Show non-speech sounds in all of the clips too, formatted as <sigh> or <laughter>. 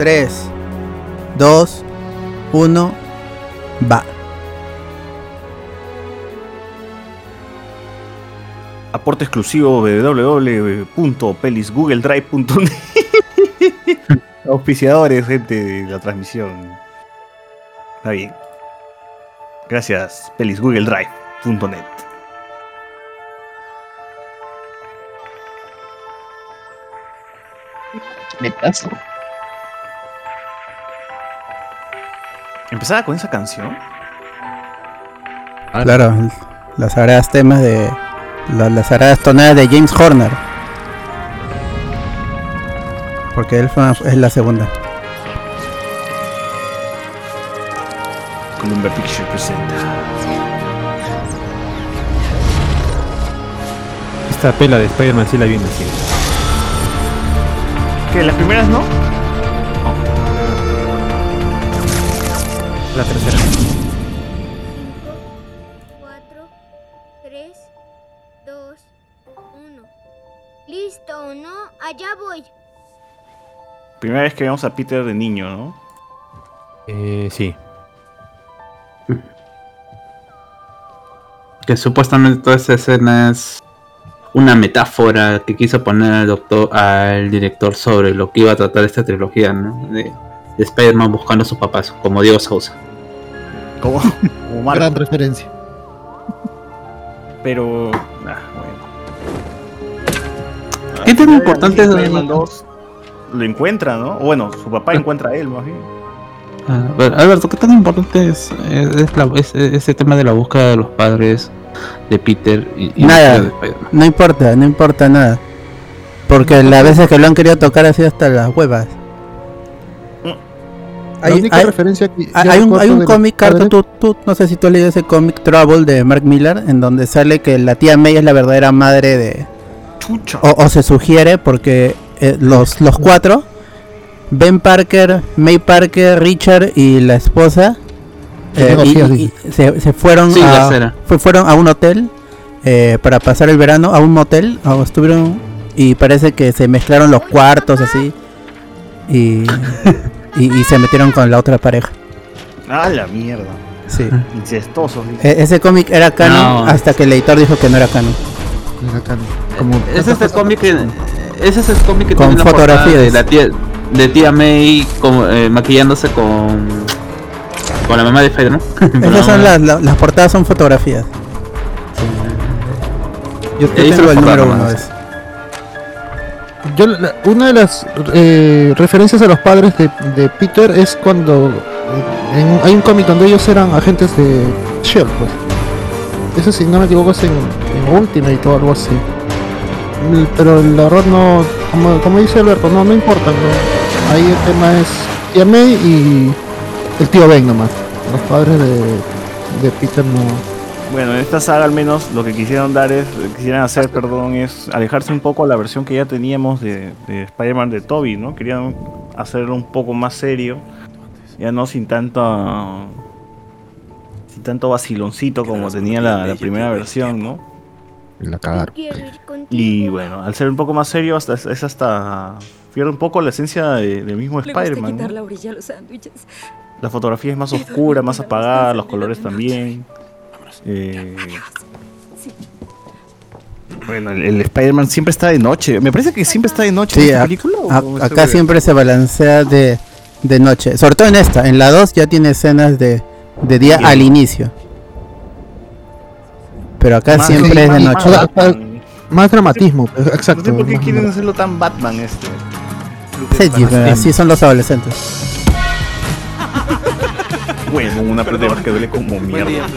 3, 2, 1, va. Aporte exclusivo www.pelisgoogledrive.net <laughs> Auspiciadores, gente de la transmisión. Está bien. Gracias, pelisgoogledrive.net. Netas. ¿Empezaba con esa canción? Claro, las sagradas temas de. la- Las sagradas tonadas de James Horner. Porque él fue, es la segunda. Columbia Picture presenta. Esta pela de Spider-Man sí la vi en el cine. ¿Qué? ¿Las primeras no? La tercera. 4, 3, 2, 1. ¿Listo no? Allá voy. Primera vez que vemos a Peter de niño, ¿no? Eh, sí. <laughs> Que supuestamente toda esa escena es una metáfora que quiso poner al doctor, al director sobre lo que iba a tratar esta trilogía, ¿no? De, de Spider-Man buscando a sus papás, como Diego Sousa. Como, <laughs> como Marco. Gran referencia. Pero. ah, bueno. ¿Qué tan importante es- Spider-Man 2 lo encuentra, ¿no? O Bueno, su papá encuentra a él, más bien. Ah, a ver, Alberto, ¿qué tan importante es, es- es la- es- ese tema de la búsqueda de los padres de Peter y, y Nada. de? No importa, no importa nada. Porque las veces que lo han querido tocar ha sido hasta las huevas. La Hay, única hay- referencia que hay- un, hay cómic, Carto, tú, tú- no sé si tú has leído ese cómic Trouble de Mark Miller, en donde sale que la tía May es la verdadera madre de... Chucha. O, o se sugiere porque eh, los, los cuatro, Ben Parker, May Parker, Richard y la esposa, eh, y- y- se, se fueron, Sí, a, fue- fueron a un hotel eh, para pasar el verano, a un motel, o estuvieron y parece que se mezclaron los cuartos así y, <laughs> y, y se metieron con la otra pareja. Ah, la mierda. Sí. Incestosos. E- ese cómic era canon No. hasta que el editor dijo que no era canon. Acá, como Es este cómic que es ese cómic que Con tiene la portada fotografías. de la tía de tía May como, eh, maquillándose con con la mamá de Spider-Man. <laughs> Con la Esas son mamá- las, la- las portadas son fotografías. Yo, yo Ahí se tengo el número uno de ese. Yo, una de las eh, referencias a los padres de, Peter es cuando hay un cómic donde ellos eran agentes de Shield, pues. Eso si no me equivoco es en, Ultimate o algo así. Mm, Pero la verdad no, como, como dice Alberto, no, no importa. no. Ahí el tema es May y el tío Ben nomás. Los padres de Peter no. Bueno, en esta saga al menos lo que quisieron dar es, quisieran hacer, perdón, es alejarse un poco a la versión que ya teníamos de, de Spider-Man de Toby, ¿no? Querían hacerlo un poco más serio, ya no sin tanto sin tanto vaciloncito como tenía la, la primera versión, ¿no? La contigo. Y bueno, al ser un poco más serio, hasta, es hasta pierde un poco la esencia de- del mismo Spider-Man. La fotografía es más oscura, más apagada, los colores también. Eh, bueno, el, el Spider-Man siempre está de noche. Me parece que siempre está de noche Sí, en esta a- película. ¿o a- cómo estoy acá siempre se balancea de, de noche. Sobre todo en esta. En la 2 ya tiene escenas de, de día Bien. al inicio. Pero acá Más- siempre es de más- noche. más dramatismo, pues, No exacto. sé por qué quieren hacerlo tan Batman este. Sí, pero así son los adolescentes. Bueno, una pelota que duele como mierda.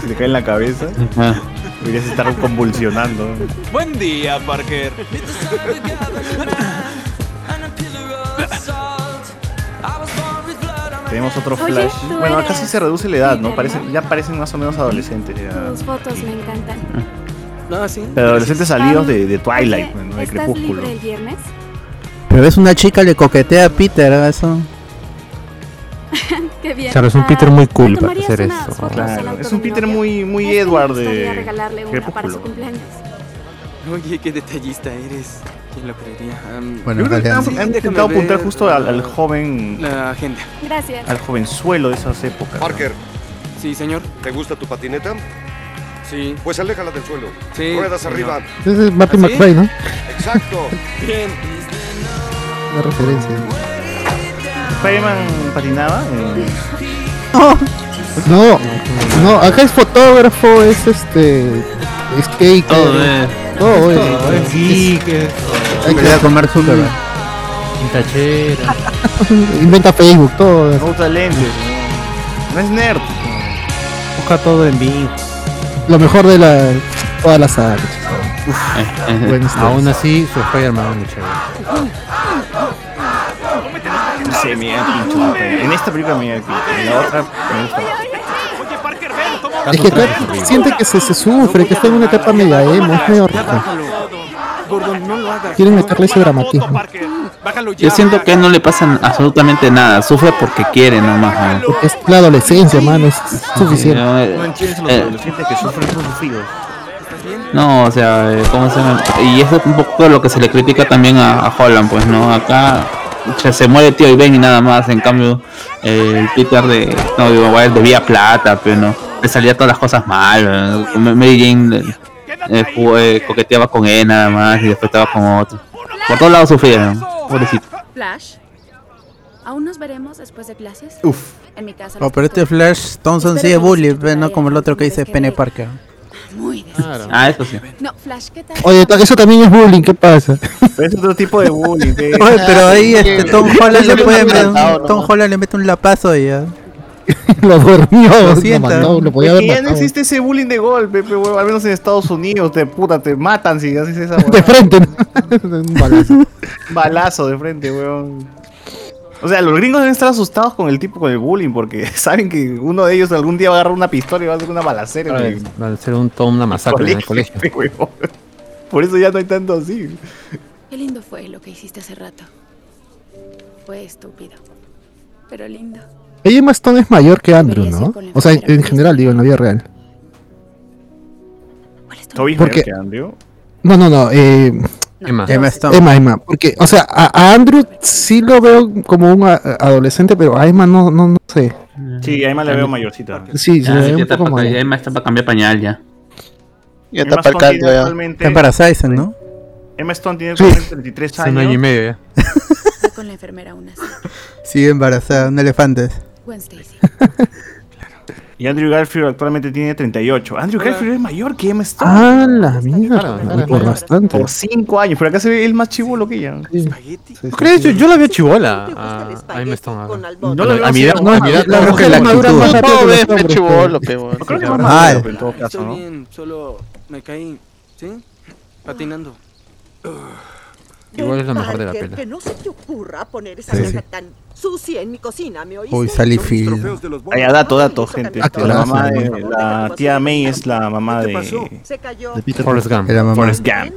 Si te, cae en la cabeza, Ah, deberías estar convulsionando. Buen día, Parker. Tenemos otro Oye, flash. Bueno, acá sí se reduce la edad, ¿no? ¿no? ya parecen más o menos adolescentes. Tus fotos me encantan. No, sí. Pero adolescentes salidos de, de Twilight, Oye, ¿no? de ¿Estás Crepúsculo. libre el viernes? Pero ves una chica le coquetea a Peter, ¿eh? eso. <laughs> Qué bien. Claro, es un Peter muy cool ¿me para hacer eso. Claro, es un Peter muy, muy Es que me Edward de regalarle una para su Crepúsculo. cumpleaños. Oye, qué detallista eres. ¿Quién lo creería? Am, Bueno, han, intentado apuntar ver justo al, al la- joven, la agenda. Gracias. al jovenzuelo de esas épocas. ¿no? Parker, Sí, señor. ¿te gusta tu patineta? Sí. Pues aléjala del suelo. Sí, Ruedas señor. arriba. Ese es Martin ¿Ah? McFly, ¿no? Exacto. Bien. Una referencia. Spider-Man patinaba. eh, No, no, acá es fotógrafo, es este. Skater. Todo, eh. Todo, eh. Sí, que Hay que- Mark Zuckerberg. tachera. <laughs> Inventa Facebook, todo. no usa lentes. No, No es nerd. Busca todo en Bing. Lo mejor de la. Toda la saga. Aún así, su Spider-Man es muy chévere. Me da pincho. Spider-Man. En esta película me da pincho. En la otra me gusta. Es que siente que se, se sufre, que está en una etapa media emo, es medio raro. Quieren meterle ese dramatismo. Yo siento que no le pasa absolutamente nada, sufre porque quiere nomás. ¿no? Porque es la adolescencia, mano, es suficiente. No, eh, entiendes los eh, adolescentes que sufren son. No, o sea, eh, ¿cómo se llama? Y eso es un poco lo que se le critica también a, a Holland, pues, ¿no? Acá pucha, se muere tío y ven y nada más, en cambio, eh, el Peter de, no, digo, debía plata, pero no, le salía todas las cosas mal. Mary Jane eh, eh, jugó, eh, coqueteaba con él nada más y después estaba con otro. Por todos lados sufría, ¿no? pobrecito. Flash, ¿aún nos veremos después de clases? Uf. En mi casa. No, pero este Flash Thompson sí es Espero que bully, no se como el otro que dice ve. Parker. Muy decepcionante. Ah, eso sí. No, Flash, ¿qué tal? Oye, eso también es bullying, ¿qué pasa? Pero es otro tipo de bullying. pe. Oye, pero ahí este Tom Holland le puede meter un, Tom Holland le mete un lapazo y ya. <laughs> lo durmió, Lo lo, sienta. mandó, lo podía haber ya no existe ese bullying de golpe, pe, huevón. al menos en Estados Unidos, te puta, te matan si haces esa <laughs> De frente, ¿no? <laughs> Un balazo. balazo de frente, weón. O sea, los gringos deben estar asustados con el tipo, con el bullying, porque <laughs> saben que uno de ellos algún día va a agarrar una pistola y va a hacer una balacera. en el Va a ser un, toda una masacre en el colegio. <laughs> Por eso ya no hay tanto así. Qué lindo fue lo que hiciste hace rato. Fue estúpido. Pero lindo. Ella Emma Stone es mayor que Andrew, ¿no? O sea, en, en general, digo, en la vida real. ¿Cuál es tu Toby es ¿Por mayor qué? que Andrew. No, no, no. Eh, Emma. Emma Stone. Emma, Emma. Porque, o sea, a, a Andrew sí lo veo como un a- adolescente, pero a Emma no, no, no sé. Sí, además le veo mayorcita. Sí, se Ah, sí, un poco mayor. Emma está para cambiar pañal ya. Ya Emma está para el caldo ya. actualmente- Está para Sizen, ¿no? Emma Stone tiene Sí. actualmente 33 Hace un año y años. medio ya. Con la enfermera aún así. <laughs> Sigue embarazada, un elefante. Gwen Stacy. <laughs> Y Andrew Garfield actualmente tiene 38. Andrew. Garfield es mayor que Emma Stone. Ah, la mierda. Claro, Por bastante. Por 5 años. Pero acá se ve el más chivolo que ella. ¿Crees? Yo, yo la veo chivola a, Emma Stone. No la veo a mi edad, no, a mi edad, mujer que la madura actitud. hombres, chivolo, creo que es Ah, más en todo caso, ¿no? solo me caí, ¿sí? Patinando. Igual es lo mejor de la pela. Que no se te ocurra poner esa Sí, sí. tan sucia en mi cocina, ¿me oíste? Uy, Sally Field. Ahí, dato, dato, gente. Ah, La mamá claro, de la tía May es la mamá de. Se cayó. De Peter Forrest Gump. Era mamá. Forrest Gump.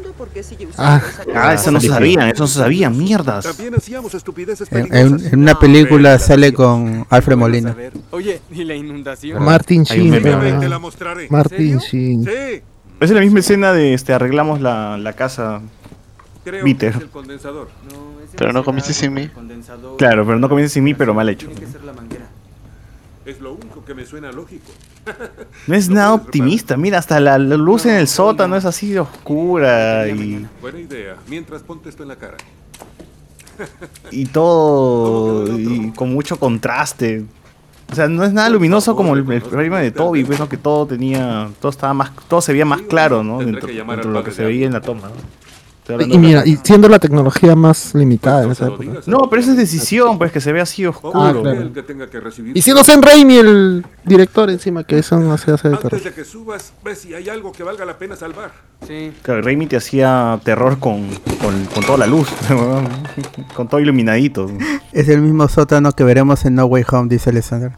Ah. Ah, eso no se sabía, eso no se sabía, mierdas. También hacíamos estupideces En, en- en una película sale con Alfred Molina. Oye, ¿y la inundación? Martin Sheen. Te la mostraré. Martin. Sheen. Sí, Es la misma escena de este arreglamos la, la casa. Creo Peter. que es el condensador. No, es Pero no comiste sin mí. Claro, pero no comienza sin mí, pero mal hecho. Tiene que ser la manguera. Es lo único que me suena lógico. <laughs> No es nada optimista, mira, hasta la, la luz en el sótano es así oscura y, Buena idea. Mientras ponte esto en la cara. y todo y con mucho contraste. O sea, no es nada luminoso como el, el problema de Toby, pues, ¿no? que todo tenía, todo estaba más, todo se veía más claro, ¿no? Dentro, de lo que se veía en la toma, ¿no? Y mira, y siendo la tecnología más limitada en esa época. digas, No, pero esa es decisión, pues, que se ve así oscuro. Ah, Pobre claro. el que tenga que recibir. Y siendo Sam Raimi el director encima, que eso no se hace de terror. Antes de que subas, ve si hay algo que valga la pena salvar. Sí. Claro, Raimi te hacía terror con, con, con toda la luz, <laughs> con todo iluminadito. Es el mismo sótano que veremos en No Way Home, dice Alexander.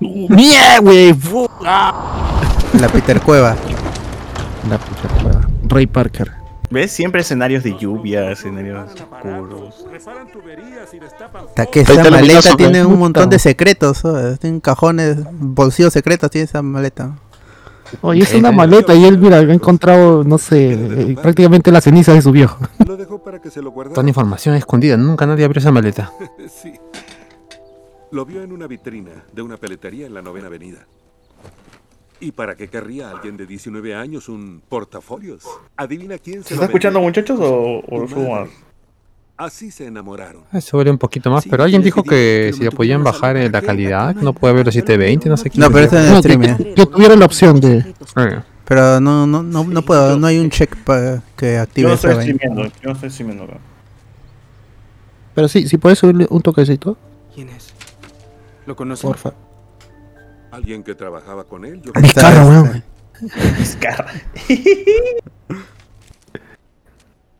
¡Mierda, güey! La Peter Cueva. La puta cueva. Ray Parker. ¿Ves? Siempre escenarios de lluvia, escenarios oscuros. Reparan tuberías y destapan Hasta que esa maleta tiene un montón de secretos, tiene cajones, bolsillos secretos, tiene esa maleta. Oye, es una maleta y él, mira, ha encontrado, no sé, eh, prácticamente las cenizas de su viejo. <laughs> Lo dejó para que se lo guardara. Toda la información escondida, nunca nadie abrió esa maleta. <laughs> sí. Lo vio en una vitrina de una peletería en la novena avenida. ¿Y para qué querría alguien de 19 años un portafolios? Adivina quién se ¿Se lo está escuchando, vendió. muchachos, o, o más? Así se enamoraron. Vuelve un poquito más, pero alguien dijo que si le podían bajar eh, la calidad, que no puede ver los 720, no sé qué. No, pero eso en No, stream. que, que tuviera la opción de. Ah, Pero no, no, no, no puedo, no hay un check para que Yo active no esa estoy streameando, yo no estoy streameando acá. Pero sí, si puedes subirle un toquecito, ¿Quién es? ¿Lo conocen? porfa. Alguien que trabajaba con él. Yo Vizcarra, weón. Vizcarra.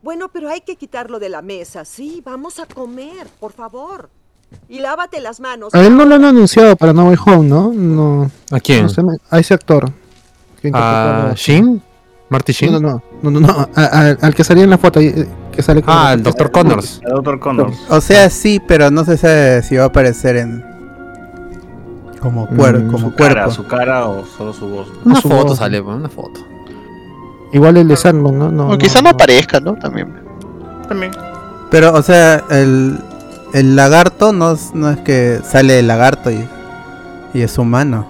Bueno, pero hay que quitarlo de la mesa. Sí, vamos a comer, por favor. Y lávate las manos. A él no lo han anunciado para No Way Home, ¿no? No. ¿A quién? no sé, a ese actor. ¿A Shin? ¿Marty Shin? No, no, no, no, no, no, a- a- al que salía en la foto, eh, que sale con Ah, el Dr. Connors. El Dr. Connors. O sea, sí, pero no se sabe si va a aparecer en. Como, cuer- Mm, como Su cara, cuerpo. su cara o solo su voz. Una su foto voz. sale, pues, una foto. Igual el de Sandman, ¿no? no O quizá no aparezca, ¿no? También. También. Pero, o sea, el, el lagarto no es, no es que sale el lagarto y, y es humano.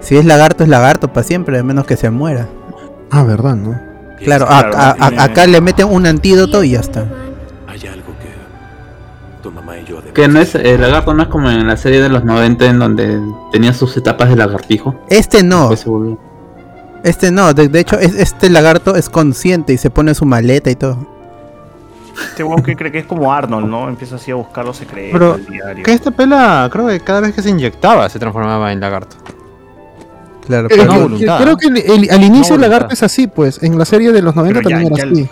Si es lagarto, es lagarto para siempre, a menos que se muera. Ah, verdad, ¿no? Claro, a- Claro, a- a- tiene- acá le meten un antídoto y ya está. Que no es, el lagarto no es como en la serie de los 90 en donde tenía sus etapas de lagartijo. Este no, este no, de, de hecho es- este lagarto es consciente y se pone su maleta y todo. Este weón que cree que es como Arnold, ¿no? Empieza así a buscar los secretos Pero, diario. Que esta pela, creo que cada vez que se inyectaba se transformaba en lagarto. Claro, pero- no voluntad. Creo que el- el- al inicio el lagarto es así, pues. En la serie de los 90 Pero ya- también era ya- así.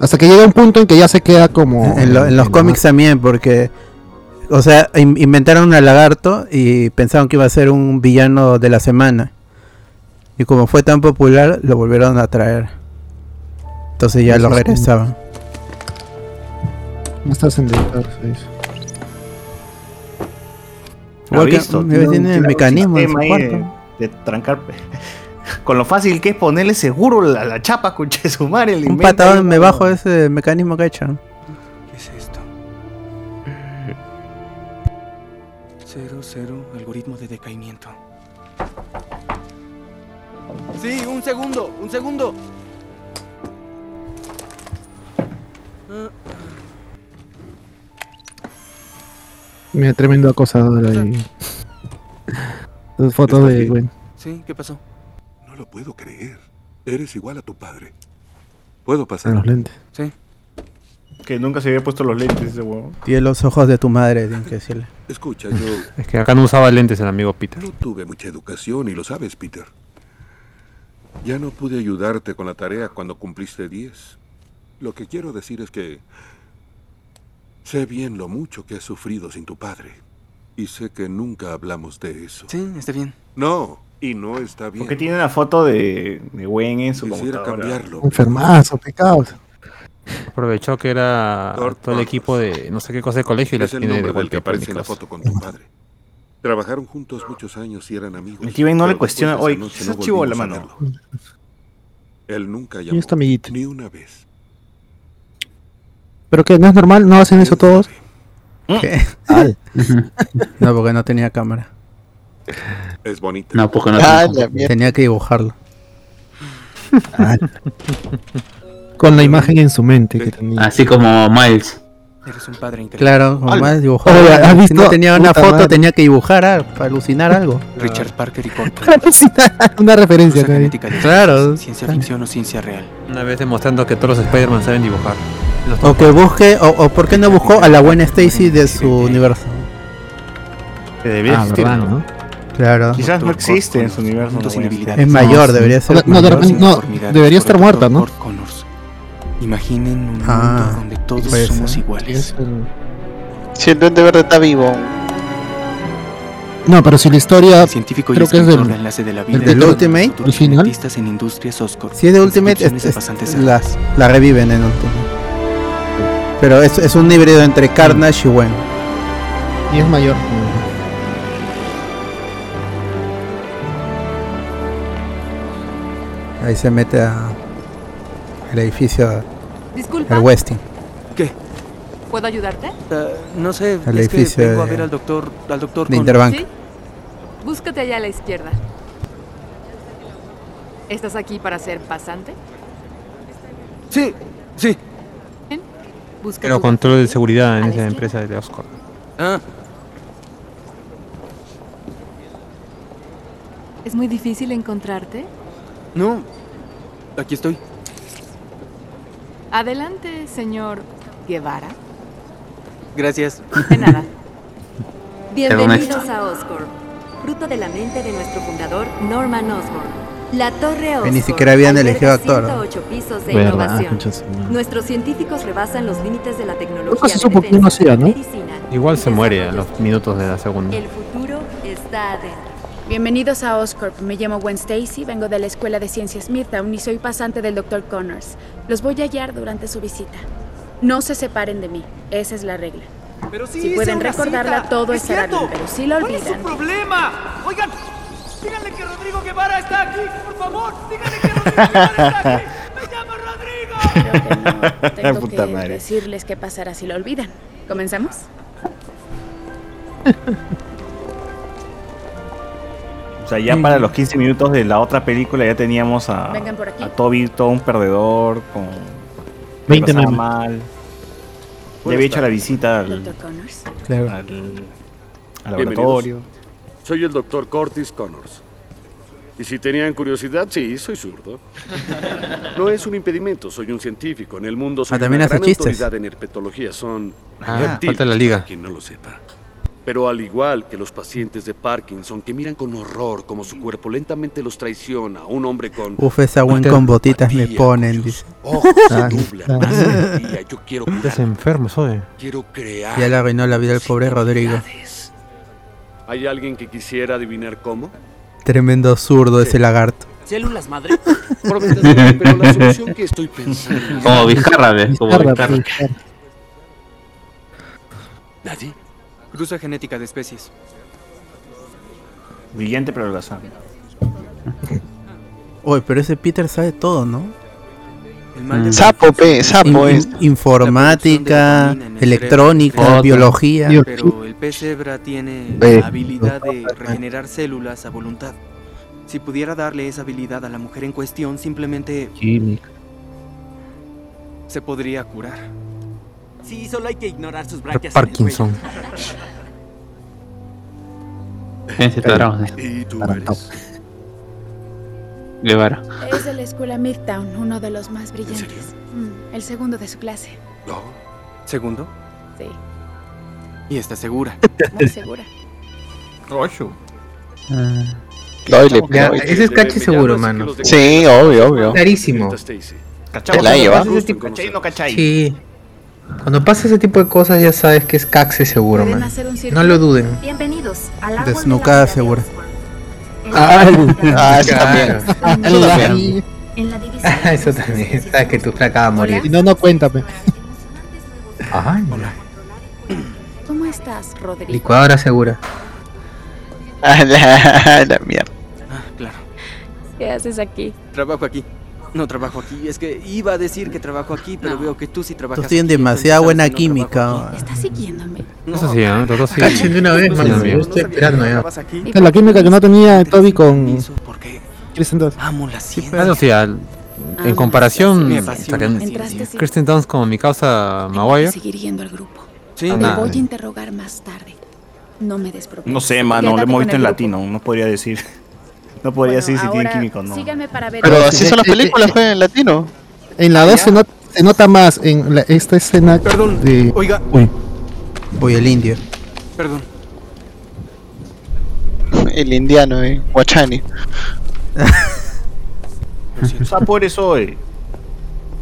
Hasta que llega un punto en que ya se queda como. en, lo- en los cómics también, porque, o sea, in- inventaron un lagarto y pensaron que iba a ser un villano de la semana. Y como fue tan popular, lo volvieron a traer. Entonces ya lo regresaban. No estás en Dark Face. Igual ¿Ha que visto? tiene, el mecanismo de, de trancar. Con lo fácil que es ponerle seguro la, la chapa, conche su madre. le Un patadón me bajo ese mecanismo que ha hecho. ¿Qué es esto? Cero, cero, algoritmo de decaimiento. Sí, un segundo, un segundo. Mira, tremendo acosador ahí. Las fotos ¿Estás de. Sí, ¿qué pasó? No lo puedo creer. Eres igual a tu padre. ¿Puedo En pasar? los lentes. Sí. Que nunca se había puesto los lentes ese huevón. Tiene los ojos de tu madre, tienen que decirle. Escucha, yo <laughs> Es que acá no usaba lentes el amigo Peter. no tuve mucha educación y lo sabes, Peter. Ya no pude ayudarte con la tarea cuando cumpliste 10. Lo que quiero decir es que sé bien lo mucho que has sufrido sin tu padre. Y sé que nunca hablamos de eso. Sí, está bien. No, y no está bien. Porque tiene una foto de, de Gwen en su Quisiera computadora. cambiarlo. Enfermazo, pecados. Aprovechó que era Lord todo el equipo de no sé qué cosa de colegio y las Es tiene de del que aparece en la foto con tu padre. Trabajaron juntos muchos años y eran amigos. El tío no le cuestiona, "Oye, esa noche esa no chivola, volvimos a mano". Él nunca llamó. esta amiguita. Ni una vez. ¿Pero qué? ¿No es normal? ¿No hacen eso todos? ¿Qué? <laughs> <laughs> no, porque no tenía cámara. Es bonita. No, porque no Ah, mierda. Tenía que dibujarlo. <laughs> Con la imagen en su mente que tenía. Así como Miles. Eres un padre increíble. Claro, como más dibujó. Oye, ¿has Si visto? no tenía una Puta foto, madre. tenía que dibujar ah, para alucinar algo. <laughs> Richard Parker y Corto. <laughs> Una referencia. Claro. Ciencia ficción o ciencia real. Una vez demostrando que todos los Spider-Man saben dibujar. O que busque, o, o por qué no buscó a la buena Stacy de su universo. Que debería Ah, existir. ¿no? Claro. Quizás no existe en su universo. Es mayor, debería ser. No, no, de mayor. repente- no, Conformidades debería estar muerta, ¿no? Imaginen un Ah, mundo donde todos somos iguales. Es el- Si el duende verde está vivo. No, pero si la historia. El científico y creo que es del- de enlace de la vida. del Ultimate, final. en Industrias Oscorp. Si es de Ultimate, es- es- la, la reviven en Ultimate. Pero es, es un híbrido entre Carnage y Gwen. Y es mayor. Ahí se mete a el edificio Disculpa. el Westin. ¿Qué? ¿Puedo ayudarte? Ah, no sé, El es que edificio vengo a ver al doctor, al doctor de. Interbank. ¿Sí? Búscate allá a la izquierda. ¿Estás aquí para ser pasante? Sí, sí. Busca Pero control de seguridad en esa empresa de Oscar. Ah, ¿Es muy difícil encontrarte? no. Aquí estoy. Adelante, señor Guevara. Gracias. De nada. <laughs> Bienvenidos a Oscorp, fruto de la mente de nuestro fundador Norman Osborn. La Torre Oscorp. Que ni siquiera habían elegido actor, ¿no? 108 pisos de Verdad, innovación. Nuestros científicos rebasan los límites de la tecnología Nunca se de supo quién defensa, hacía, ¿no? medicina. Igual se muere a los minutos de la segunda. El futuro está adentro. Bienvenidos a Oscorp. Me llamo Gwen Stacy, vengo de la Escuela de Ciencias Midtown y soy pasante del Dr. Connors. Los voy a hallar durante su visita. No se separen de mí, esa es la regla. Pero sí si pueden recordarla, cita. todo ¡Es estará cierto! bien, pero si la ¿Cuál es su olvidan, problema? Oigan, díganle que Rodrigo Guevara está aquí, por favor. Díganle que Rodrigo Guevara está aquí. Me llamo Rodrigo. <laughs> tengo Puta que madre. decirles qué pasará si lo olvidan. ¿Comenzamos? <laughs> O sea, ya para los 15 minutos de la otra película ya teníamos a, a Toby todo un perdedor, con... 20 pasaba memes. mal. Ya había hecho la visita al. Claro. al, al laboratorio. Soy el doctor Curtis Connors. Y si tenían curiosidad, sí, soy zurdo. No es un impedimento, soy un científico. En el mundo soy Ah, también una hace gran chistes. autoridad en herpetología. Son Ah, reptiles, falta la liga. quien no lo sepa. Pero al igual que los pacientes de Parkinson que miran con horror como su cuerpo lentamente los traiciona, un hombre con Uf, esa buen con botitas me ponen, dice. ojos se nublan, más energía, yo quiero Estás enfermo, soy. quiero crear. Ya le arruinó la vida al pobre Rodrigo. ¿Hay alguien que quisiera adivinar cómo? Tremendo zurdo ese lagarto. ¿Células madre? <laughs> Pero la solución que estoy pensando. Como Vizcarra, ¿ves? Como Vizcarra. ¿Nadie? Cruza genética de especies. Brillante pero. <laughs> Oye, pero ese Peter sabe todo, ¿no? El mal de Sapo, pe, sapo In- es. in- informática, electrónica, biología. Bio- Pero el pez cebra tiene la habilidad de regenerar células a voluntad. Si pudiera darle esa habilidad a la mujer en cuestión, simplemente Química. se podría curar. Sí, solo hay que ignorar sus Parkinson. Fíjense, cuadrados, ¿eh? ¿Y tú eres? Guevara. Es de la Escuela Midtown, uno de los más brillantes. Mm, el segundo de su clase. No. ¿Segundo? Sí, Y está segura. muy segura. Ocho. Doyle, Ya, Doyle. ese es cache seguro, mano. Sí, obvio, obvio. Clarísimo. Te la lleva. ¿Cachai cachai? Sí. Cuando pasa ese tipo de cosas ya sabes que es caxe seguro, man. No lo duden. Bienvenidos de la Desnucada segura. Ah, la- Ah, <laughs> eso también. Eso también. En la división Ah, <laughs> eso también. Sabes que tu flaca va a morir. Si no, no cuéntame. Ajá. ¿Cómo estás, Rodrigo? Licuadora segura. A la, <laughs> la mierda. Ah, claro. ¿Qué haces aquí? Trabajo aquí. No trabajo aquí. Es que iba a decir que trabajo aquí, pero No. veo que tú sí trabajas aquí, entonces demasiada buena no química. aquí. ¿Estás siguiéndome? Eso sí, ¿eh? Todo sí. Cachen de una vez, No mano. Yo estoy no esperando ya. trabajabas aquí. ¿Y Es la química que no tenía Toby con Permiso, Porque Kristen Dunst. amo la ciencia. Eso sí, al- en comparación, Kristen Dunst como mi causa Maguire. seguir yendo al grupo. Sí, Te voy a interrogar más tarde. No me des. No sé, mano, visto el en latino, no podría decir. No podría Bueno, decir si tiene ahora químico o no. Síganme para ver. Pero así sí, son las películas, fue en latino. En la 2 se, not- se nota más en la- esta escena Perdón. de. Oiga, Uy, Voy el indio. perdón. El indiano, eh. Guachani. <laughs> Ah, por eso, eh.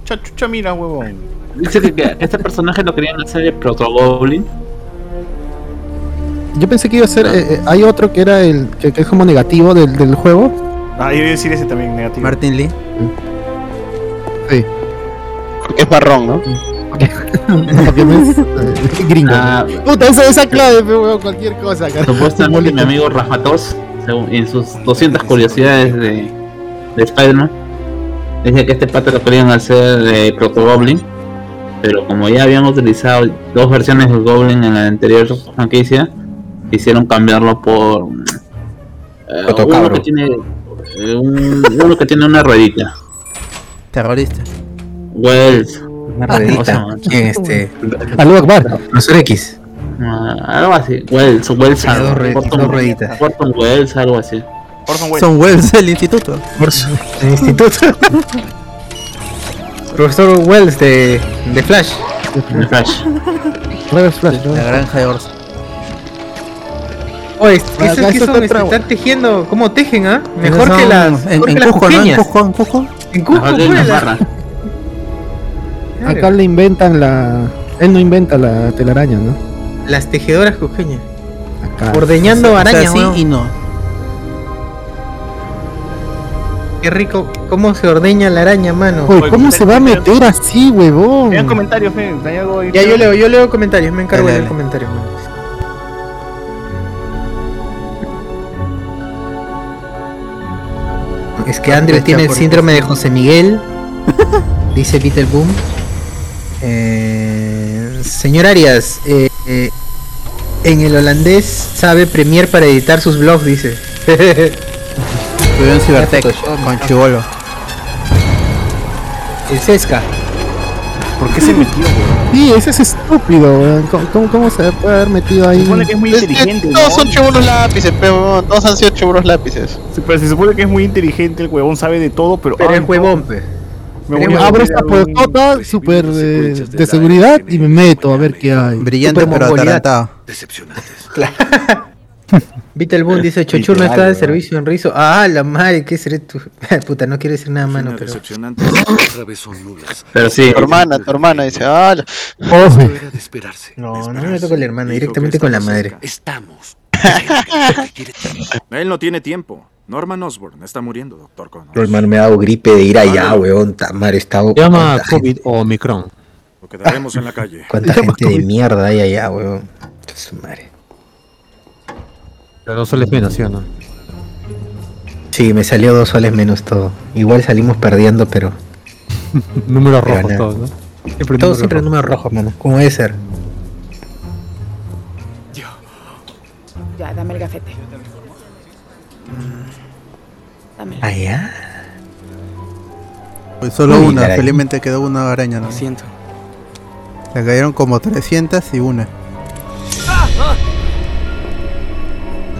Chachucha, mira, huevón. Dice que, que este personaje lo querían hacer de Proto Goblin. Yo pensé que iba a ser. eh, eh, hay otro que era el. que, que es como negativo del, del juego. Ah, yo iba a decir ese también negativo. Martin Lee. Sí. Porque es marrón, ¿no? Porque <laughs> no es eh, gringo. Ah, Puta, esa, esa clave, weón, cualquier cosa. cara. supuestamente mi amigo Rafa Tos, según- en sus 200 curiosidades de, de Spider-Man, Decía que este pata lo querían hacer de Proto Goblin. Pero como ya habían utilizado dos versiones del Goblin en la anterior franquicia, hicieron cambiarlo por eh, uno que tiene eh, un- uno que tiene una ruedita. Terrorista. Wells. Una ¿Cómo se ruedita. ¿Quién este? <laughs> Aló Akbar. Profesor X. Ah, algo así. Wells, Wells algo. rueditas. Wells, algo así. Son Wells del instituto. El instituto. <laughs> Profesor Wells de, de Flash. De Flash. Flash. La granja de Orson. Oye, ¿esos acá que está son? otra- Están tejiendo. ¿Cómo tejen, ah? Mejor Esos que las. En, mejor en que las Cusco, ¿no? En. Cusco, en Cusco. En Cusco, la. Acá le inventan la. Él no inventa la telaraña, ¿no? las tejedoras cusqueñas. Acá. Ordeñando O sea, arañas, sí y no. Qué rico. ¿Cómo se ordeña la araña, mano? ¿cómo se va a meter así, huevón? Vean comentarios, fe. ¿Hay algo ahí? Ya yo leo, yo leo comentarios, me encargo de leer dale. comentarios, mano. Es que Andrew tiene el síndrome de José Miguel, <laughs> dice Peter Boom. Eh, señor Arias, eh, eh, en el holandés sabe Premiere para editar sus blogs, dice. Estudió en <laughs> Cibertech con Chivolo. el Sesca. ¿Por qué se metió, weón? <gasps> Sí, ese es estúpido, weón. ¿Cómo, cómo, cómo se puede haber metido ahí? Se supone que es muy Es que inteligente, ¿no? Todos son chuburos lápices, pero todos han sido chuburos lápices. Sí, Pero se supone que es muy inteligente, el huevón sabe de todo, pero... Pero ay, el huevón, pe. me voy a abro meter esta puertota super de, de seguridad y me meto a ver qué hay. Brillante Super pero atarantado. Vital <laughs> Boom dice <laughs> Chochur no está de servicio en Rizo. Ah, la madre, ¿qué seré tú? <laughs> Puta, no quiero decir nada, mano, pero. Decepcionantes otra vez son nulas. Pero sí, Tu hermana, tu hermana dice, ah, la-. No, no me toca la hermana, directamente con la madre. Estamos. <laughs> Él no tiene tiempo. Norman Osborn está muriendo, doctor Connors. No, hermano, me ha dado gripe de ir allá, weón. Tamar, está. Llama ¿Cuánta gente, COVID o Omicron. Lo quedaremos en la calle. cuánta gente de mierda hay allá, weón. Su madre. Pero no soles menos, ¿sí o no? Sí, me salió dos soles menos todo. Igual salimos perdiendo, pero. <laughs> Números Pero rojos nada. todos, ¿no? Siempre Todo números siempre rojos. número rojo, mano. Como debe ser. Ya, dame el gafete. Dámelo. Allá. Pues solo Uy, una, caray. felizmente quedó una araña, ¿no? siento. Le cayeron como 300 y una.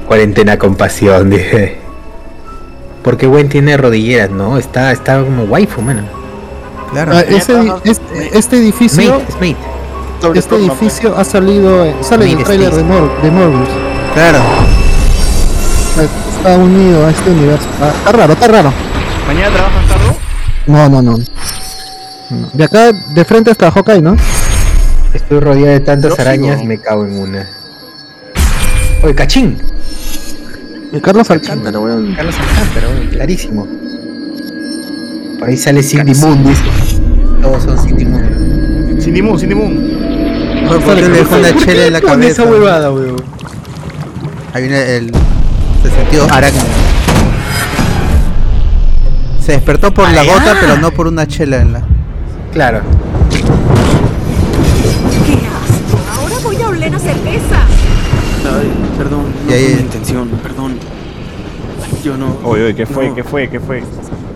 Cuarentena con pasión, <laughs> dije. Porque Gwen tiene rodilleras, ¿no? Está, está como waifu, mano. Claro. Ah, ese este, este edificio, Mate, es mate. este edificio ha salido, sale en el trailer de, Mor de Morbius. Claro. Está unido a este universo. Ah, está raro, está raro. ¿Mañana trabajas, Carlos? No, no, no. No. De acá, de frente hasta Hawkeye, ¿no? Estoy rodeado de tantas Yo arañas, sigo. me cago en una. Oye, cachín. Y Carlos Alcántara, weón. Carlos Alcántara, weón, clarísimo. Por ahí sale Cindy Moon, dice. Todos son Cindy Moon. Cindy Moon, Cindy Moon. ¿Por qué le dejó una chela en la cabeza? esa huevada, weón. Ahí viene el. Se sintió arácnido. Se despertó por la gota, pero no por una chela en la. Claro. ¡Qué asco! Ahora voy a oler a cerveza. Ay, perdón, no Y ahí- fue mi intención, perdón. Yo no. Oye, oye, ¿qué fue? No. ¿Qué fue? ¿Qué fue?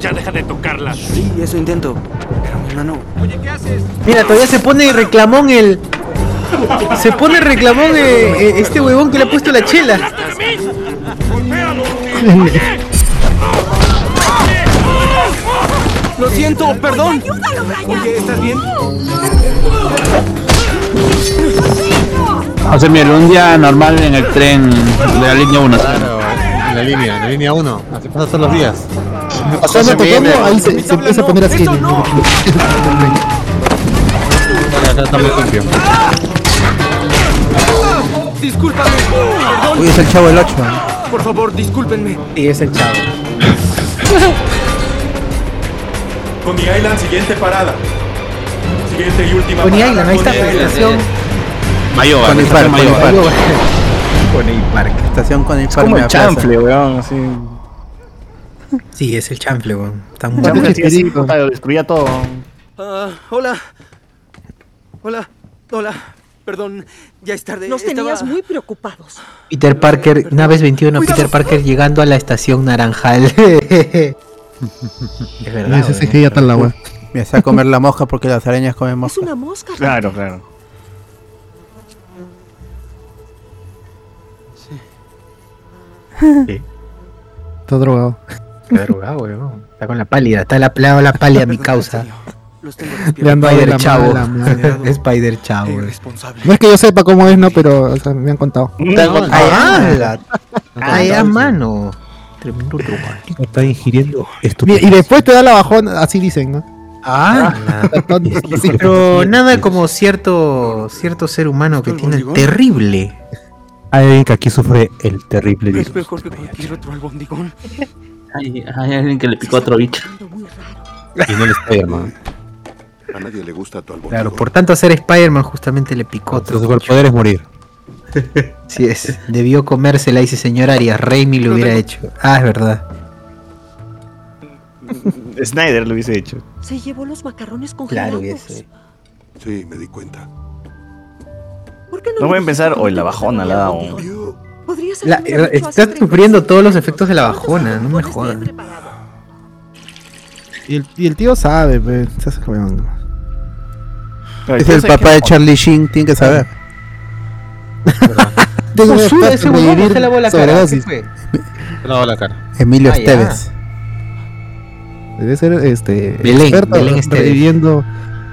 Ya deja de tocarla. Sí, eso intento. Pero mi hermano. Oye, ¿qué haces? Mira, todavía se pone reclamón el. Se pone reclamón eh, eh, este huevón que le ha puesto la chela. Lo siento, perdón. Oye, ¿estás bien? Sea, mira, un día normal en el tren de la línea 1. Claro, en la línea, en la línea 1. Así pasa todos los días. Pasando tocando, ahí se, se empieza a poner así. No. Acá, acá está muy limpio. Discúlpame. Perdón. Uy, es el chavo del 8. Por favor, discúlpenme. Y es el chavo. Coney Island, siguiente parada. Siguiente y última Coney parada. Island, ahí está, Coney Mayoga, Con el estación par, con el Mayoga. par. Con el parque. Estación con el Es como el chanfle, weón, así. Sí, es el chanfle, weón. Está muy puta, destruía todo. Ah, hola. Hola. Hola. Perdón, ya es tarde. Nos estaba- tenías muy preocupados. Peter Parker, naves 21, Peter Parker llegando a la estación naranjal. <laughs> es verdad. Ese weón. CGI ya está la wea. Me hace a comer la mosca porque las arañas comen Es mosca. una mosca. Claro, claro. Está drogado. Está drogado, weón. Está con la pálida. Está la, la, la pálida mi causa. Los tengo Le han dado de Spider la Chavo. mala. Spider Chavo. No es que yo sepa cómo es, no, pero o sea, me han contado. Ah, la- ah, ya, mano. Tremendo drogadicto. Está ingiriendo estupefacientes. y después te da la bajona, así dicen, ¿no? Ah, Sí, pero nada como cierto cierto ser humano que tiene el terrible. Hay alguien que aquí sufre el terrible Es virus. mejor que cualquier otro albondigón. Hay, hay alguien que le picó a otro bicho. Y no el Spider-Man. A nadie le gusta tu albor. Claro, por tanto ser Spider-Man justamente le picó otro. Su superpoder es morir. <laughs> Sí es, debió comérsela, dice señor Arias. Raimi lo hubiera hecho. Ah, es verdad. Snyder lo hubiese hecho. Se llevó los macarrones congelados. Claro, hubiese. Sí, me di cuenta. ¿Por qué no, No dijiste pensar, que hoy la bajona la? Podrías La- hace está sufriendo todos los efectos de la bajona, no me jodan. Y el, y el tío sabe, pues, se hace weón. Es el papá de Charlie Sheen, tiene que saber. <laughs> Tengo Uy, experto ese en huevón no vivir se lavó la cara. ¿Qué sobredosis. Se lavó la cara. Emilio Ah. Esteves. Debe ser este Belén, experto Belén Esteves. reviviendo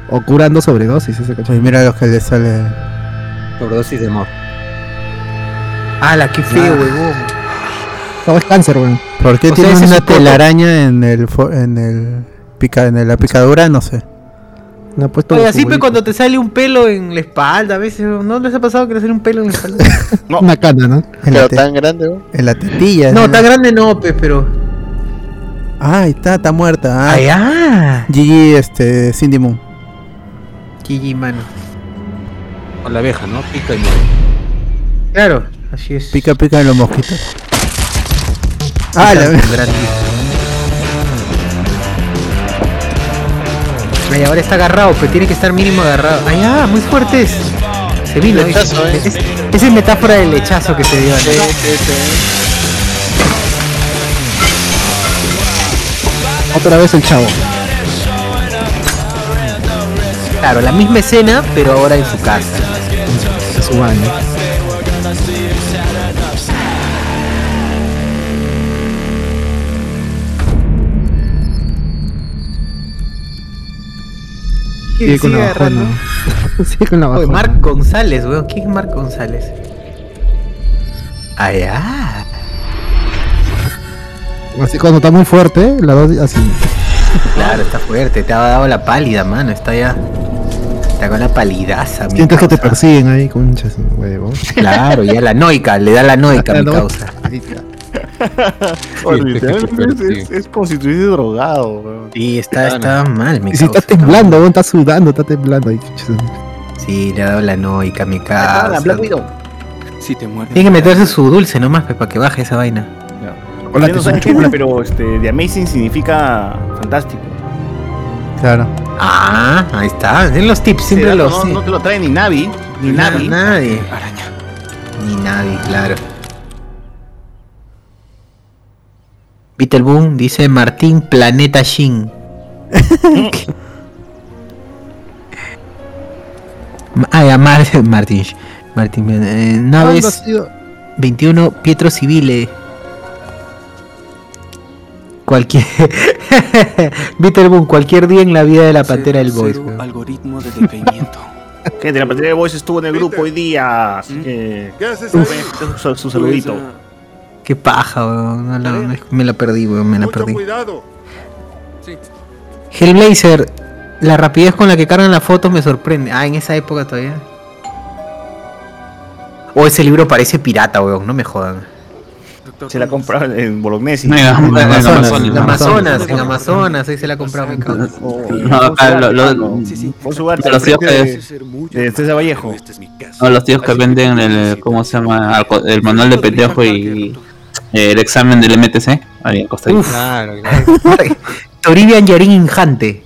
o curando sobredosis ese cacho. mira lo que le sale. Sobredosis de amor. ¡Hala, qué feo, Ah. huevón! No, es cáncer, weón. ¿Por qué O sea, tiene es una telaraña en el fo- en el pica en la picadura? No sé. No ha puesto Oye, así pues cuando te sale un pelo en la espalda, a veces, ¿no les ha pasado que le sale un pelo en la espalda? <laughs> Una cana, ¿no? En Pero tan grande, weón. en la tetilla. No, ¿no? tan grande no, pe, pero... Ah, ahí está, está muerta. Ah, ¡Ay, ah! GG, este, Cindy Moon. GG, mano. Con la abeja, ¿no? Pica y muere. Claro, así es. Pica, pica en los mosquitos. Ah, la Ay, ahora está agarrado, pero tiene que estar mínimo agarrado. Ay, ah, muy fuerte es. Se vino. es- Lechazo, ¿eh? es, esa es metáfora del lechazo que se dio. ¿no? Sí, sí, sí. Otra vez el chavo. Claro, la misma escena, pero ahora en su casa. En su baño. Sigue con la bajona. <laughs> Sigue con la Oye, bajona. Marc González, weón. ¿Quién es Marc González? Ay, ah. Así cuando está muy fuerte, la dosis así. Claro, está fuerte. Te ha dado la pálida, mano. Está ya. Está con la palidaza, mi Sientes que te causa. persiguen ahí, conchas, huevo. Claro, ya la noica, le da la noica, La mi causa. <laughs> Oye, literalmente es, es- como si estuviese drogado, weón. Sí, está, está mal, mi Y si causa. está temblando, weón, está sudando, está temblando ahí. conchas. Sí, le ha dado la noica, mi causa. Si te muerde. Tiene que meterse su dulce nomás, pe, para que baje esa vaina. Hola, no pero este, The Amazing significa fantástico. Claro. Ah, ahí está. En los tips, siempre dato los. no, sí. no te lo trae ni Navi, ni Na- Navi. Nadie. Araña. Ni nadie, claro. Beetleboom dice Martín Planeta Shin. <laughs> Ah, ya, Mar <laughs> Martín. Martín. eh, ¿Cuándo ha naves sido? 21 Pietro Civile. Cualquier. <laughs> Beetleboom, cualquier día en la vida de la pantera del Boys. Cero weón. algoritmo de decaimiento. <laughs> Gente, la pantalla de Voice estuvo en el grupo hoy día, así que... ¿Qué haces ahí? Su, su saludito. Qué paja, weón. No, no, no, me la perdí, weón. Me la perdí. cuidado. Hellblazer, la rapidez con la que cargan las fotos me sorprende. Ah, en esa época todavía. O ese libro parece pirata, weón, no me jodan. Doctor Se la Connors. compraba en Bolognesi. No, en Amazonas, En en Amazonas, en Amazonas, ahí se la compraba mi causa. No, acá lo- lo- Sí, Los tíos que- de, de César Vallejo. Esta es mi casa. No, los tíos que venden el, ¿cómo se llama? El manual de pendejo y eh, el examen del MTC. Ahí acostadito. Uf. Claro, claro. <laughs> Toribian Yorin Injante.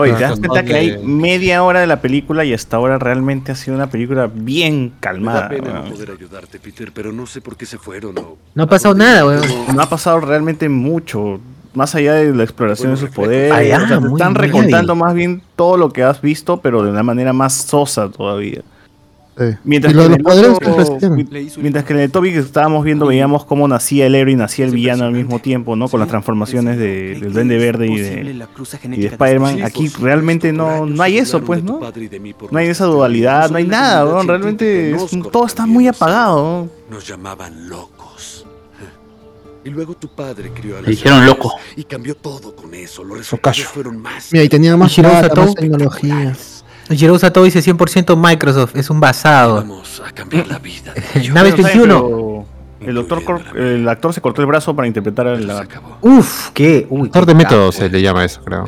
Oye, te das cuenta que hay media hora de la película y hasta ahora realmente ha sido una película bien Me da calmada. pena no poder ayudarte, Peter, pero no sé por qué se fueron o... No ha pasado nada, weón. No ha pasado realmente mucho. Más allá de la exploración de sus poderes. Ah, ya, o sea, te muy están bien. recontando más bien todo lo que has visto, pero de una manera más sosa todavía. Sí. Mientras que, en el poderes otro- que resisten. mi- mientras que en el topic que estábamos viendo veíamos cómo nacía el héroe y nacía el villano al mismo tiempo, ¿no? Con las transformaciones de, del Duende Verde y de, y de Spider-Man. Aquí realmente no, no hay eso, pues, ¿no? No hay esa dualidad, no hay nada, weón. Realmente es- todo está muy apagado. ¿no? Nos llamaban locos. <laughs> Y luego tu padre crió a Le dijeron loco. Y cambió todo con eso. Los resultados fueron más. Mira, y tenía más más tecnología. Jiro Sato dice 100% Microsoft, es un basado. Vamos a cambiar la vida. <laughs> Naves Pero, ¿saben? 21. Pero El, doctor Cor- el actor se cortó el brazo para interpretar al lagarto. Uf, qué. Uy, Actor de método se le llama eso, creo.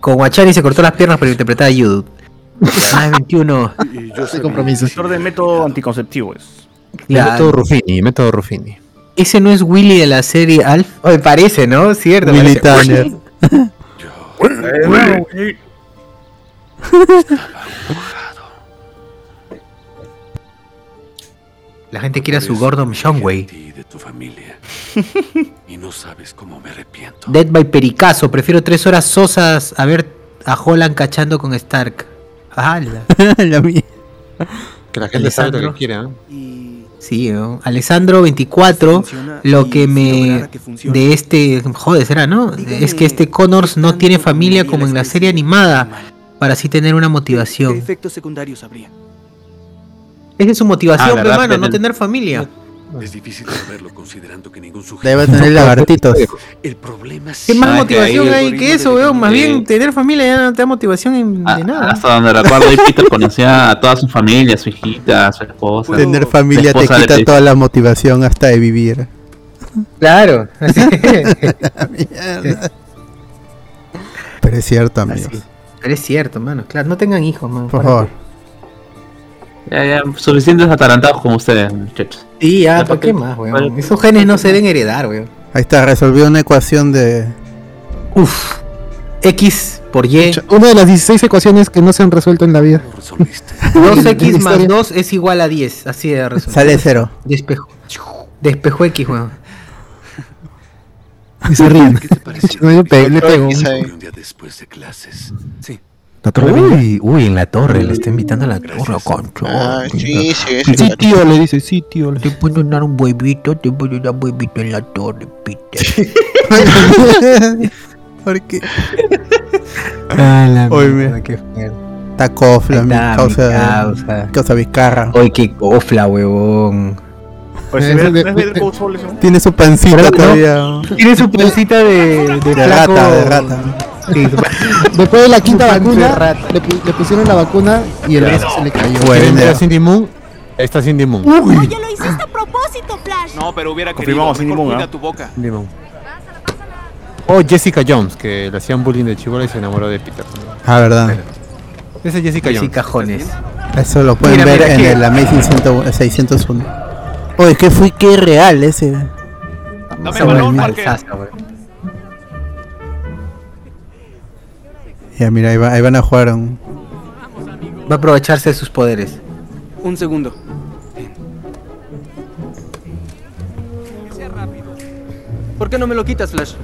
Con Wachari se cortó las piernas para interpretar a Yud. Naves 21. compromiso. Actor de método anticonceptivo es. Claro. Método Ruffini, método Ruffini. Ese no es Willy de la serie Alf. Oye, parece, ¿no? Cierto. Willy parece. Tanner. La gente quiere a su Gordon Shumway. De tu familia. <laughs> y no sabes cómo me arrepiento. Dead by Pericazo. Prefiero tres horas sosas a ver a Holland cachando con Stark. ¡Hala! <laughs> La mía. Que la gente sabe lo que quiere, ¿no? Sí, ¿no? Alessandro 24, lo que me de este joder será, ¿no? Es que este Connors no tiene familia como en la serie animada para así tener una ¿Qué motivación. efectos secundarios habría? Esa es su motivación, Ah, hermano, no Tener- familia. Es difícil saberlo considerando que ningún sujeto. Debe tener lagartitos. El problema es. ¿Qué más que motivación ahí- hay que eso, weón? Más bien tener familia ya no te da motivación en- Ah, de nada. Hasta donde recuerdo, ahí Peter conocía a toda su familia, a su hijita, a su esposa. Tener familia te de quita toda la motivación hasta de vivir. Claro. <laughs> Mierda. <laughs> Pero es cierto, amigos. Pero es cierto, mano. Claro, no tengan hijos, man. Por favor. Ya, ya, suficientes atarantados como ustedes, muchachos. Sí, ya, ¿para qué qué? más, weón? Esos genes no se deben heredar, weón. Ahí está, resolvió una ecuación de. Uf. X por Y. Una de las 16 ecuaciones que no se han resuelto en la vida. 2x <laughs> más Historia. 2 es igual a 10. Así de resuelto. Sale cero. Despejo. Despejo X, weón. Y se ríen. ¿Qué te parece? <laughs> Le pego. Un día después de clases. Sí. La torre. Uy, uy, en la torre. Le está invitando a la torre, concho. Ah, sí, sí, Sí, sí. tío, le dice, sí, tío. le- Te puedo dar un huevito, te puedo dar un huevito en la torre, Peter. <laughs> Porque <laughs> Ah, la Oye, mierda, mira. qué feo. está cofla, mi causa, causa. causa Vizcarra. Oye, qué cofla, huevón. Pues Ese se ve- de- ¿no es Better de- Call Saul eso? Tiene su pancita todavía. Tiene su pancita de, de, De flaco. rata, de rata. Sí, <laughs> Después de la quinta vacuna, le, le pusieron la vacuna y el beso se le cayó. Bueno. ¿Quieren ver a Cindy Moon? Esta Cindy Moon. Oye, lo hiciste a propósito, Flash. No, pero hubiera Confirmamos, querido. Cindy Moon, ¿ah? tu boca. Cindy Moon. O Jessica Jones, que le hacían bullying de chivola y se enamoró de Peter. Ah, verdad. Esa es Jessica Jones. cajones. Eso lo pueden Mira, ver mira, en el Amazing 100 601. Oye, que fui que real ese. Dame Esa balón, weón. Ya, mira, ahí, va- ahí van a jugar un. Va a aprovecharse de sus poderes. Un segundo. ¿Por qué no me lo quitas, Flash?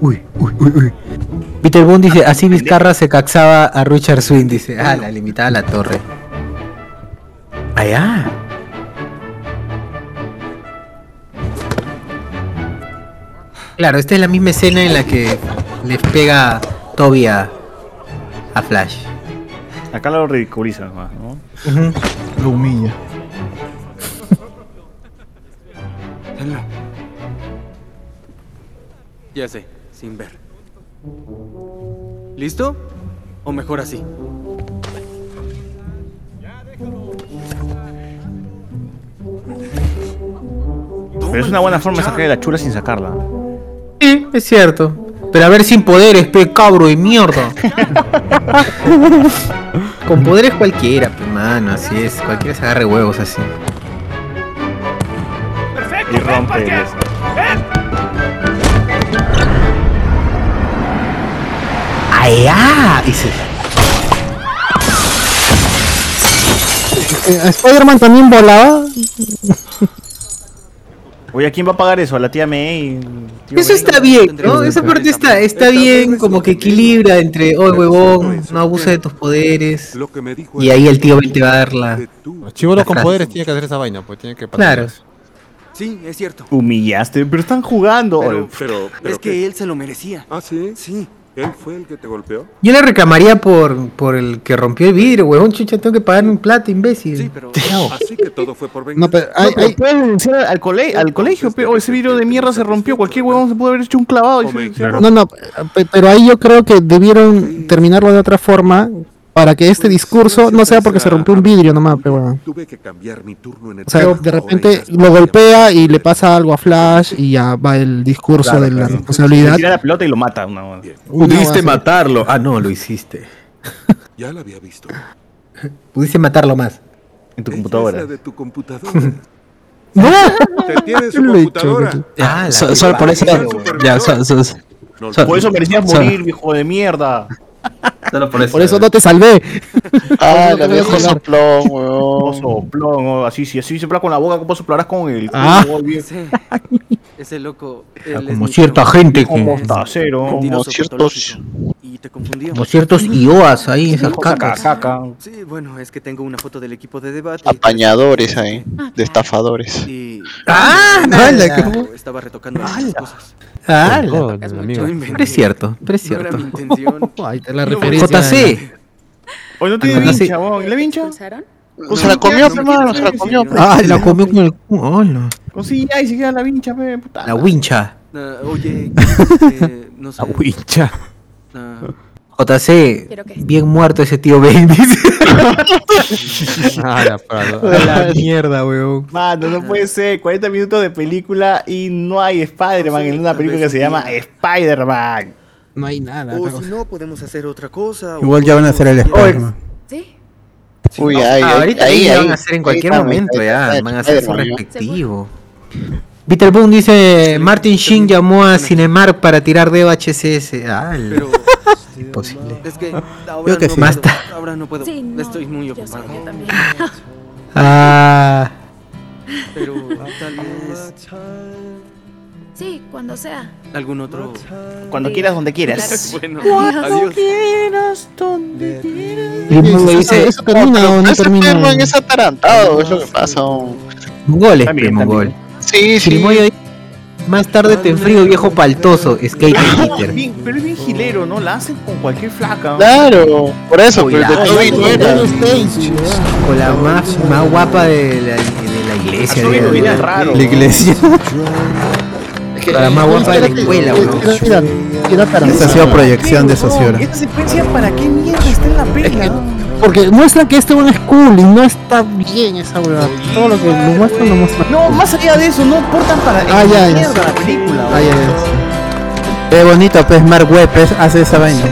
Uy, uy, uy, uy. Peter Boone dice, así Vizcarra se caxaba a Richard Swing, dice, ah, la limitada a la torre. Allá. Claro, esta es la misma escena en la que les pega Toby a, a Flash. Acá lo ridiculiza más, ¿no? Lo humilla. <laughs> Ya sé, sin ver. ¿Listo? ¿O mejor así? Pero es una buena forma de sacar la chula sin sacarla. Sí, es cierto. Pero a ver sin poderes, pe cabro de mierda. <laughs> Con poderes cualquiera, pe mano, así es. Cualquiera se agarre huevos así. Y rompe el se... Eh, Spider-Man también volaba. <laughs> Oye, ¿a quién va a pagar eso? ¿A la tía May? Tío Eso está bien, ¿no? Esa parte está, está bien, como que equilibra entre, oh huevón, no abusa de tus poderes. Y ahí el tío Ben te va a dar la. Los chivolos con poderes tienen que hacer esa vaina, pues tienen que Claro. Sí, es cierto. Humillaste, pero están jugando. Pero, pero, es que él se lo merecía. ¿Ah, sí? Sí. ¿Él fue el que te golpeó? Yo le reclamaría por, por el que rompió el vidrio, huevón, chucha, tengo que pagar un plata, imbécil. Sí, pero... <laughs> Así que todo fue por No, pero hay, No, pero hay- puedes denunciar al, cole- al colegio, pero ese vidrio de mierda se rompió. Cualquier huevón se pudo haber hecho un clavado. y se- se No, no, pe- pero ahí yo creo que debieron terminarlo de otra forma para que este discurso no sea porque se rompió un vidrio nomás, pero bueno. Tuve que cambiar mi turno en el O sea, de repente lo golpea y le pasa algo a Flash y ya va el discurso Claro, de la claro. responsabilidad. Tira la pelota y lo mata. Una... Una Pudiste matarlo. Ah, no, lo hiciste. <laughs> Ya la había visto. Pudiste matarlo más. En tu computadora. de tu computadora. <laughs> ¡No! Te tiene su <laughs> Lo he hecho, computadora. Ah, la So- solo por eso. Ya, so- so- so- Por eso merecías so- morir, viejo de mierda. Solo por eso. Por eso no te salvé. Ah, la viejo soplón, weón. soplón, así, si así soplas con la boca, ¿cómo soplarás con el culo? Ah. bien? Ese loco. Ah, él es como mi cierta gente Como. Mentiroso, Como ciertos-. Y te. Como ciertos <laughs> IOAs ahí, esas Caca, cacas. caca. Sí, bueno, es que tengo una foto del equipo de debate. Apañadores ahí, de estafadores. Y. ¡Ah! no, ¡Hala! ¿cómo? Estaba retocando algunas cosas. ¡Ah! Oh. Pero es cierto, pero es No era cierto. mi intención. <laughs> Ahí está la No, referencia. JC. Hoy no tiene Ah, vincha. ¿Y la vincha? ¿Expulsaron? Se la comió, hermano, se la comió. Ah, la comió con el culo. Con sí, ya, y se queda la vincha, pe, puta. La wincha. Ah, oye, <laughs> eh, no sé. La wincha. ah, JC, bien muerto ese tío Ben. dice. <laughs> Ah, la parada. <laughs> A la mierda, weón. Mano, no puede ser. 40 minutos de película y no hay Spider-Man en una película que se llama Spider-Man. No hay nada. o si no, podemos hacer otra cosa. Igual ya van a hacer el Spider-Man. ¿Sí? Uy, Ah, ay, ay, ahorita ahí, ahí. van a hacer en cualquier Ahí momento, ahí ya. Van a hacer su ¿no? respectivo. <laughs> Peter Boone dice, Martin Sheen llamó a Cinemark para tirar de HCS. Ah, Pero <laughs> imposible. es que ahora Creo que no sí. puedo. Basta. Ahora no puedo. Sí, no, Estoy muy ocupado. yo también. <laughs> Ah, Pero tal vez Sí, cuando sea. algún otro. Cuando Sí. quieras, donde quieras. Bueno, adiós. quieras, donde quieras. y Eso- dice, ¿Eso termina o no Ese termina? Spider-Man es atarantado, es lo que pasa. Mongoles, También, primo, también. mongol. Sí, sí. Dice, más tarde te enfrío, viejo paltoso. Skate <laughs> No, Peter. bien- pero es bien gilero, ¿no? La hacen con cualquier flaca. ¿no? Claro, por eso, pero de Toby no era. Con la más, más guapa de la, de la iglesia. Lo viene ¿no? raro. La <laughs> iglesia. La más guapa de la escuela, weón. Esa ha sido proyección de Sociora. ¿Esta secuencia para qué mierda está en la pela? Porque muestran que este one es cool y no está bien esa weá. Todo lo que lo muestran lo muestran. No, más allá de eso, no aportan para Ah, ya, ya. mierda la película. Ah, ya, ya. Qué bonito, pues Mark Webb es- hace esa vaina.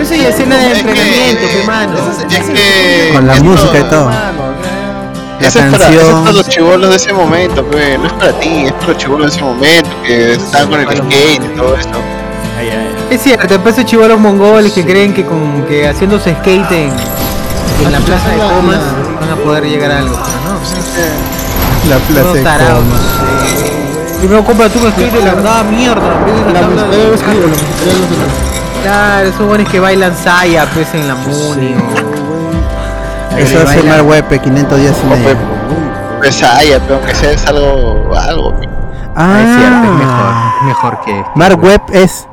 Esa es la escena de entrenamiento, qué mano. Es que. Con la música y todo. La Eso es, para, es los chivolos de ese momento, pe. no es para ti, es para los chivolos de ese momento que están con el skate y todo eso. Ay, ay, Es cierto, después esos chivolos mongoles que creen que con que haciendo su skate en, en la plaza de comas van a poder llegar a algo. Pero La no, plaza todos de tarados. coma. Primero compra tu skate de la verdad, mierda. la La la. Claro, esos buenos que bailan saya pues en la Muni o... Eso hace bailan- Mark Webb 500 días sin ella. Pues ay, pero aunque sea es algo, algo. Ah, es cierto, es mejor, es mejor que... Mark Webb es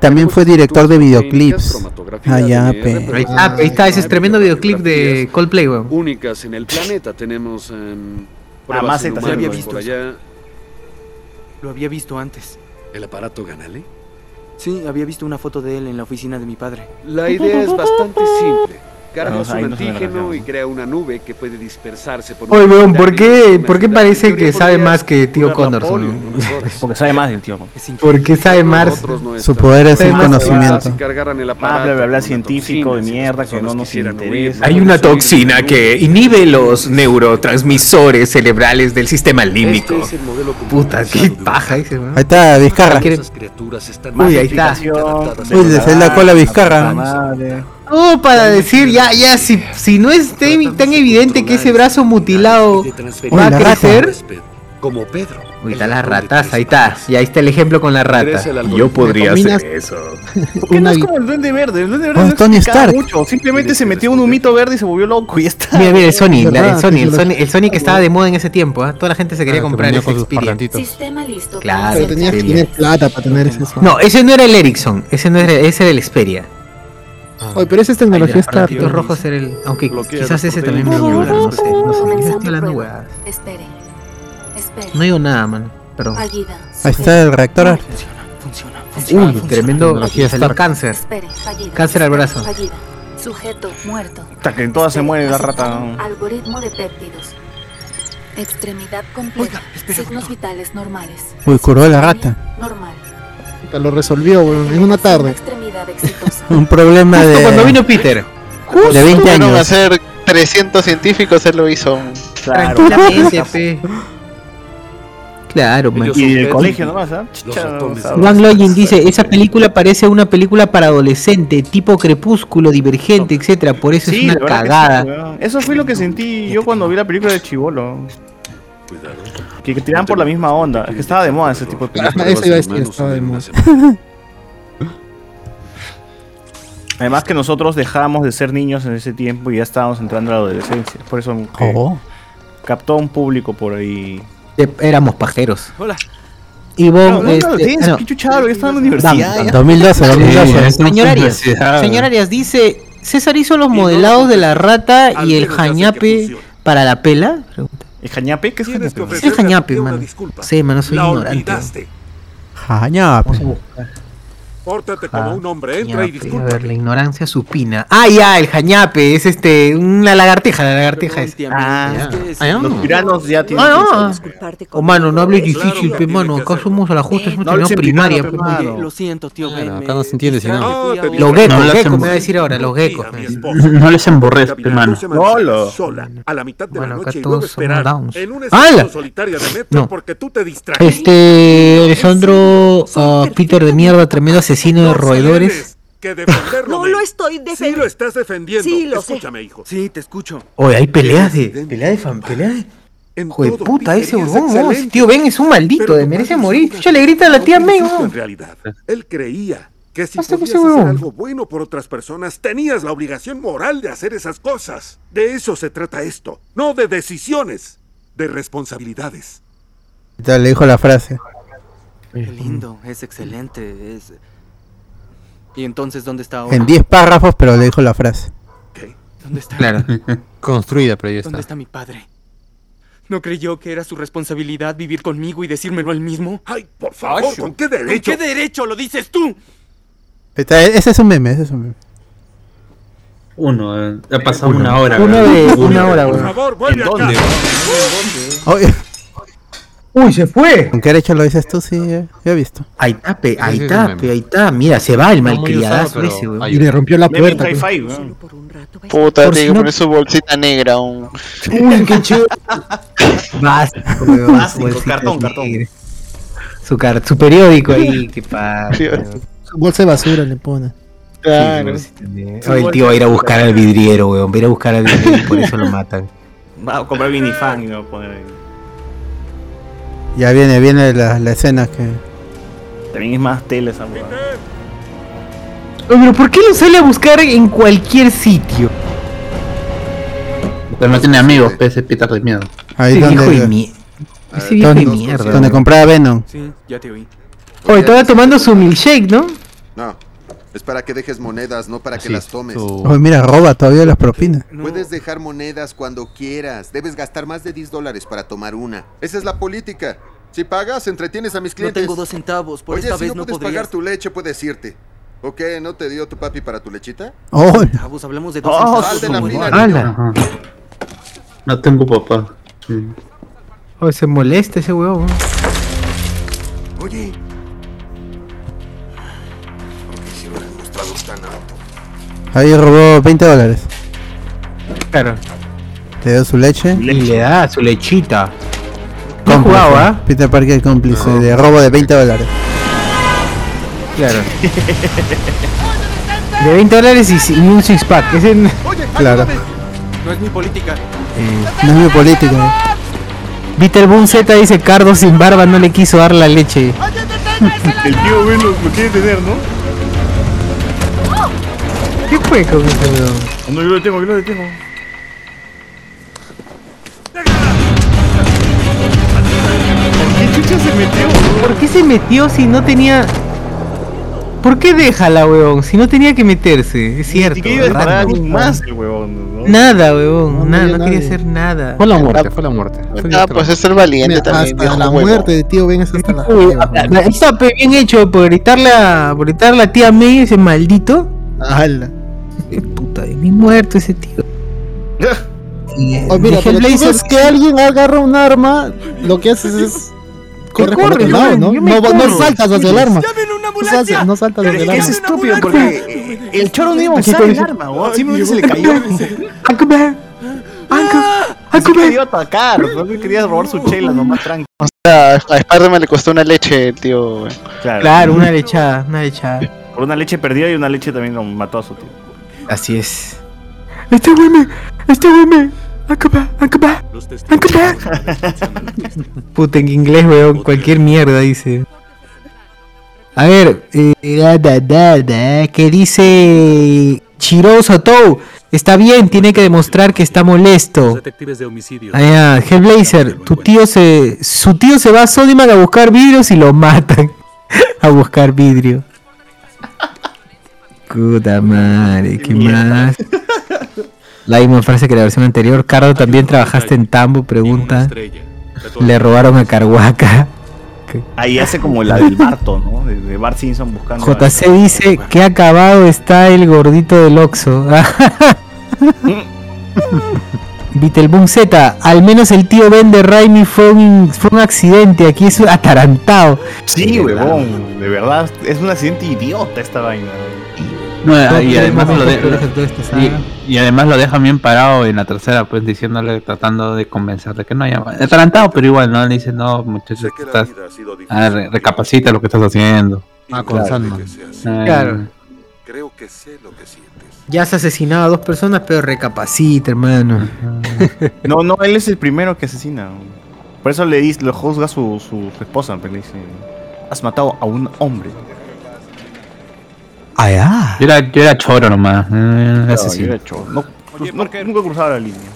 también fue director de videoclips. Ah, ya, pe. Ahí está, ahí está, ese es tremendo videoclip de Coldplay, weón. Únicas en el planeta tenemos pruebas más en zetas, humanos había visto allá. Lo había visto antes. ¿El aparato Ganale? Sí, había visto una foto de él en la oficina de mi padre. La idea es bastante simple. Carga nos antígeno y crea una nube que puede dispersarse por Oye, weón, ¿por qué, ¿por qué parece que sabe más que tío weón? <laughs> <laughs> Porque sabe más del tío. ¿Por qué sabe más? No Su poder es el más conocimiento. Ah, aparato bla, bla, bla, científico de mierda que no nos interesa. Hay una toxina que inhibe los neurotransmisores cerebrales del sistema límbico. Este Puta, qué paja ese, weón. Ahí está, Vizcarra. Uy, ahí está. Uy, sale la cola Vizcarra. Oh, para decir, ya, ya, si, si no es tan, tan evidente que ese brazo mutilado va a crecer. Como Pedro. Uy, está la ratas, ahí está. Y ahí está el ejemplo con la rata. Yo podría hacer eso. <laughs> ¿Por qué no es como el duende verde? El duende verde Oh, no Tony Stark. mucho. Simplemente se metió un humito verde y se volvió loco y está. Mira, mira, el Sony, la- el Sony, el Sony, el Sony que estaba de moda en ese tiempo, ¿ah? Toda la gente se quería Ah, comprar ese con sus Xperia. Sistema listo. Claro. Pero tenías que tener plata para tener ese. No, ese no era el Ericsson, ese no era, ese era el Xperia. Oye, pero esa es tecnología. Los rojos era el, aunque Bloquea quizás ese también me ayuda, no sé, no sé, quizás estoy hablando prueba. huevadas. Espere. Espere. No digo nada, mano, perdón. Fallida. Ahí está el reactor. Uy, tremendo, Tecnología salió Stark. cáncer. Espere. Fallida. Cáncer al brazo. Fallida. Sujeto muerto. Hasta que en todas se muere la rata. Algoritmo de péptidos. Extremidad completa. Signos vitales normales. Uy, curó la rata. Normal. Te lo resolvió, weón, en una tarde. Un problema Justo de. cuando vino Peter. de 20 Fueron a años. ser 300 científicos, él lo hizo. Tranquilamente, pe. Claro, man. Y del colegio nomás, ¿ah? Juan dice, esa película parece una película para adolescente, tipo crepúsculo, divergente, etcétera, por eso Sí, es una cagada. sí. Eso fue lo que sentí yo cuando vi la película de Chivolo. Que, que tiraban por la misma onda. Es que estaba de moda ese tipo de películas. Ah, eso iba a decir, estaba de moda. Además que nosotros dejábamos de ser niños en ese tiempo y ya estábamos entrando a la adolescencia. Por eso que Oh. captó un público por ahí. Eh, Éramos pajeros. Hola. Y No, vos, no, no, este, no, no. qué chuchado, ya estaba en la universidad. Dam, ya. 2012, 2012. Señor Arias, señor Arias dice, César hizo los modelados de la rata y el jañape para la pela. Pregunta. ¿El jañape? ¿Qué es jañape? ¿Qué es jañape, mano? disculpa. Sí, mano, soy La ignorante. olvidaste. Jaña, pues. Pórtate como un hombre, entra y Jañape, a disculpa. ver, la ignorancia supina. Ah, ya, el jañape, es este, una lagartija, la lagartija es. Ah, Es que Ah. Los tiranos ya tienen. Ah, que- no. Disculparte Oh, mano, no hables Claro difícil, que pe, mano. Acá somos a la justa, es No una primaria, pe, pe, mano. Lo siento, tío. Claro, acá no se entiende, si no. Ah, Los geckos, No geckos, me va a decir ahora, los geckos. Pe. No les emborrezca, Caminando mano. Lolo. sola, a la mitad de Bueno, la acá noche y todos luego esperar downs. en una ¡Hala! estación solitaria de metro No. porque tú te distrajiste. Este, Alessandro, ah, Peter de mierda, tremendo asesino de No roedores. que defenderlo, <laughs> No lo estoy Sí lo defendiendo. estás defendiendo. Sí, lo sé. Escúchame, hijo. Sí, te escucho. Oye, hay peleas de. Pelea de fan, pelea de. En Hijo de todo, puta, ese es huevón, excelente. tío Ben es un maldito, de merece morir. Yo le grita a la no tía Men. En realidad, él creía que si podías hacer algo bueno por otras personas, tenías la obligación moral de hacer esas cosas. De eso se trata esto. No de decisiones, de responsabilidades. Ya le dijo la frase. Qué lindo, es excelente, es... ¿Y entonces dónde está ahora? En 10 párrafos, pero le dijo la frase. ¿Dónde está? Claro. <laughs> Construida, pero ya ¿Dónde está. está mi padre? ¿No creyó que era su responsabilidad vivir conmigo y decírmelo él mismo? ¡Ay, por favor! ¿Con qué derecho? ¿Con qué derecho lo dices tú? Está- ese es un meme, ese es un meme. Uno, eh, ha pasado Uno. una hora. Uno de una hora, Por weón. favor, vuelve ¿En acá. dónde? Uy, se fue. ¿Con qué derecho lo dices tú? Sí, ya, ya he visto. Ahí está, pe, ahí Ese es está, un meme. pe, ahí está. Mira, se va el malcriadazo usado, ese, weón. Y le rompió la Meme puerta. pues. hi-fi, weón. Por un rato, ¿ves? Puta, Por tío, si no- con su bolsita negra. Un... <laughs> Uy, qué chido. Básico, weón. Básico, bolsita cartón, cartón. Su, car- su periódico ahí, <laughs> qué pasa. Sí, weón. Su bolsa de basura le pone. Claro. Oye, el tío va a ir a buscar al vidriero, weón. Va a ir a buscar al vidriero y por eso lo matan. <laughs> Va a comprar Vinifan y lo va a poner ahí. Ya viene, viene la, la escena que. También es más tele esa huevada. Pero ¿por qué lo sale a buscar en cualquier sitio? Pero no tiene amigos, pe, ese Peter de miedo. Ahí Ese viejo de mierda. Ese viejo de mierda. donde compraba Venom. Sí, ya te oí. Oye, estaba tomando su milkshake, ¿no? No, es para que dejes monedas, no para que Sí, las tomes. su- Oye, mira, roba todavía las propinas. No, Puedes dejar monedas cuando quieras. Debes gastar más de 10 dólares para tomar una. Esa es la política. Si pagas, entretienes a mis no clientes. tengo dos centavos, por Oye, esta si vez no no puedes podrías... pagar tu leche, puedes irte. ¿O qué? ¿No te dio tu papi para tu lechita? Oh, Chavos, hablamos de dos Oh, centavos, sal de la ¿no? fila, ¡Hala! No tengo papá. Sí. Oh, se molesta ese huevón. Oye. Ahí robó 20 dólares. Claro. Le dio su leche. Y le da su lechita. No Cómplice. jugado, ¿ah? Peter Parker cómplice de robo de 20 dólares. Claro. De 20 dólares y, y un six pack. Ese n- <laughs> Claro. No es mi política. No es mi política. Peter Boom Z dice Cardo sin barba no le quiso dar la leche. El tío Ben lo, lo quiere tener, ¿no? ¿Qué fue con ese huevón? No, yo lo tengo, yo lo tengo. ¿Qué chucha se metió? ¿Por qué se metió si no tenía.? ¿Por qué déjala, huevón? Si no tenía que meterse, es cierto. Ni iba a más el ¿no? Nada, No, nada, no quería nadie. hacer nada. Fue la muerte, fue la muerte. Fue Ah, pues es el valiente Mira, también. hasta la huevo. muerte de tío Ben es hasta la Está pe- bien hecho por gritarle a, por gritarle a la tía May, ese maldito. ¡Hala! Eh, Puta, de mi muerto ese tío. Eh, Oh, mira, pero tú Blazer- ves que alguien agarra un arma, lo que haces es. Corre por corres, otro lado, man, ¿no? No, no saltas hacia el arma. ¡Llamen una No saltas, no saltas hacia el Es arma. estúpido porque el choro no iba a usar el arma, weón. Simplemente se le cayó. Quería atacar, no quería robar su chela nomás tranqui. O sea, a Spider-Man le costó una leche el tío. Claro. Claro, una lechada, una lechada. Por una leche perdida y una leche también lo mató a su tío. Así es. Este güey me. Este güey me. Acaba, acaba, acaba. Puta, en inglés, weón, cualquier mierda dice. A ver, eh, da, da, da, da, ¿qué dice Chiro Sotou? Está bien, tiene que demostrar que está molesto. Detectives de homicidio. Ah, ya, Hellblazer, tu tío se. Su tío se va a Sodimac a buscar vidrios y lo matan. <laughs> a buscar vidrio. Puta madre, ¿qué más? La misma frase que la versión anterior. Cardo, también trabajaste en Tambo, pregunta. Le robaron a Carhuaca. Ahí hace como la del Barto, ¿no? De, de Bart Simpson buscando. a- JC dice que acabado está el gordito del Oxxo. <laughs> Vitelboom Z, al menos el tío Ben de Raimi fue un, fue un accidente, aquí es un atarantado. Sí, huevón. De verdad, es un accidente idiota esta vaina. No, Todo y además más lo de- y, y además lo deja bien parado en la tercera, pues diciéndole, tratando de convencerle que no haya atarantado, pero igual no le dice no muchachos que estás ah, re- recapacita lo que estás haciendo. Ah, con Sandman. Claro. Creo que sé lo que sientes. Ya has asesinado a dos personas, pero recapacita, hermano. No, no, él es el primero que asesina. Por eso le dice, lo juzga su, su, su esposa, pero le dice, has matado a un hombre. Ah, ya. Yo era, yo era choro nomás. eh, Claro, yo era choro. No, pues, no- nunca cruzaba la línea.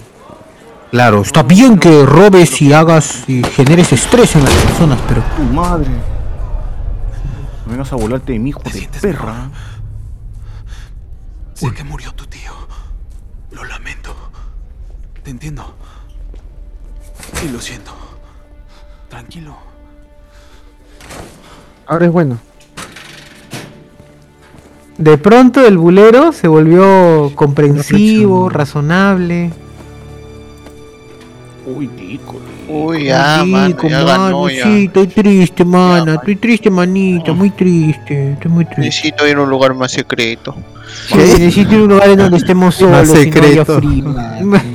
Claro, está bien que robes y hagas y generes estrés en las personas, pero Tu madre. No vengas a volarte de mi hijo de perra. Sé que murió tu tío. Lo lamento. Te entiendo. Y lo siento. Tranquilo. Ahora es bueno. De pronto el bulero se volvió comprensivo, razonable. Uy, tico. Uy, ya, mano, Chico, ya mano, ganó ya. sí, estoy triste, mana, estoy triste, manita, muy triste, estoy muy triste. Necesito ir a un lugar más secreto. Sí, necesito ir a un lugar en donde estemos <laughs> solos y no haya frío. No es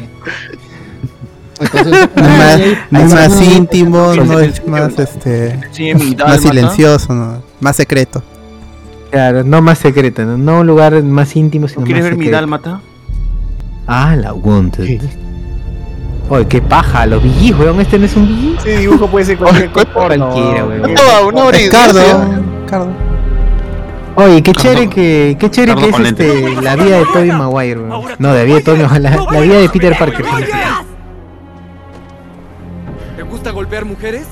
más, más <laughs> íntimo, no es más este más silencioso, no, más secreto. Claro, no más secreto, no, no un lugar más íntimo, sino ¿No quieres más ver mi secreto. dálmata? Ah, la Wanted. Oye, qué paja, los VGs, weón, este no es un VG. Ese dibujo puede ser cualquier cosa. Cualquiera, weón. No, una hora Ricardo. Oye, qué chévere que, qué chévere que es este, la vida de Tobey Maguire, weón. No, la vida de Tobey, la, la vida de Peter Parker. ¿Te gusta golpear mujeres?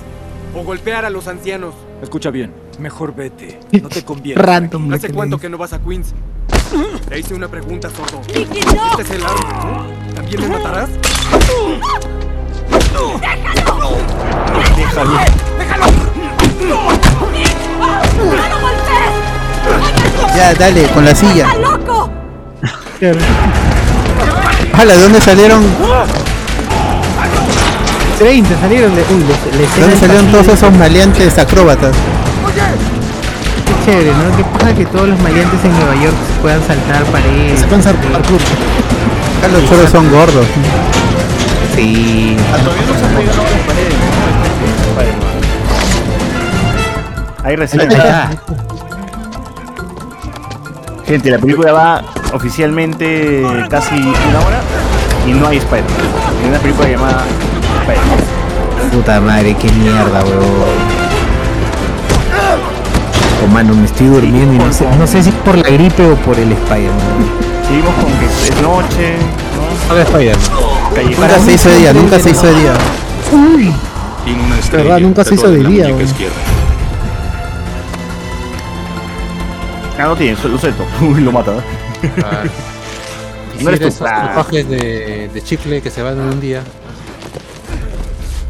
¿O golpear a los ancianos? Escucha bien. Mejor vete. No te conviene. Random. ¿Hace cuánto que no vas a Queens? Te hice una pregunta, sordo. ¡Nicky, no! Este es el arma, ¿no? ¿También me matarás? Déjalo. ¡No lo golpees! Ya, dale, con la silla. ¡Está loco! <laughs> Hala, ¿de dónde salieron? 30 salieron de. Uy, les, les ¿De dónde salieron todos esos maleantes acróbatas? Qué chévere, ¿no? ¿Qué pasa que todos los maleantes en Nueva York puedan saltar paredes? Se pueden saltar parkour. Acá los choros son gordos. Sí. Todavía no se han pegado las paredes. Ahí recién. Gente, la película va oficialmente casi una hora y no hay Spider-Man. Es una película llamada. Puta madre, qué mierda, weón. Oh, mano, me estoy durmiendo y no sé, no sé si es por la gripe o por el Spider-Man. Seguimos con que es noche, ¿no? Spider-Man. Callejero. Nunca se hizo de día, nunca se hizo de día. Uy. Tiene una estrella Verdad, nunca se hizo de día, izquierda. Ah, no tiene, lo suelto. <laughs> Uy, lo mata. Ah. No eres tú. de, de chicle que se van en un día.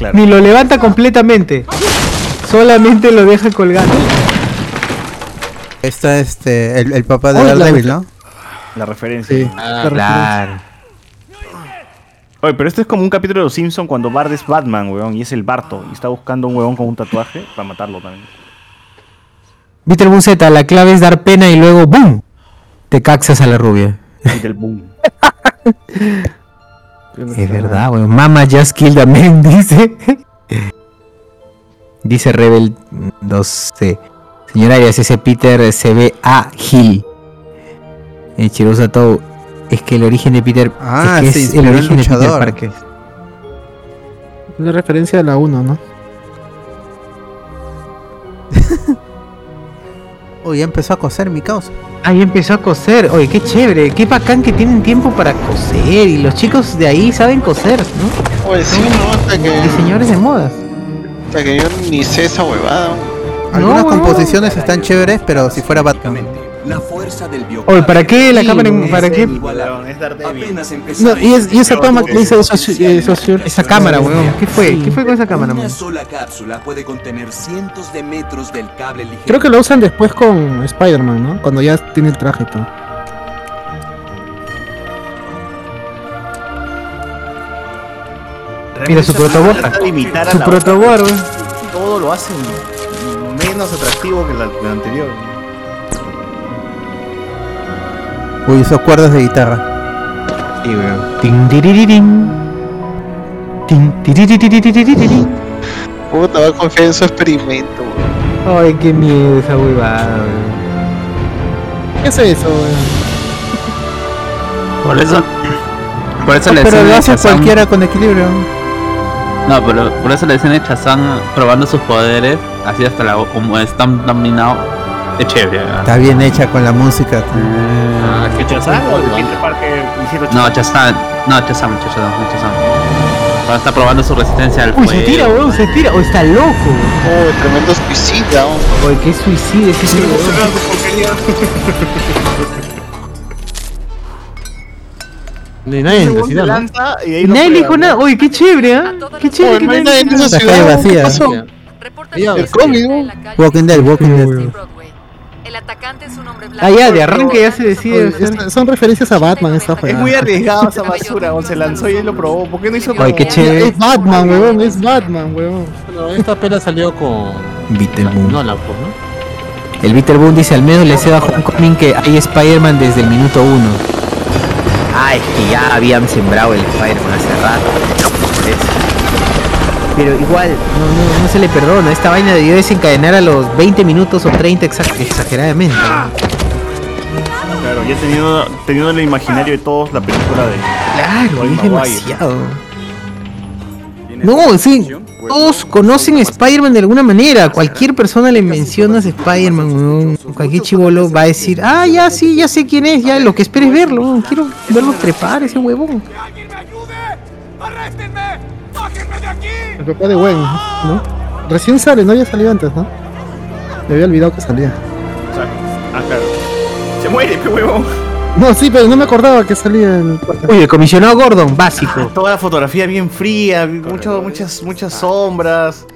Claro. Ni lo levanta completamente. Solamente lo deja colgando. Está este, el, el papá de Oh, Daredevil, ¿no? La referencia. Sí. Ah, la Claro. Oye, pero esto es como un capítulo de Los Simpsons cuando Bart es Batman, weón, y es el Barto, y está buscando un huevón con un tatuaje para matarlo también. Peter Buceta, la clave es dar pena y luego ¡boom! Te caxas a la rubia. Del boom. <laughs> Es verdad, weón. Mama just killed a man, <laughs> dice. dice Rebel 2C. Señora Arias, ese Peter se ve ágil. El Chirosa Tou. Es que el origen de Peter. Ah, es que se es el en origen de Peter. Parker. Una referencia a la 1, ¿no? Uy, ya empezó a coser mi causa. Ahí empezó a coser. Oye, qué chévere. Qué bacán que tienen tiempo para coser. Y los chicos de ahí saben coser, ¿no? Pues sí, no, hasta que, Diseñadores de modas. hasta que yo ni sé esa huevada. Algunas composiciones están chéveres, pero si fuera Batman. La fuerza del bio. Oye, ¿para qué la cámara? en- ¿Para qué? No, y, es, y esa toma que dice socio- eh, Esa cámara, weón. ¿Qué fue? ¿Qué fue con esa cámara, Una sola cápsula puede contener cientos de metros del cable ligero. Creo que lo usan después con Spider-Man, ¿no? Cuando ya tiene el traje y todo. Mira su protobot. Trata de imitar a Su la protobot, otra. weón. Todo lo hacen menos atractivo que la anterior. Uy, esos cuerdas de guitarra. Sí, weón. Puta, va a confiar en su experimento, weón. Ay, qué miedo esa huevada, weón. ¿Qué es eso, weón? Por eso. Por eso la Pero lo hace cualquiera con equilibrio. No, pero por eso la escena de Shazam probando sus poderes, así hasta la como están dominado, es chévere. ¿verdad? Está bien hecha con la música. Ah, ¿Que Chazán o el Peter Parker hicieron No, Shazam, no, Shazam, Shazam, no. Cuando está probando su resistencia al Uy, fuego. se tira, weón, se tira. O está loco. Oh, tremendo suicida, weón. Oye, qué tío, weón. Ni nadie en la Se ciudad, ¿no? lanza y ahí nadie dijo nada. Oye, qué chévere, ¿ah? Qué chévere. Oh, que no hay nadie en esa ciudad. ¿Qué vacía. pasó? El COVID. Walking Dead, Walking Dead. El atacante es un hombre blanco. Ah, ya, de arranque ya se decide. Oye, es- son referencias a Batman esta Es juegada. muy arriesgado esa <laughs> basura, o se lanzó y él lo probó. ¿Por qué no hizo Oye, qué chévere. Es Batman, weón, es Batman, weón. Pero esta pela salió con. No, la pues, ¿no? El Bitterboom dice: al menos le cedo a Homecoming que hay Spider-Man desde el minuto uno. Ah, es que ya habían sembrado el Spider-Man hace rato. Pero igual, no, no, no se le perdona. Esta vaina debió desencadenar a los 20 minutos o 30 exa- exageradamente. Claro, ya teniendo, teniendo en el imaginario de todos la película de. Claro, es demasiado. No, sí, todos conocen a Spider-Man de alguna manera. Cualquier persona le mencionas Spider-Man, weón. Cualquier chivolo va a decir, ah, ya sí, ya sé quién es, ya lo que esperes verlo, weón. quiero verlo trepar ese huevón. El papá de Gwen, ¿no? Recién sale, no había salido antes, ¿no? Me había olvidado que salía. Ah, claro. Se muere, qué huevón. No, sí, pero no me acordaba que salía en el Oye, comisionado Gordon, básico. Toda la fotografía bien fría, mucho, muchas, muchas sombras.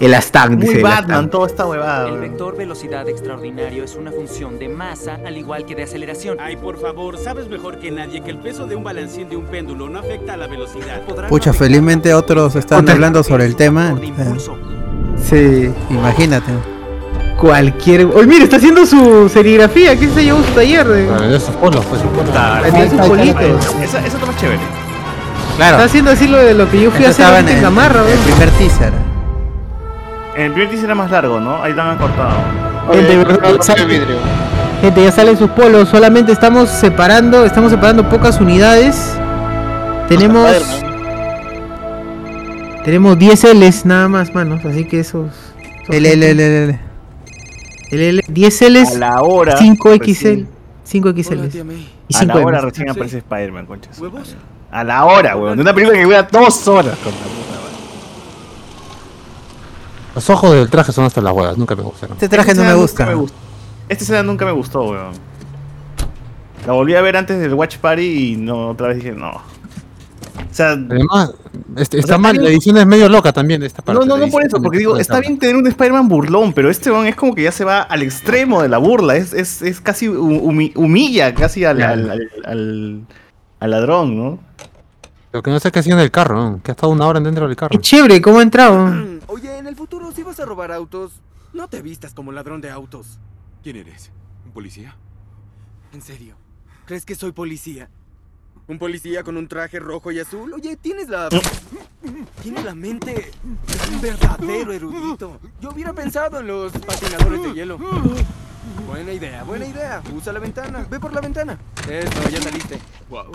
El Astag, Muy dice. el Batman, toda esta huevada. El vector velocidad extraordinario es una función de masa al igual que de aceleración. Ay, por favor, sabes mejor que nadie que el peso de un balancín de un péndulo no afecta a la velocidad. Pucha, felizmente otros están Otra- hablando sobre el tema. eh, Sí. imagínate. Cualquier. Oye, mira, está haciendo su serigrafía. ¿Qué se llevó su taller? Vender sus polos, pues sus politos. Esa, esa está más chévere. Está haciendo así lo de lo que yo fui a hacer en el- Gamarra, el weón. primer teaser. El primer teaser era más largo, ¿no? Ahí lo han cortado. Gente, gente, ya salen sus polos. Solamente estamos separando, estamos separando pocas unidades. Tenemos. Tenemos 10 L's nada más, manos. Así que esos. L, L, L, L. LL, 10 L's. A la hora, 5 XL. recién. 5 XL. Y A 5 la hora recién aparece Spider-Man, conchas. A la hora, weón. De una película que dura dos horas. Con la puta madre. Los ojos del traje son hasta las huevas, nunca me gustaron. Este traje Esta no me gusta. me. Esta escena nunca me gustó, weón. La volví a ver antes del Watch Party y no, otra vez dije, no. O sea, Además, este- O está sea, mal, la edición es medio loca también de esta parte. no, no, no por eso, porque digo, está bien tener un Spider-Man burlón, pero este weón es como que ya se va al extremo de la burla, es, es, es casi hu- humi- humilla casi al, al, al, al- al ladrón, ¿no? Lo que no sé qué hacía en el carro, ¿no? que ha estado una hora dentro del carro. Qué chévere, ¿cómo ha entrado? Oye, en el futuro, si vas a robar autos, no te vistas como ladrón de autos. ¿Quién eres? ¿Un policía? En serio, ¿crees que soy policía? ¿Un policía con un traje rojo y azul? Oye, tienes la... Tienes la mente de un verdadero erudito. Yo hubiera pensado en los patinadores de hielo. Buena idea, buena idea. Usa la ventana. Ve por la ventana. Eso, ya saliste. Wow.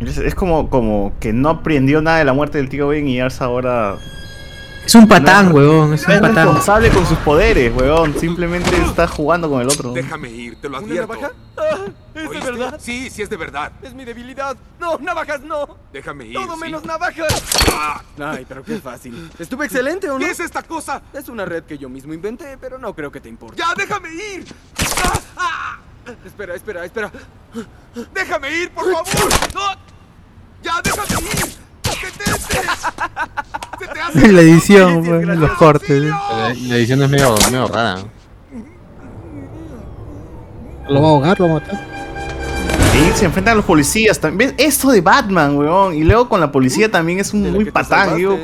Es, es como, como que no aprendió nada de la muerte del tío Ben y Arsa ahora Es un patán, huevón. Es no un es patán. responsable con sus poderes, weón. Simplemente está jugando con el otro. Déjame ir, te lo ¿Una advierto. navaja? Ah, ¿Es de verdad? Sí, sí es de verdad. Es mi debilidad. No, navajas no. Déjame ir. Todo ¿sí? menos navajas. Ay, pero qué fácil. Estuve excelente, ¿o no? ¿Qué es esta cosa? Es una red que yo mismo inventé, pero no creo que te importe. ¡Ya, déjame ir! ¡Ah! Espera, espera, espera. ¡Déjame ir, por favor! ¡No! ¡Ya, déjame ir! ¡Detente! ¡Se te hace <laughs> La edición, weón, los cortes. La, la edición es medio, medio rara. Lo va a ahogar, lo va a matar. Sí, se enfrentan a los policías también. ¿Ves? Esto de Batman, weón. Y luego con la policía también es un muy patán, digo.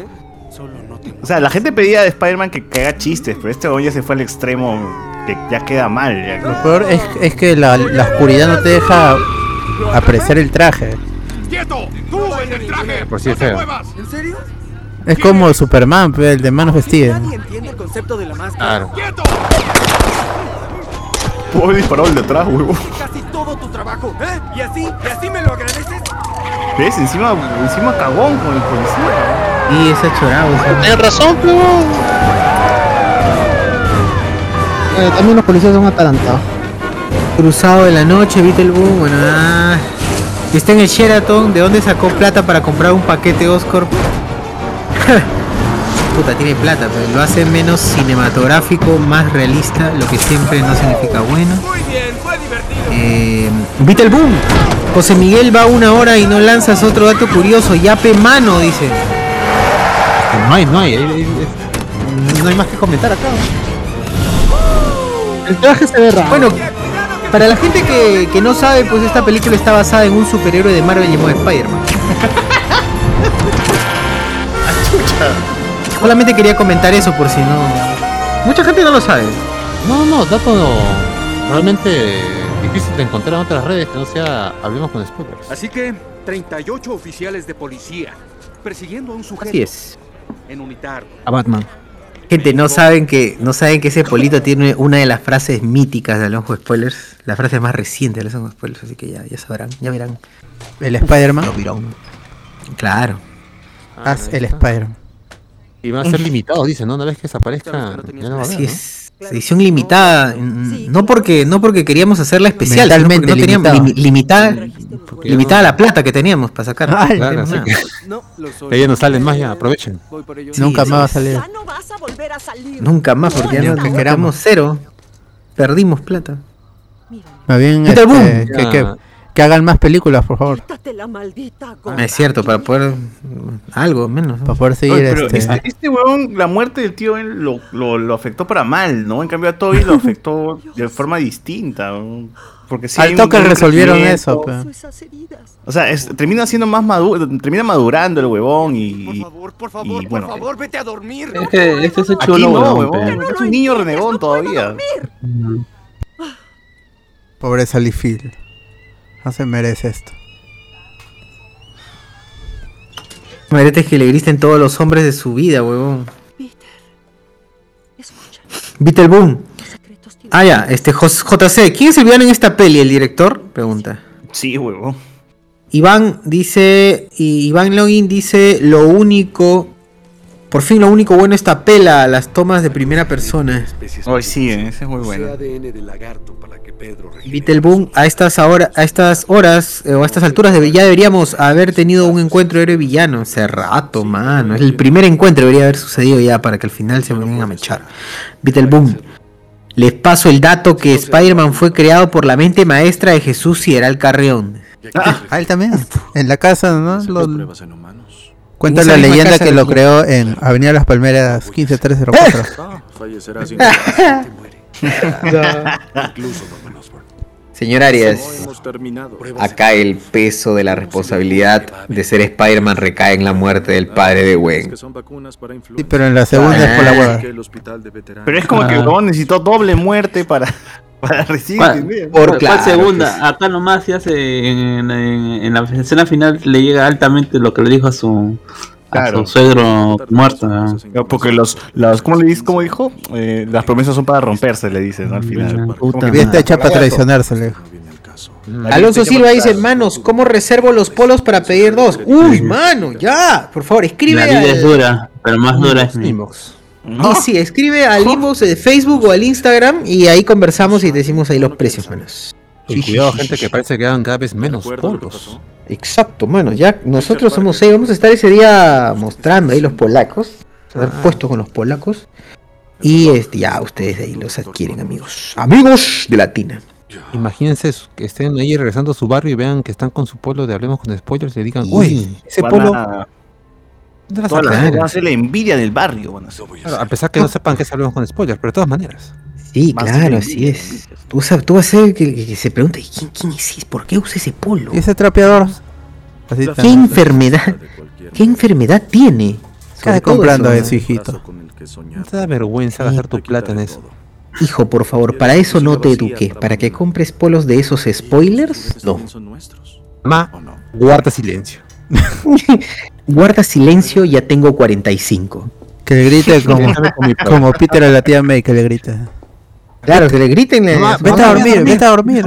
O sea, la gente pedía de Spider-Man que, que haga chistes, pero este weón ya se fue al extremo ya queda mal. ya. Lo peor es, es que la, la oscuridad no te deja apreciar el traje. ¡Quieto! ¡Tú en el traje! Por si es feo. ¿En serio? Es como Superman, pe, el de manos vestidas. Nadie entiende el concepto de la máscara. Claro. ¡Quieto! Puedo disparar el de atrás, weón. Casi todo tu trabajo, ¿eh? ¿Y así? ¿Y así me lo agradeces? ¿Ves? Encima, encima cagón con el policía. Y esa. Tienes razón, pero. Eh, también los policías son atarantados. Cruzado de la noche, Beetleboom. Bueno, ah. Está en el Sheraton. ¿De dónde sacó plata para comprar un paquete Oscorp? <laughs> Puta, tiene plata, pero lo hace menos cinematográfico, más realista, lo que siempre no significa bueno. Muy bien, fue divertido. Eh, Beetleboom. José Miguel va una hora y no lanzas otro dato curioso. Yape mano, dice. No hay, no hay. hay- hay- No hay más que comentar acá. El traje se ve raro. Bueno, para la gente que, que no sabe, pues esta película está basada en un superhéroe de Marvel llamado Spider-Man. <laughs> Solamente quería comentar eso por si no. Mucha gente no lo sabe. No, no, dato realmente difícil de encontrar en otras redes que no sea hablemos con spoilers. Así que 38 oficiales de policía persiguiendo a un sujeto Así es. en unitar. A Batman. Gente, no saben que no saben que ese polito tiene una de las frases míticas de Alonso Spoilers, la frase más reciente de Alonso Spoilers, así que ya, ya sabrán, ya verán. El Spider-Man. Claro. Haz el Spider-Man. Y va a ser limitado, dice, ¿no? Una vez que desaparezca, ya no va a haber, Así ¿no? es. Edición limitada, no porque no porque queríamos hacerla especial, sino porque Mentalmente no teníamos limitada limitada la plata que teníamos para sacar. Ah, Claro, así que No, ahí no salen más ya, aprovechen. Voy por ello. Nunca más va a salir. Ya no vas a volver a salir. Nunca más porque ya Ni no aunque queramos cero. Perdimos plata. Más bien, este, Boom. que. Que hagan más películas, por favor. Quítate la maldita Ah, es cierto, para poder. Algo menos. ¿no? Para poder seguir Oye, pero este. este, este huevón, la muerte del tío Ben lo, lo, lo afectó para mal, ¿no? En cambio a Toby lo afectó <laughs> de forma distinta. ¿no? Porque sí Al toque resolvieron eso, pe. Esas heridas. O sea, es- termina siendo más maduro, termina madurando el huevón y. Por favor, por favor, y bueno, por favor, vete a dormir. Es que este es el chulo, no, huevón. Es un niño renegón todavía. Pobre Sally Field. No se merece esto. Merece que le griten todos los hombres de su vida, huevón. Beetleboom. Ah, ya, este JC. ¿Quién es el villano en esta peli? ¿El director? Pregunta. Sí, huevón. Iván dice. y Iván Login dice: Lo único. Por fin, lo único bueno esta pela, las tomas de primera persona. Hoy sí, ese es muy bueno. Beetleboom, a estas, ahora, a estas horas eh, o a estas alturas ya deberíamos haber tenido un encuentro héroe villano. Hace rato, mano. Es el primer encuentro debería haber sucedido ya para que al final se vengan a mechar. Beetleboom, les paso el dato que Spider-Man fue creado por la mente maestra de Jesús y el Carreón. Ah, él también. <laughs> En la casa, ¿no? Lo- Pruebas en humanos. Cuenta En la leyenda que lo creó en Avenida Las Palmeras 15304. <laughs> Fallecerás sin <laughs> Incluso Norman Osborn. Señor Arias, acá el peso de la responsabilidad de ser Spider-Man recae en la muerte del padre de Gwen. Sí, pero en la segunda es por la hueva. De veteranos. Pero es como que el Ah. huevón necesitó doble muerte para, para recibir. ¿Cuál. ¿cuál claro segunda? sí. Acá nomás se hace en, en- en la escena final le llega altamente lo que le dijo a su a Claro. su suegro muerto. Porque los, los ¿cómo le dices? ¿Cómo dijo? Eh, las promesas son para romperse, le dicen ¿no? al final. Como que- Bien está hecha para traicionarse, le dijo. Alonso Silva dice, hermanos, ¿cómo reservo los polos para pedir dos? Uy, mano, ya, por favor, escribe La vida al- es dura, pero más dura es mi. Inbox. Y sí, escribe al inbox de Facebook o al Instagram y ahí conversamos y decimos ahí los precios, manos. Y cuidado, gente, que parece que hagan cada vez menos polos. Exacto, mano, ya nosotros somos seis, vamos a estar ese día mostrando ahí los polacos, a Ah. puesto con los polacos. Y este, ya ustedes de ahí los adquieren, amigos. Amigos de Latina. Imagínense eso, que estén ahí regresando a su barrio y vean que están con su polo de Hablemos con Spoilers y le digan, uy, ese polo. A- ¿dónde la todas las- sacaron?" van a ser la envidia del barrio. Van a ser. Claro, a pesar que no sepan que es Hablemos con Spoilers, pero de todas maneras. Sí, Más claro, así es. Tú, tú vas a ser que, que- que se pregunte, ¿quién, quién es ese? ¿Por qué usa ese polo? ¿Y ese trapeador? Así ¿Qué tan- enfermedad? ¿Qué enfermedad tiene? ¿Qué hace Sobre todo comprando eso, eso, ¿no? hijito? No te da vergüenza gastar tu plata en eso. Hijo, por favor, para eso no te eduqué. ¿Para que compres polos de esos spoilers? No. Ma, guarda silencio. <laughs> Guarda silencio, ya tengo 45. Que le grite como, como Peter a la tía May, que le grita. Claro, que le griten. le- Mamá, Vete a mamá, dormir, vete a dormir.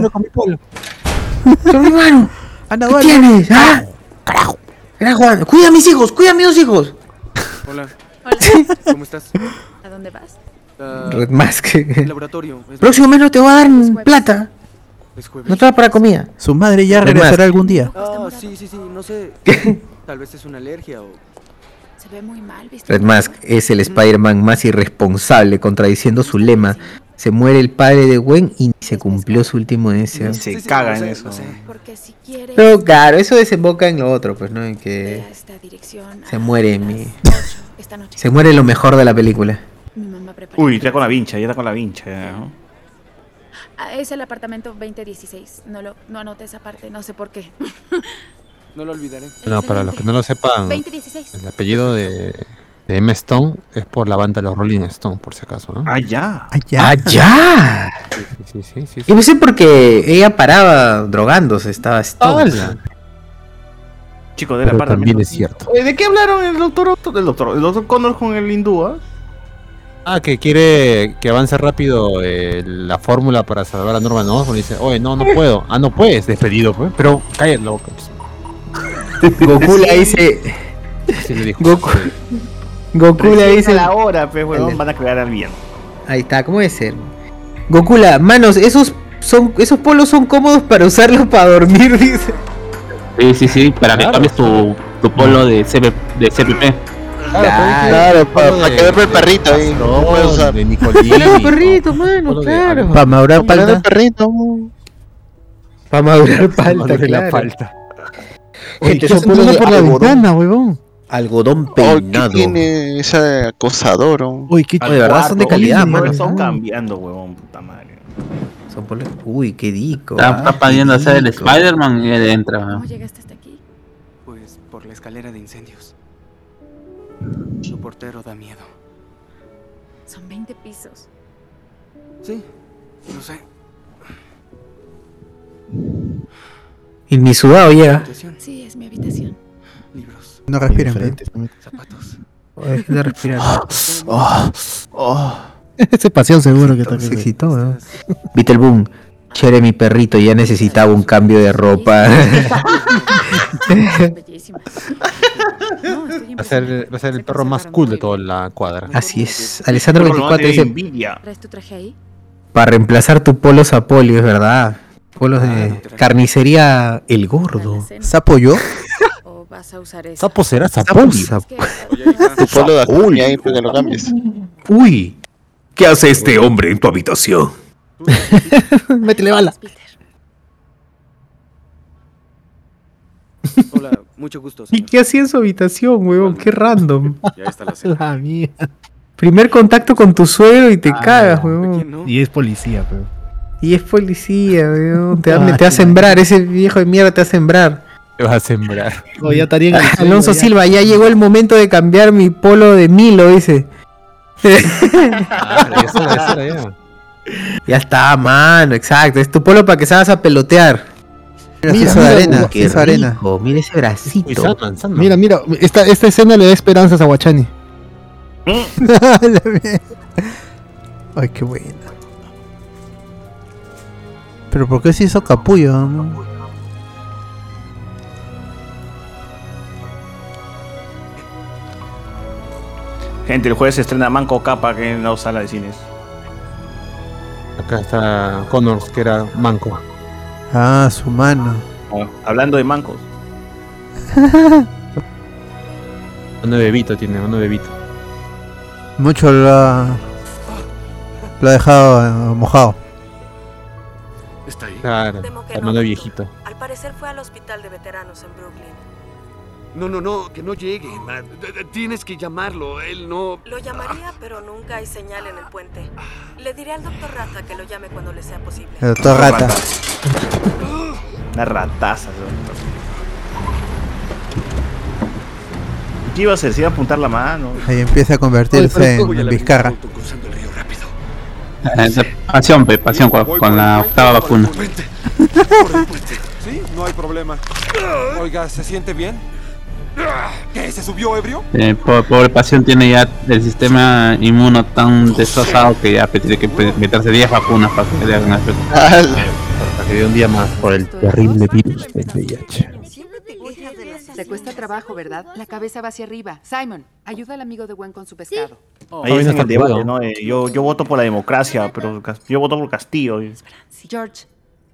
Hermano, <laughs> <laughs> Anda, ¿qué vale. tienes? ¿Ah? Carajo. Carajo, anda. Cuida a mis hijos, cuida a mis dos hijos. Hola, <laughs> Hola, ¿cómo estás? ¿a dónde vas? Ah, Red Mask. el laboratorio. Próximo mes no te voy a dar plata. No te va para comida. Su madre ya Red regresará Mask. algún día. Ah, sí, sí, sí, no sé. Tal vez es una alergia o... Se ve muy mal, ¿viste? Red Mask es el Spider-Man más irresponsable, contradiciendo su lema. Se muere el padre de Gwen y se cumplió su último deseo. Se caga en eso. Pero claro, eso desemboca en lo otro, pues, ¿no? En que se muere mi- <laughs> se muere lo mejor de la película. Uy, ya con la vincha, ya está con la vincha. ya, ¿no? Ah, es el apartamento 2016. No lo, no anoté esa parte, no sé por qué. <laughs> No lo olvidaré. No, para los que no lo sepan, 2016. el apellido de, de Emma Stone es por la banda de los Rolling Stone, por si acaso, ¿no? Ah, ya. Ah, ya. ¡Ah, ya! Sí, sí, sí. Yo pensé porque ella paraba drogándose, estaba stone. Chico de la Pero parte. también es cierto. Oye, ¿De qué hablaron el doctor Otto? El doctor, el doctor Connor con el hindú, ¿ah? Ah, que quiere que avance rápido eh, la fórmula para salvar a Norman Osborn. Y dice, oye, no, no puedo. Ah, no puedes, despedido, pues. Pero cállate la boca. pues. Goku le dice. Así le dijo. Goku, Goku le dice. a la hora, pues, weón, El- van a crear al bien. Ahí está, ¿cómo debe ser? Gokula, manos, esos son esos polos son cómodos para usarlos para dormir, <laughs> dice. Sí, sí, sí, para Claro. que cambies tu, tu polo de, CP, de CPP. Claro, para que verme el perrito ahí. No puedo usar. De Nicolini. Claro, perrito, mano, claro. Para Para el Palda. perrito. Para madurar palta, la claro. palta. Gente, son de por la algodón. ventana, huevón. Algodón Oh, ¿qué peinado. tiene ese acosador? oh? Uy, qué Oh, de verdad son de calidad, Oye, mano. Están cambiando, huevón, puta madre. Son Uy, qué dico. Está, ah, está pidiendo hacer el. Spider-Man y él entra. ¿no? ¿Cómo llegaste hasta aquí? Pues por la escalera de incendios. Su portero da miedo. Son 20 pisos. Sí, lo sé. Y mi sudado llega. Habitación. Libros. No respiren, Diferente. Zapatos. Ay, de respirar. Oh, <laughs> Ese pasión seguro que está Se excitó, ¿no? Viste el boom. Chere, mi perrito, ya necesitaba un cambio de ropa. Va a ser, va a ser el perro más cool de toda la cuadra. Así es. Alessandro 24 dice, ¿Traes tu traje ahí? para reemplazar tu polo Sapolio, es verdad. Polos de carnicería El Gordo. ¿Sapo yo? <laughs> ¿O vas a usar? Sapo será Sapo. <laughs> Tu polo de Acuña ahí, que lo cambies. Uy, ¿qué hace este hombre en tu habitación? <laughs> Métele bala. Hola, mucho gusto. ¿Y qué hacía en su habitación, weón? Qué random. Ya está la cena. La mierda. Primer contacto con tu suegro y te Ah, cagas, weón. Y es policía, pero. Y es policía. Te, va- Ah, te va a sembrar, ese viejo de mierda te va a sembrar. Te vas a sembrar. Oh, ya estaría en el <laughs> suelo, Alonso ya. Silva, ya llegó el momento de cambiar mi polo de Milo, dice. Ah, ya es hora, ya ya. Está, mano, exacto. Es tu polo para que salgas a pelotear. Mira, de arena, qué arena. Mira ese bracito. Mira, mira, esta, esta escena le da esperanzas a Guachani. <laughs> Ay, qué buena. Pero ¿por qué se hizo capullo? no? Gente, el jueves se estrena Manco Capa que en la sala de cines. Acá está Connors, que era manco. Ah, su mano. Oh, hablando de mancos. <laughs> Uno bebito tiene, uno bebito. Mucho lo ha, lo ha dejado mojado. Está ahí. Hermano no. viejito. Al parecer fue al hospital de veteranos en Brooklyn. No, no, no, que no llegue. ma- d- d- Tienes que llamarlo. Él no. Lo llamaría, pero nunca hay señal en el puente. Le diré al doctor Rata que lo llame cuando le sea posible. El doctor Rata. Una rataza. ¿no? ¿Qué iba a hacer? Se iba a apuntar la mano. Ahí empieza a convertirse en, en Vizcarra. Eh, Pasión, pe, pasión con, con la octava vacuna. Sí, no hay problema. Oiga, ¿se siente bien? ¿Qué? ¿Se subió ebrio? Eh, po- pobre pasión tiene ya el sistema inmuno tan destrozado que ya tiene que meterse 10 vacunas para que le hagan. Para que dé un día más por el terrible virus del VIH. Te cuesta trabajo, ¿verdad? La cabeza va hacia arriba. Simon, ayuda al amigo de Gwen con su pescado. Ahí es en el debate, ¿no? Eh, yo, yo voto por la democracia, pero yo voto por Castillo. George,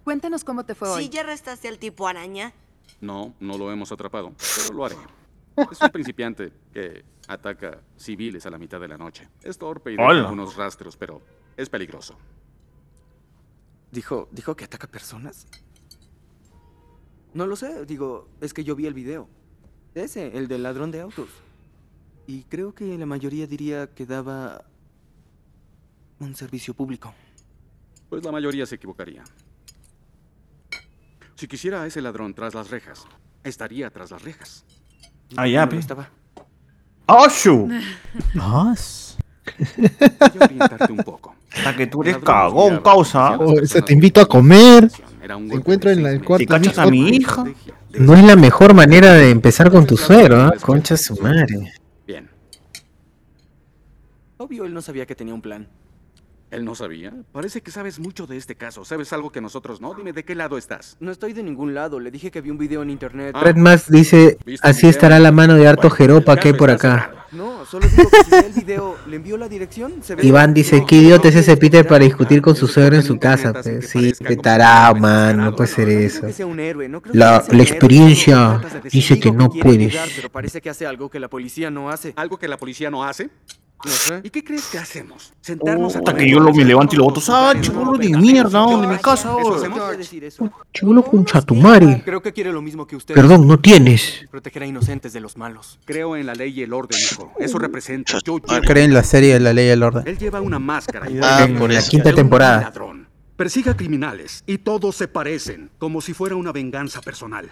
cuéntanos cómo te fue hoy. ¿Sí ya arrestaste al tipo araña? No, no lo hemos atrapado, pero lo haré. Es un principiante que ataca civiles a la mitad de la noche. Es torpe y deja Hola. algunos rastros, pero es peligroso. ¿Dijo, ¿Dijo que ataca personas? No lo sé, digo, es que yo vi el video. Ese, el del ladrón de autos. Y creo que la mayoría diría que daba un servicio público. Pues la mayoría se equivocaría. Si quisiera a ese ladrón tras las rejas, estaría tras las rejas. Ah, ya, No estaba. ¡Oh, shu! Voy a orientarte un poco. Hasta que tú eres cagón, causa. Oh, ese te invito a comer. Te encuentro en la- el cuarto. Cachas a mi hija. No es la mejor manera de empezar con tu suegro, ¿ah? Concha su madre. Obvio, él no sabía que tenía un plan. ¿Él no sabía? Parece que sabes mucho de este caso. ¿Sabes algo que nosotros no? Dime de qué lado estás. No estoy de ningún lado, le dije que vi un video en internet. Red Max dice, así estará la mano de harto jeropa que hay por acá. No, solo digo que si ve el video, le envió la dirección, se ve... Iván dice, qué idiota es ese Peter para discutir con su suegro en su casa. Pues sí, qué tarado, man, no puede ser eso. no La, la experiencia dice que no puedes. pero parece que hace algo que la policía no hace. ¿Algo que la policía no hace? ¿Y qué crees que hacemos? ¿Sentarnos a Puta, comer que yo lo, me levanto y lo boto. ¡Ah, chibolo de mierda! ¿Dónde mi casa ahora? Chulo con chatumare. Creo que quiere lo mismo que usted. Perdón, no tienes. Proteger a inocentes de los malos. Creo en la ley y el orden, hijo. Eso representa. Yo Creen en la serie de la ley y el orden. Él lleva una máscara. Ah, un por. La quinta temporada. Ladrón. Persigue a criminales y todos se parecen, como si fuera una venganza personal.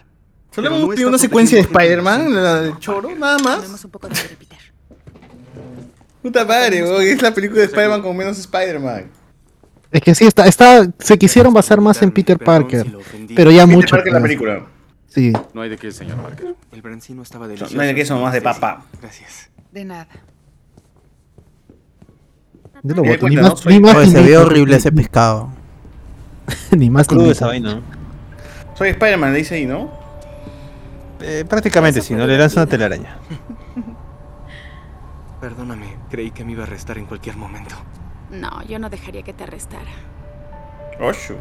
Solo hemos no una secuencia de Spider-Man, la del choro, nada más. Puta madre, weón, es la película de Spider-Man con menos Spider-Man. Es que sí, está, está, se quisieron basar más en Peter Parker, pero ya Peter mucho. Parker, la película. Sí. No hay de qué, señor Parker. El brancino estaba delicioso. no hay de qué, son más de papa. Gracias. De nada. Yo lo boto, <laughs> ni más, ni más Oye, se ve horrible ese pescado. ni más Crudo esa vaina. Soy Spider-Man, le dice ahí, ¿no? Eh, prácticamente, si no le lanza una telaraña. <laughs> Perdóname, creí que me iba a arrestar en cualquier momento. No, yo no dejaría que te arrestara. Ocho.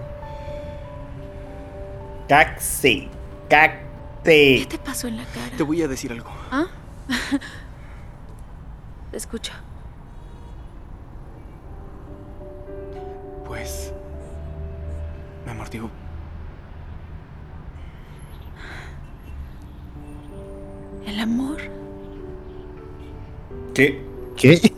Caxi. Cacte. ¿Qué te pasó en la cara? Te voy a decir algo. ¿Ah? <laughs> te escucho. Pues. Me mordió. El amor. ¿Qué? ¿Qué?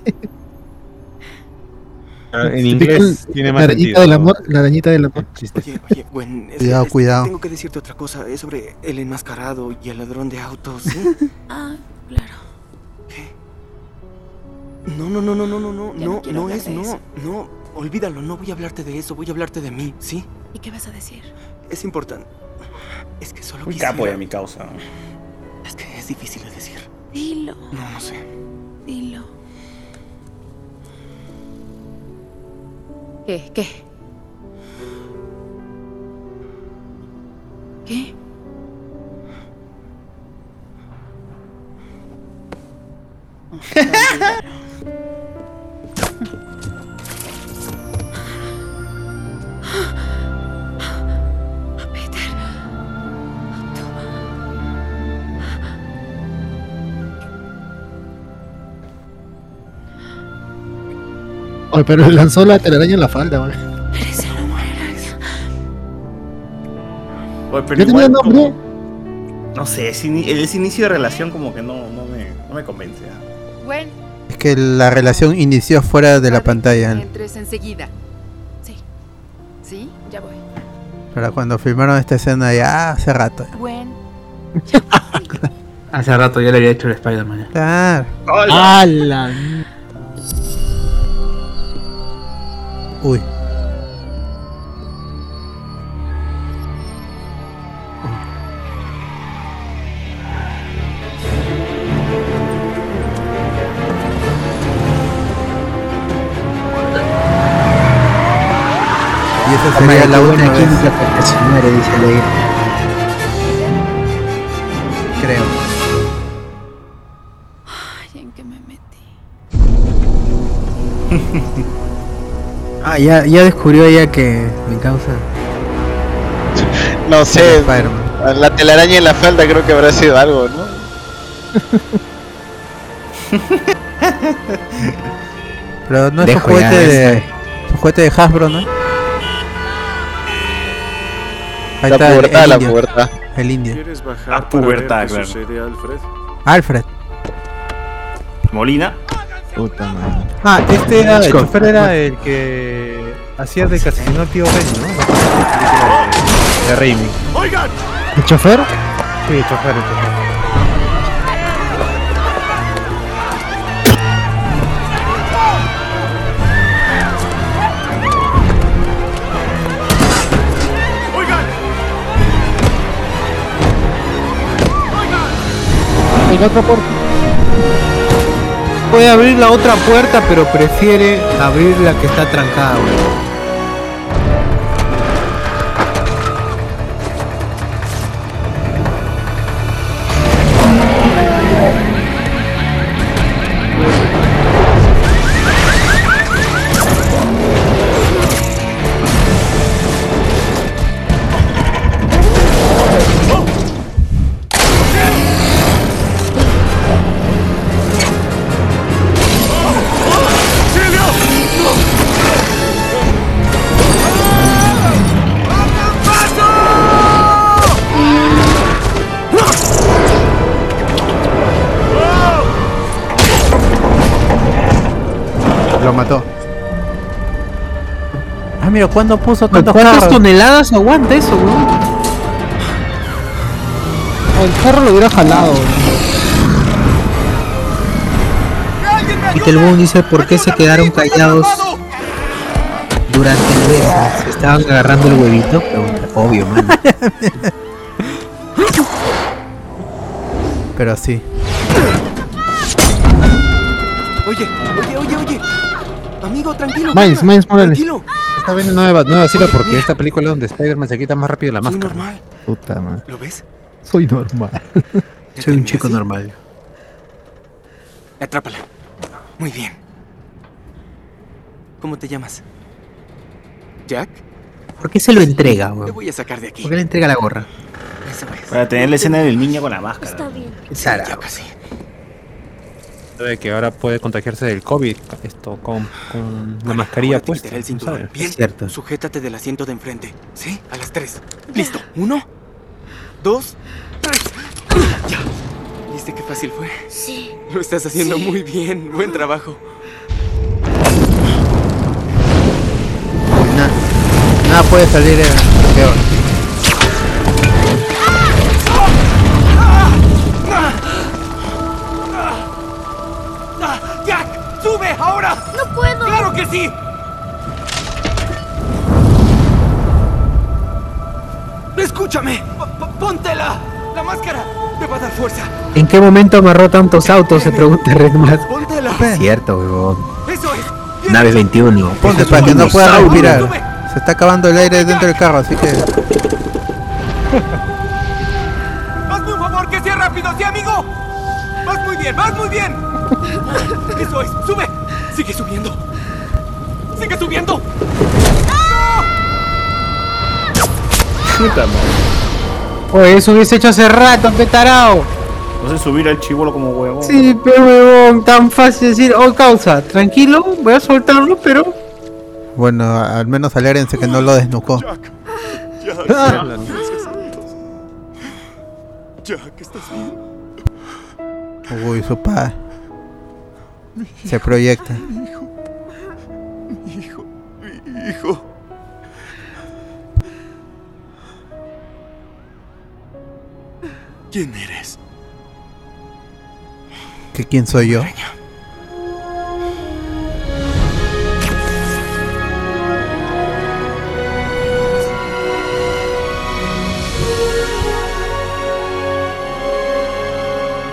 Ah, En inglés tiene más la arañita sentido. del amor, la arañita del amor. Oye, oye, Gwen, es- <laughs> Cuidado, es- cuidado. Tengo que decirte otra cosa. Es sobre el enmascarado y el ladrón de autos. ¿sí? <laughs> Ah, claro. No, no, no, no, no, no, no, Ya no no, no es, de no, no, olvídalo, no voy a hablarte de eso, voy a hablarte de mí, ¿sí? ¿Y qué vas a decir? Es importante. Es que solo Muy quisiera... capo ya mi causa. Es que es difícil de decir. Dilo, No, no sé. ¿Qué? ¿Qué? ¿Qué? Peter. <laughs> Oye, pero le lanzó la telaraña en la falda, güey. Parece no mueras. Oye, pero ¿Ya tenía nombre? como- No sé, ese, ese inicio de relación como que no, no, me, no me convence. ¿ah? Gwen, Es que la relación inició fuera de la pantalla. entres enseguida. Sí, ¿Sí? ya voy. Para cuando filmaron esta escena ya hace rato. Gwen, <laughs> Hace rato ya le había hecho el Spider-Man. Claro. ¡Hala! Uy. Y esa sería la última vez, química porque se muere, dice Leir. creo. Ay, ¿en qué me metí? <laughs> Ah, ya, ya descubrió ella que mi causa. No sé, la telaraña en la falda creo que habrá sido algo, ¿no? <laughs> Pero no es un juguete de. Un juguete de Hasbro, ¿no? Ahí La está pubertad, el, la indio. pubertad. El indio. ¿Quieres bajar La para pubertad, ver qué claro. sucede, Alfred? Alfred. Molina. Puta madre. Ah, este era, el chofer era el que hacía de asesinó al tío Ben, ¿no? De, Raimi. ¡Oigan! ¿El chofer? Sí, el chofer, el chofer. El otro por... Puede abrir la otra puerta, pero prefiere abrir la que está trancada, Ah, mira, ¿cuándo puso tantos ¿Cuántas carros? toneladas aguanta eso, weón? El carro lo hubiera jalado. Y Telboom dice por qué se quedaron callados durante el beso. Se estaban agarrando el huevito. Pregunta, obvio, man. <laughs> Pero sí. Oye, oye, oye, oye. Amigo, tranquilo. Miles, Miles Morales. Tranquilo. Está bien nueva, nueva cita porque esta película es donde Spider-Man se quita más rápido la Soy máscara. normal. Puta madre. ¿Lo ves? Soy normal. <laughs> Soy un chico normal. Atrápala. Muy bien. ¿Cómo te llamas? ¿Jack? ¿Por qué se lo entrega, Te weón? voy a sacar de aquí. ¿Por qué le entrega la gorra? Eso es. Para tener la escena del niño con la máscara. bien. Sara. Ya Sabe que ahora puede contagiarse del COVID esto con, con la mascarilla puesta. Bien. Es cierto. Sujétate del asiento de enfrente. ¿Sí? A las tres. Listo. Uno. Dos. Tres. Ya. ¿Viste qué fácil fue? Sí. Lo estás haciendo Sí. muy bien. Buen trabajo. Nada, nada puede salir eh, peor. ¡Claro que sí! ¡Escúchame! P- ¡Póntela! ¡La máscara! ¡Me va a dar fuerza! ¿En qué momento amarró tantos autos? Se pregunta Redmas. ¡Póntela! Es cierto, weón. ¡Eso es! Nave 21. Ponte para que no pueda respirar. Se está acabando el aire dentro del carro, así que. <laughs> ¡Hazme un favor, que sea rápido, sí, amigo! ¡Vas muy bien, vas muy bien! ¡Eso es! ¡Sube! ¡Sigue subiendo! ¡Sigue subiendo! Puta madre. Oye, eso hubiese hecho hace rato, petarao. No sé subir al chivolo como huevón. Sí, pero huevón, tan fácil decir, oh causa, tranquilo, voy a soltarlo, pero. Bueno, al menos alérense que no lo desnucó. Jack, Jack, ¿estás bien? Uy, su padre. Se proyecta. Mi hijo. Mi hijo. Mi hijo. ¿Quién eres? ¿Que quién soy yo?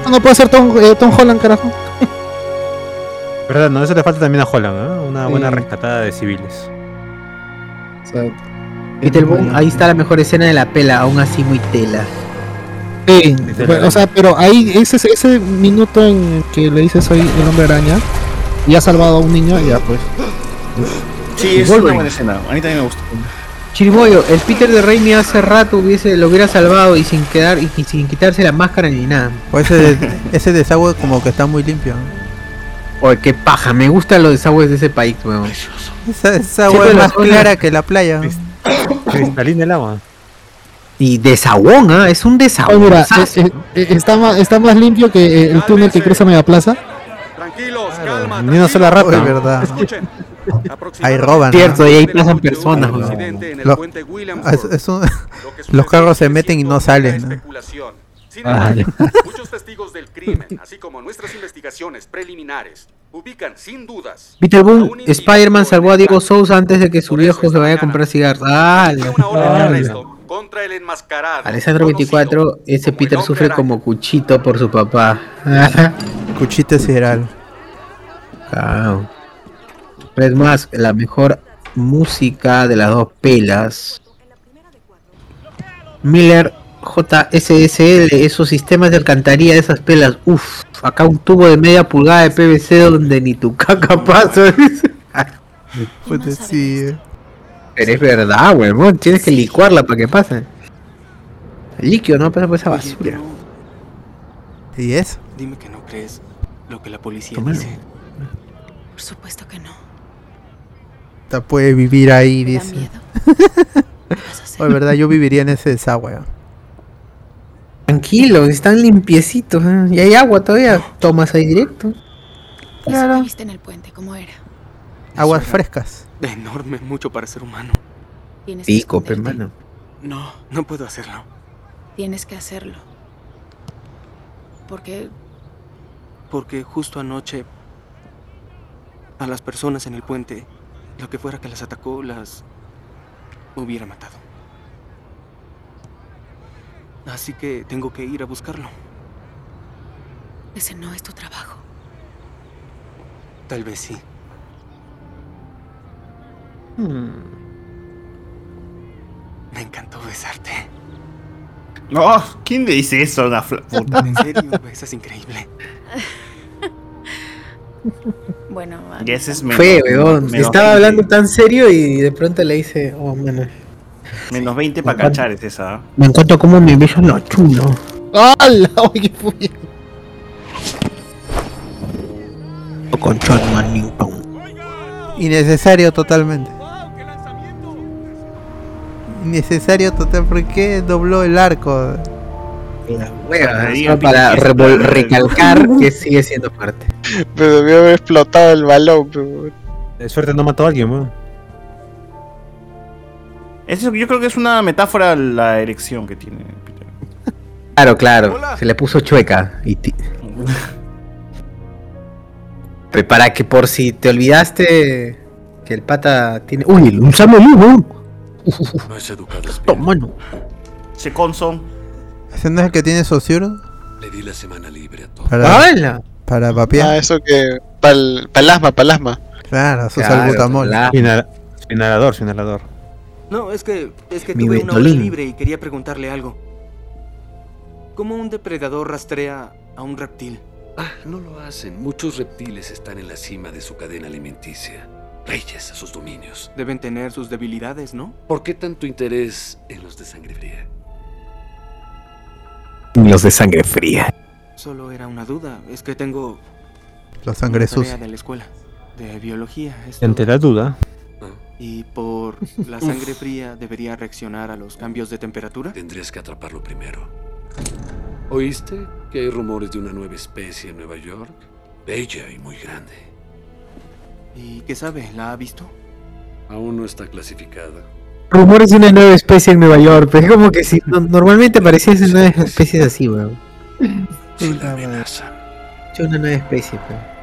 No puede ser Tom, eh, Tom Holland, carajo. ¿Verdad? No, eso le falta también a Holland, ¿no? Una Sí. buena rescatada de civiles. Beetleborg, ahí está la mejor escena de la pela, aún así muy tela. Sí, bueno, o sea, pero ahí, ese, ese minuto en que le dices soy el hombre araña y ha salvado a un niño, ya pues. Sí, es una buena escena. A mí también me gustó. Chiriboyo, el Peter de Raimi hace rato hubiese, lo hubiera salvado y sin quedar y, y sin quitarse la máscara ni nada. O ese, de- <laughs> ese desagüe como que está muy limpio. Oye, qué paja, me gustan los desagües de ese país, weón. Esa, esa agua es más zona- clara que la playa. Cristalina el agua. Y desagüón, ¿ah? Es un desagüón. mira, eh, eh, eh, está, más, está más limpio que eh, el túnel que cruza Media Plaza. Tranquilos, calma. Ni una sola rata. Uy, verdad. Escuchen. <laughs> Ahí roban. ¿no? Cierto, y ahí pasan personas, weón. Incidente en el Lo- puente Ah, es- es <laughs> los carros se es meten y no salen. ¿no? Sin Ah, embargo, <laughs> muchos testigos del crimen, así como nuestras investigaciones preliminares, ubican sin dudas Peter a Boone, Spider-Man salvó a Diego Sousa antes de que su viejo se vaya a comprar cigarros. ¡Ah! dio una orden de arresto contra el enmascarado. Alessandro 24, ese Peter sufre como cuchito por su papá. <laughs> Cuchito sideral. Claro. Es más, la mejor música de las dos pelas. Miller JSSL, esos sistemas de alcantarilla de esas pelas. Uf, acá un tubo de media pulgada de PVC donde ni tu caca <laughs> pasa. Pues sí. Pero es verdad, huevón, tienes que licuarla para que pase. El líquido no pasa por esa basura. ¿Y eso? dime que no crees lo que la policía Tómalo. dice. Por supuesto que no. Esta puede vivir ahí, dice. miedo. <laughs> ¿Qué vas a hacer? De verdad, yo viviría en ese desagüe. Tranquilo, están limpiecitos. ¿eh? Y hay agua todavía. Tomas ahí directo. Eso que viste en el puente, ¿cómo era? Aguas era frescas. Enorme, mucho para ser humano. Tienes que Pico, pe, esconderte. mano. No, no puedo hacerlo. Tienes que hacerlo. Porque Porque justo anoche a las personas en el puente, lo que fuera que las atacó, las hubiera matado. Así que tengo que ir a buscarlo. ese no es tu trabajo. Tal vez sí. Me encantó besarte. No, ¿quién le dice eso a una fla- puta? <laughs> En serio, besas increíble. <laughs> Bueno, es menos- Fue, weón. Estaba 20. hablando tan serio y de pronto le dice, oh, mano. Menos 20 para cachar es esa. ¿ah? Me encanta cómo me besan la chulo. ¡Hala! <laughs> Oye, ¿qué fue? Con Chotman Newton. Innecesario totalmente. Innecesario total. ¿Por qué dobló el arco? El para recalcar que sigue siendo fuerte. Pero debió haber explotado el balón, pero... De suerte no mató a alguien, weón. Eso yo creo que es una metáfora la erección que tiene. <laughs> Claro, claro. Se le puso chueca. Y <laughs> Para que por si te olvidaste que el pata tiene. ¡Uy! ¡Un Samuel! No es educado. Toma, mano. Se conson. ¿Ese no es el que tiene Sociuro? Le di la semana libre a todos. Para, ¡Hala! para vapear. Ah, eso que... Pal, palasma, palasma. Claro, su Claro, salbutamol. la- Su inhala- su inhalador, su inhalador. No, es que, es que Mi tuve una hora libre y quería preguntarle algo. ¿Cómo un depredador rastrea a un reptil? Ah, no lo hacen. Muchos reptiles están en la cima de su cadena alimenticia. Reyes a sus dominios. Deben tener sus debilidades, ¿no? ¿Por qué tanto interés en los de sangre fría? Los de sangre fría. Solo era una duda. Es que tengo La sangre sucia. de la escuela. De biología. esto. Ante la duda. Y por <laughs> la sangre fría debería reaccionar a los cambios de temperatura. Tendrías que atraparlo primero. ¿Oíste que hay rumores de una nueva especie en Nueva York? Bella y muy grande. ¿Y qué sabe? ¿La ha visto? Aún no está clasificada. Rumores de una nueva especie en Nueva York. Pero es como que si no- normalmente apareciesen nuevas especies así, weón. La amenaza. Yo una nueva especie, pero.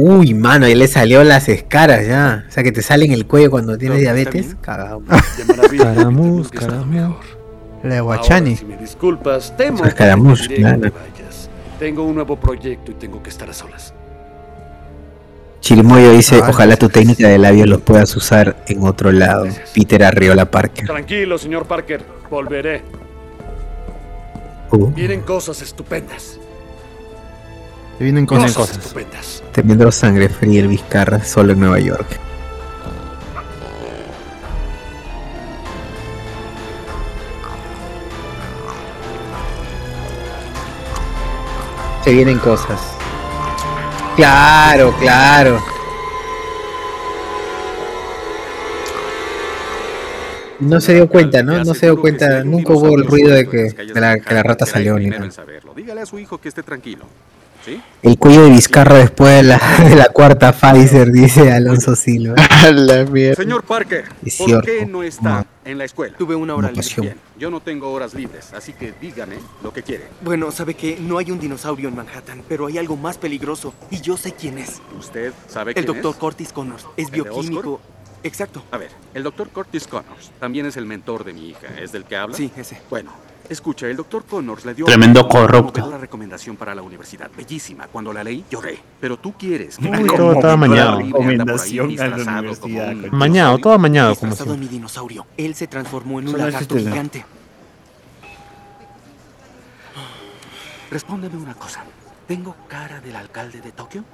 Uy, mano, ya le salió las escaras ya. O sea, que te sale en el cuello cuando tienes diabetes. Cagado. Caramuz. La Ahora, Guachani. si me disculpas, temo Los Escaramuz, que diré que claro. vayas. Tengo un nuevo proyecto y tengo que estar a solas. Chirimoyo dice, ojalá tu técnica de labios los puedas usar en otro lado. Peter Arriola Parker. Tranquilo, señor Parker. Volveré. Uh, Vienen cosas estupendas. Te vienen Cosas, estupendas. Temiendo sangre fría el Vizcarra, solo en Nueva York. Se vienen cosas. Claro, claro. No se dio cuenta, ¿no? No se dio cuenta. Nunca hubo el ruido de que, de la, que la rata salió ni nada. Dígale a su hijo que esté tranquilo. ¿Sí? El cuello de Vizcarra después de la, de la cuarta Pfizer, dice Alonso Silva. <laughs> la mierda. Señor Parker, Es ¿por qué no está en la escuela? Tuve una hora libre. Bien, yo no tengo horas libres, así que dígame lo que quiere. Bueno, sabe que no hay un dinosaurio en Manhattan, pero hay algo más peligroso y yo sé quién es. ¿Usted sabe El quién doctor es? Curtis Connors. Es ¿El bioquímico. Exacto. A ver, el doctor Curtis Connors también es el mentor de mi hija. ¿Es del que habla? Sí, ese. Bueno, escucha, el doctor Connors le dio Tremendo una corrupto. novedosa recomendación para la universidad. Bellísima. Cuando la leí, lloré. Pero tú quieres que Uy, todo estaba mañado. Recomendación a la disfrazado como universidad. un Mañado, todo mañado, como mi dinosaurio. Él se transformó en un Eso no lagarto existe, ¿no? gigante. Respóndeme una cosa. ¿Tengo cara del alcalde de Tokio?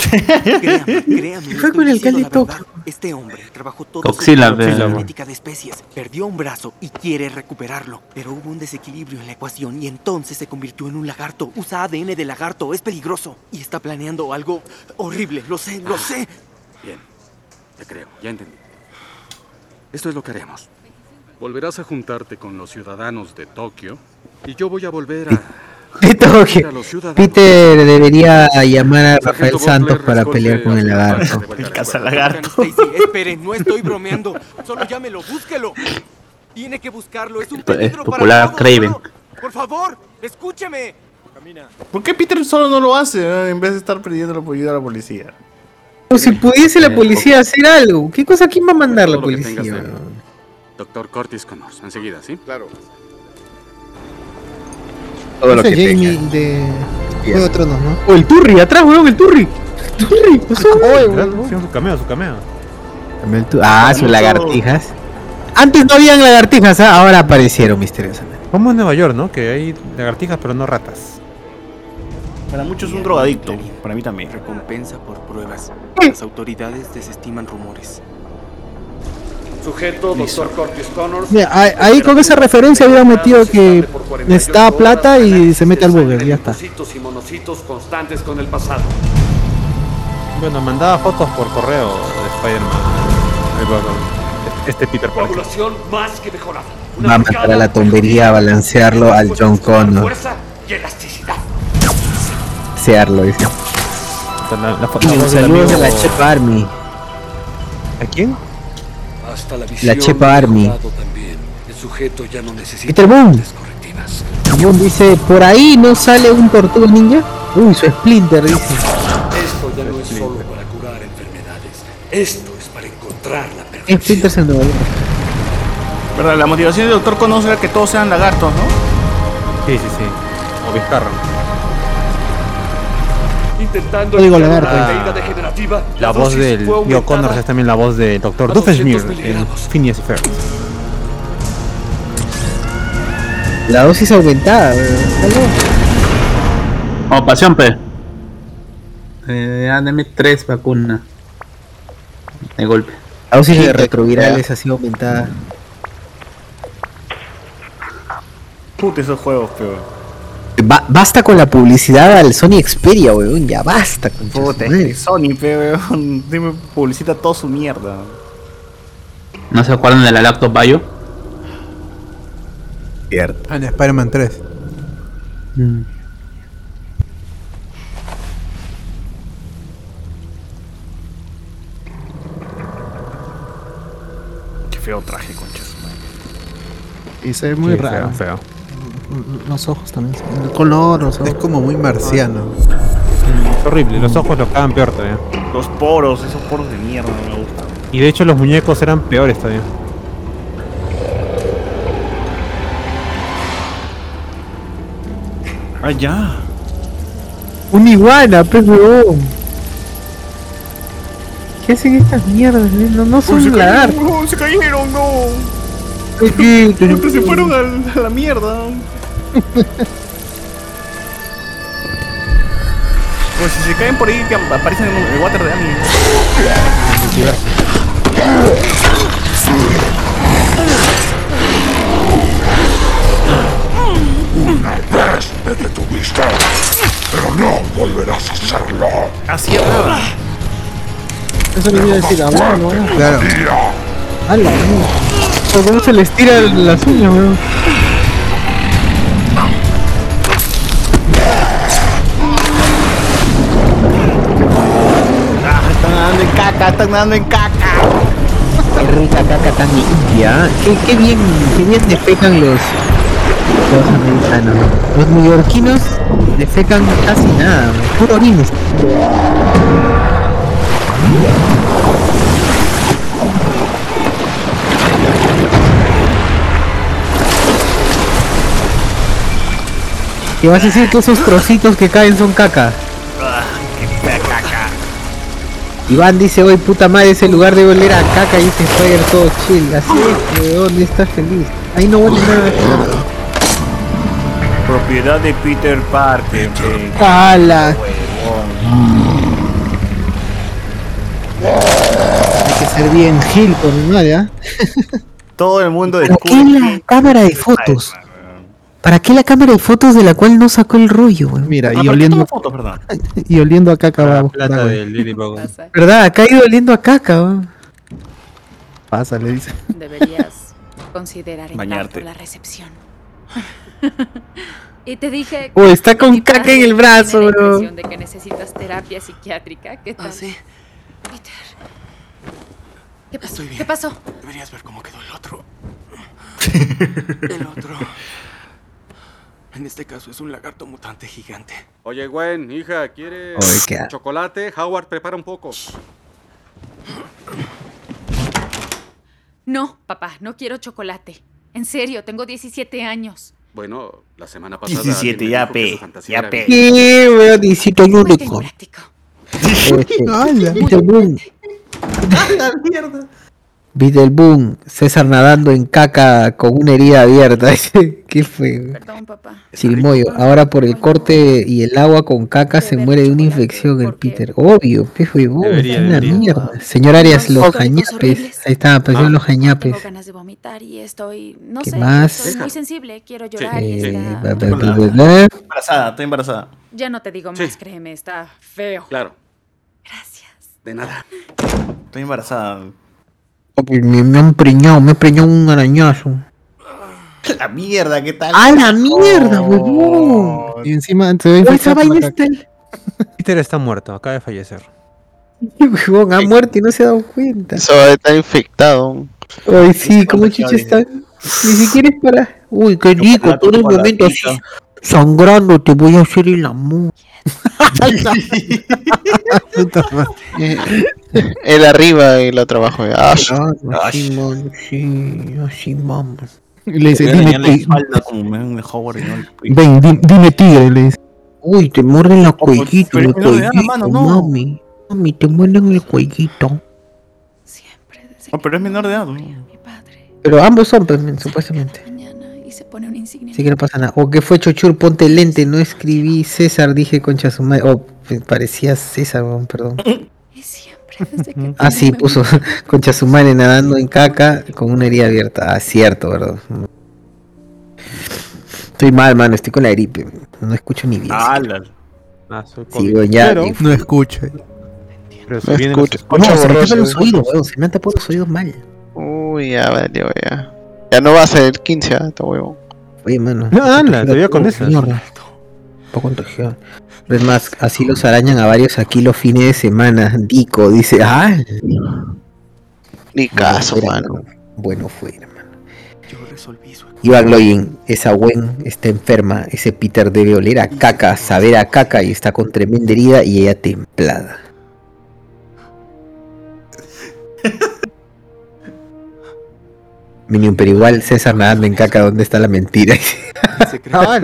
Créame, créame. <laughs> ¿Qué le fue con el la verdad. Este hombre trabajó todo su Coxila, vida en ve. genética de especies. Perdió un brazo y quiere recuperarlo. Pero hubo un desequilibrio en la ecuación y entonces se convirtió en un lagarto. Usa ADN de lagarto, es peligroso. Y está planeando algo horrible. Lo sé, lo sé. Bien, te creo, ya entendí. Esto es lo que haremos. Volverás a juntarte con los ciudadanos de Tokio y yo voy a volver a Esto que Peter debería llamar a Rafael Santos para pelear con el lagarto. El cazalagarto. Stacy, espere, no estoy bromeando. Solo llámelo, búsquelo. Tiene que buscarlo, es un peligro para popular. Craven. Por favor, escúcheme. ¿Por qué Peter solo no lo hace eh, en vez de estar pidiendo la ayuda a la policía? O si pudiese la policía hacer algo, ¿qué cosa quién va a mandar la policía? Doctor Curtis Connors, enseguida, ¿sí? Claro. Todo lo que Jamie tenga. de Juego de Tronos, ¿no? O el Turri, atrás, weón, el Turri. Turri, pasó. Su cameo, su cameo. Ah, sus lagartijas. Antes no habían lagartijas, ¿ah? ahora aparecieron misteriosamente. Como en Nueva York, ¿no? Que hay lagartijas pero no ratas. Para muchos es un drogadicto. Para mí también. Recompensa por pruebas. Las autoridades desestiman rumores. Sujeto, Doctor Curtis Connors. Mira, ahí, ahí con esa referencia hubiera metido que necesitaba plata y se mete al burger, ya está. Y monocitos constantes con el pasado. Bueno, mandaba fotos por correo de Spider-Man. Este Peter Parker. Coagulación más que mejorada. Va a mandar a la tombería a balancearlo al John Connor. Fuerza y elasticidad. Searlo, dice. La, la, Y un saludo de la Chep Army. ¿A quién? Hasta la La Chepa Army. El sujeto ya no necesita Peter Boone. Boone dice, por ahí no sale un tortuga ninja. Uy, su Splinter, dice. Esto ya no es solo para curar enfermedades. Esto es para encontrar la perfección. Splinter en Nueva. ¿Verdad? La motivación del doctor Connors era que todos sean lagartos, ¿no? Sí, sí, sí. O Vizcarra. Intentando Código caída degenerativa. La voz del Tío Connors es también la voz de Dr. a Doofenshmirtz 200 en. Phineas y Ferb. La dosis aumentada, loco. Como pasión, pe. Eh, dame tres vacunas. De golpe. La dosis de retrovirales ha sido aumentada. Puta esos juegos, pero. Ba- basta con la publicidad al Sony Xperia, weón. Ya basta. su Puta, es Sony, pero <laughs> dime, publicita toda su mierda. ¿No se acuerdan de la Lacto Bayo? Cierto. Ah, en Spider-Man 3. Qué feo traje, conchas. Y se ve muy Sí, raro. feo, feo. Los ojos también. El color, los ojos. Es como muy marciano. Es horrible, los ojos lo cagan peor todavía. Los poros, esos poros de mierda no me gustan. Y de hecho los muñecos eran peores todavía. Ah, ya. Un iguana, pues, weón. ¿Qué hacen estas mierdas? weón? No, no son lagartos. No, se cayeron, no. ¿Qué, se fueron a la mierda. Pues si se caen por ahí, que aparecen en el water de alguien. Una vez me detuviste, pero no volverás a hacerlo. Así es, nada. Eso le iba a decir, hablar, ¿no? Claro. ¡Hala! ¿Por ¿Cómo se les tira las uñas, weón? Están nadando en caca. Qué rica caca tan limpia. Qué, qué bien, qué bien defecan los, los americanos. Los neoyorquinos defecan casi nada, puro orines. ¿Qué vas a decir que esos trocitos que caen son caca? Iván dice, hoy puta madre, ese lugar debe oler a caca y ese Spider todo chill. Así es, weón, está feliz. Ahí no huele nada. Propiedad de Peter Parker. pe. ¡Hala! Hay que ser bien gil con mi madre, ¿ah? Todo el mundo ¿Para qué descubre. la cámara de fotos? ¿Para qué la cámara de fotos de la cual no sacó el rollo, weón? Mira, Ah, y ¿por qué oliendo, fotos, perdón? <laughs> y oliendo a caca va a buscar Plata Ladybug. ¿Verdad? Acá ha ido oliendo a caca, weón. Pasa, le dice. Deberías <laughs> considerar Bañarte. la recepción. <laughs> Y te dije. Oh, está con caca en el brazo, la bro. de que necesitas terapia psiquiátrica. ¿Qué tal? sí. Peter. ¿Qué pasó? Estoy bien. ¿Qué pasó? Deberías ver cómo quedó el otro. El otro. En este caso es un lagarto mutante gigante. Oye, Gwen, hija, ¿quieres Oye, ¿qué ha- chocolate? Howard, prepara un poco. No, papá, no quiero chocolate. En serio, tengo 17 años. Bueno, la semana pasada... 17, alguien me ya pe, ya pe. ¿Qué, weón? Necesito un único. Beetleborg. <laughs> la mierda! <laughs> Beetleborg. César nadando en caca con una herida abierta. <laughs> ¿Qué fue? Perdón, papá. Chirimoyo. Ahora por el corte y el agua con caca se muere de una infección el Peter. Obvio, qué huevón. Debería, es una debería. mierda. Señor Arias, los jañapes. Ahí está, aparecieron los jañapes. Tengo ganas de vomitar y estoy. No ¿Qué sé. más? Estoy muy sensible. Quiero llorar Eh, y está. ba- ba. Estoy embarazada, estoy embarazada. Ya no te digo más, créeme, está feo. Claro. De nada. Estoy embarazada. Me, me han preñado, me he preñado un arañazo. <laughs> La mierda, ¿qué tal? ¡A la mierda, huevón! Y encima se ve Esa vaina está. <laughs> Peter está muerto, acaba de fallecer. <laughs> Huevón, ha muerto y no se ha dado cuenta. Eso va a estar infectado. Ay, sí, como contagiable. chucha está. Ni siquiera es para. Uy, qué rico, todo el momento así. Sangrando, te voy a hacer el amor. <laughs> Él arriba y sí, así vamos. Le dice, dime, dañar la ti- espalda como me de Howard y no el cuello. ven, di- dime tigre, le dice. Uy, te muerden la cuellito, el cuellito, mami. Mami, te muerden el cuellito. No, pero es menor de edad. Pero ambos son, pues, men, supuestamente. Pone un insignia. Así que no pasa nada. O que fue Chochur, ponte lente, no escribí César, dije concha su madre. O me parecía César, weón, perdón. <laughs> Ah, sí, puso <laughs> concha su madre nadando en caca con una herida abierta. Ah, cierto, ¿verdad? Estoy mal, mano, estoy con la gripe. No escucho ni bien. Ah, soy Sí, COVID. weón, ya. Pero- No escucho. pero No se los- escucho. No, Escucha se me tapan los oídos, weón, se me han tapado los oídos mal. Uy, ya valió, ya. Ya no va a ser el 15, ah, esta huevo. Oye, mano. No, anda, te voy a con. Un poco contagiado. Es más, así los arañan a varios aquí los fines de semana. Dico dice, ah. Ni caso, fuera, mano. mano. Bueno fuera, mano. Iván Loyen, esa Gwen está enferma. Ese Peter debe oler a caca, saber a caca y está con tremenda herida y ella templada. <laughs> Minion, pero igual César nadando en caca, ¿dónde está la mentira? Ah,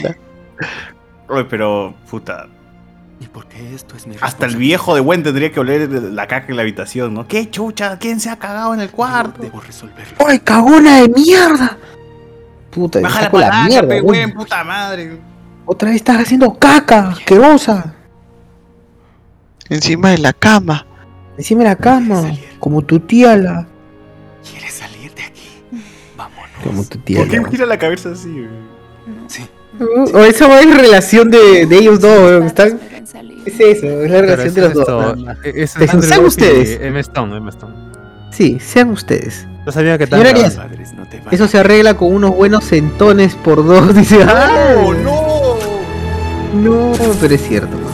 no. Oye, pero, puta. ¿Y por qué esto es mi Hasta el viejo de buen tendría que oler la caca en la habitación, ¿no? ¿Qué chucha? ¿Quién se ha cagado en el cuarto? Debo resolverlo. ¡Ay, cagona de mierda! Puta, Baja la saco la palanca, mierda, pe, puta madre. Otra vez estás haciendo caca, asquerosa. Encima de la cama. Encima de la cama, como tu tía la. ¿Quieres salir de aquí? Como tu tía ¿Por qué la. gira la cabeza así, güey? O esa va en relación de, de ellos dos. Están... Es eso, es la Pero relación es de los dos. es Sean- ustedes. Emma Stone, Emma Stone. Sí, sean ustedes. No sabía que tal. Eso se arregla con unos buenos centones por dos. <laughs> Dice, ¡ah! no! No, pero es cierto, man, es cierto.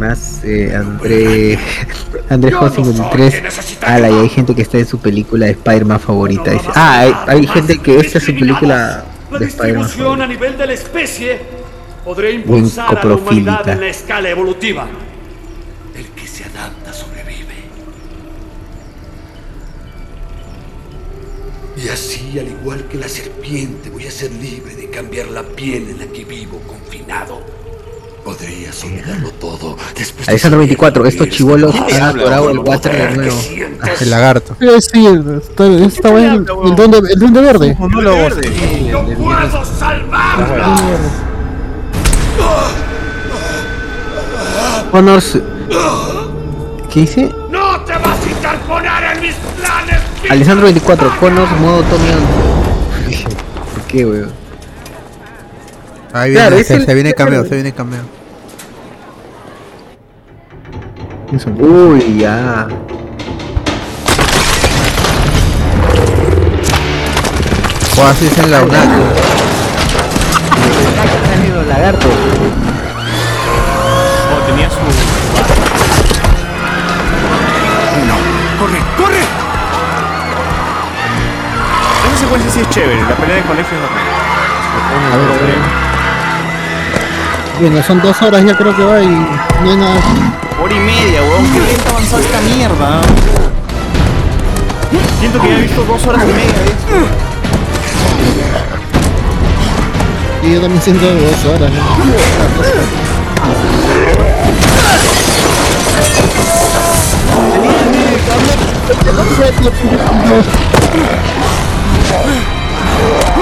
Más eh, André <laughs> André Jo 53 Ala, y hay gente que está en su película de Spider-Man favorita. Dice, ah, hay, hay gente que esta es su película La de Spider-Man distribución a nivel de la especie podrá Buen impulsar a la humanidad en la escala evolutiva. El que se adapta sobrevive. Y así, al igual que la serpiente, voy a ser libre de cambiar la piel en la que vivo confinado. Podrías olvidarlo todo después de Alessandro 24, saber estos chivolos han habla, atorado el water de nuevo. El lagarto. Eh, sí, está, estaba el, el, duende, el duende verde. ¡No puedo salvarla! Honors. ¿Qué dice? ¡No te vas a interponer en mis planes! Alessandro 24, Connors modo Tommy 11. <laughs> ¿Por qué, weón? Ahí viene, se, el- se viene el- se viene cameo. Uy, ya. O así es en la UNAC. salido lagarto. Oh, tenía su. ¡Corre, corre! Esa secuencia sí es chévere, la pelea de colegio es. A ver, a ver. Bueno, son dos horas ya creo que va y no hay nada. Hora y media, weón. Qué lento avanzó esta mierda. Siento que ya he visto dos horas y media de esto. Y yo también siento dos horas.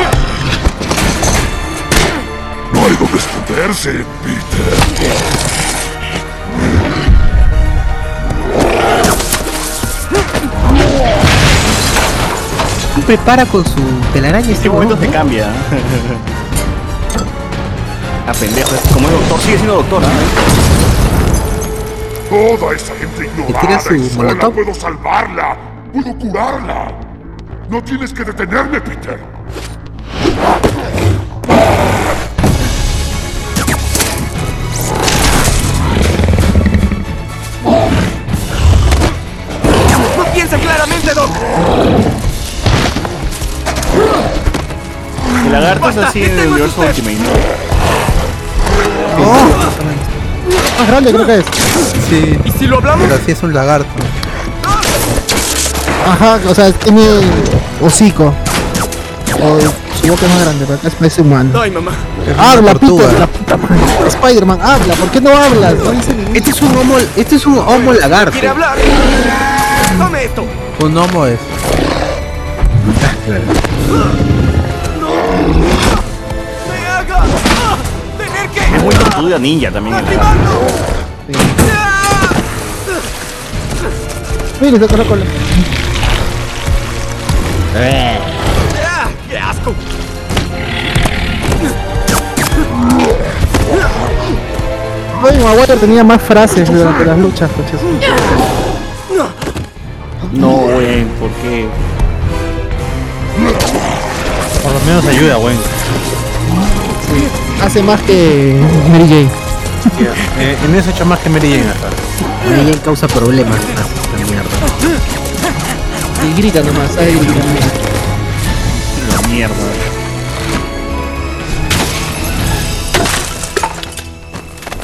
No <laughs> hay donde esconderse, Peter. Prepara con su telaraña En este qué momento huevón, te ¿no? cambia. <laughs> A pendejo, es como es doctor, sigue siendo doctor, ¿ah? Toda esa gente ignorada tira su y sola molotov. puedo salvarla. Puedo curarla. No tienes que detenerme, Peter. Es así en el universo Ultimate, ¿no? Más grande creo que es. Sí. ¿Y si lo hablamos? Pero sí es un lagarto. Ajá, o sea, tiene hocico. O su boca es más grande, pero acá es humano. Ay, mamá. Habla. Peter, la puta madre. Spider-Man, habla, ¿por qué no hablas? No dice ni- Este es un homo, este es un homo lagarto. ¿Quiere hablar? Tome esto. Un homo es. ¡Me muy tortuga ninja también el lagarto. Mira, saca la cola. ¡Qué asco! Oye, Maguire tenía más frases durante las luchas, coches. No, güey, ¿por qué? Por lo menos ayuda, güey. Hace más que Mary Jane. Eh, en eso he hecho más que Mary Jane hasta. Mary Jane causa problemas. esta mierda. Y grita nomás, sabe gritar. La mierda.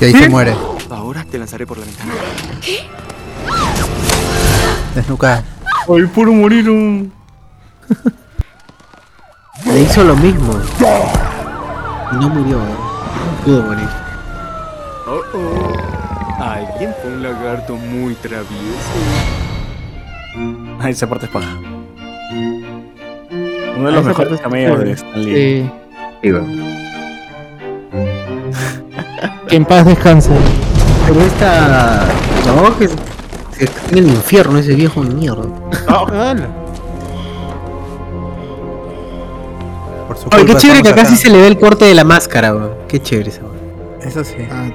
Y ahí se muere. Ahora te lanzaré por la ventana. Desnucada. Ay, puro morir un. <laughs> Le hizo lo mismo. Y no murió. No pudo morir. Oh, oh. Alguien fue un lagarto muy travieso. Ay, esa parte es paja. Uno de los Esa mejores camellos de. Stan Lee. Sí. Que en paz descanse. Pero esta. No, que. que está en el infierno ese viejo mierda. <laughs> Por su Ay, qué chévere que estamos acá sí acá. se le ve el corte de la máscara, weón. Qué chévere esa weón. Eso sí. Ah,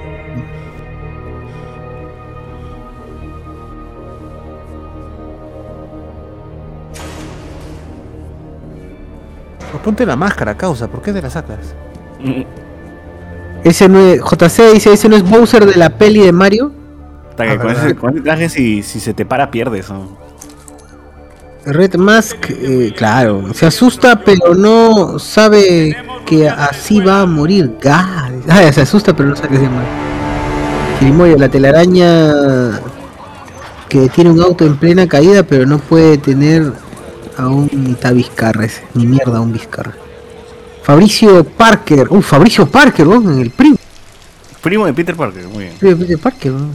Pues ponte la máscara, causa, ¿por qué te la sacas? Ese no es. JC dice: ¿ese no es Bowser de la peli de Mario? Hasta que Ah, con, ¿verdad? ese, con ese traje, si, si se te para, pierdes. ¿no? Red Mask, eh, claro, se asusta pero no sabe que así va a morir. <laughs> Ah, se asusta pero no sabe que se va a morir. Kirimoya, la telaraña que tiene un auto en plena caída pero no puede tener a un mitad Vizcarra ese, ni mierda a un Vizcarra. Fabricio Parker, uh, Fabricio Parker, ¿no? el primo Primo de Peter Parker, muy bien. de Peter Parker, ¿no?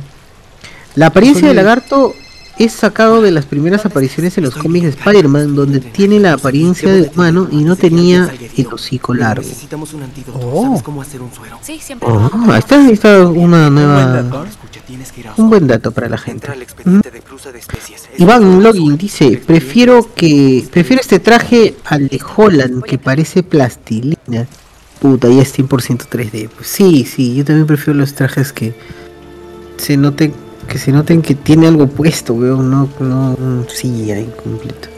La apariencia del lagarto es sacado de las primeras apariciones en los cómics de Spider-Man, donde tiene la apariencia de humano y no tenía el hocico largo. Necesitamos un antídoto. Oh. Oh, ahí está una nueva, un buen dato para la gente. Es- Iván Login dice, prefiero que prefiero este traje al de Holland que parece plastilina. Puta, ya es 100% 3D. Pues sí, sí, yo también prefiero los trajes que se noten Que se noten que tiene algo puesto, weón. No, no, un sí, ahí completo.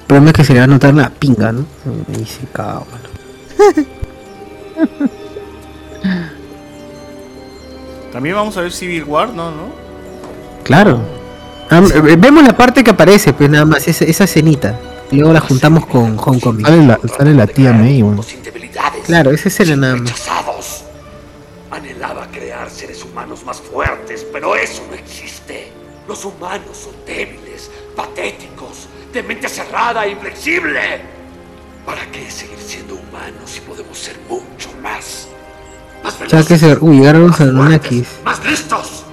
El problema es que se le va a notar la pinga, ¿no? Y se caga, mano. También vamos a ver Civil War, ¿no? ¿No? Claro. Ah, eh, vemos la parte que aparece, pues nada más, esa, esa escenita. Y luego la juntamos con Homecoming. Sale la, sale la tía May, weón. Claro, esa escena nada más. Anhelaba crear seres humanos más fuertes, pero eso no existe. Los humanos son débiles, patéticos, de mente cerrada e inflexible. ¿Para qué seguir siendo humanos si podemos ser mucho más? Más O sea que se. Uy, llegaron los Anunnakis. más listos.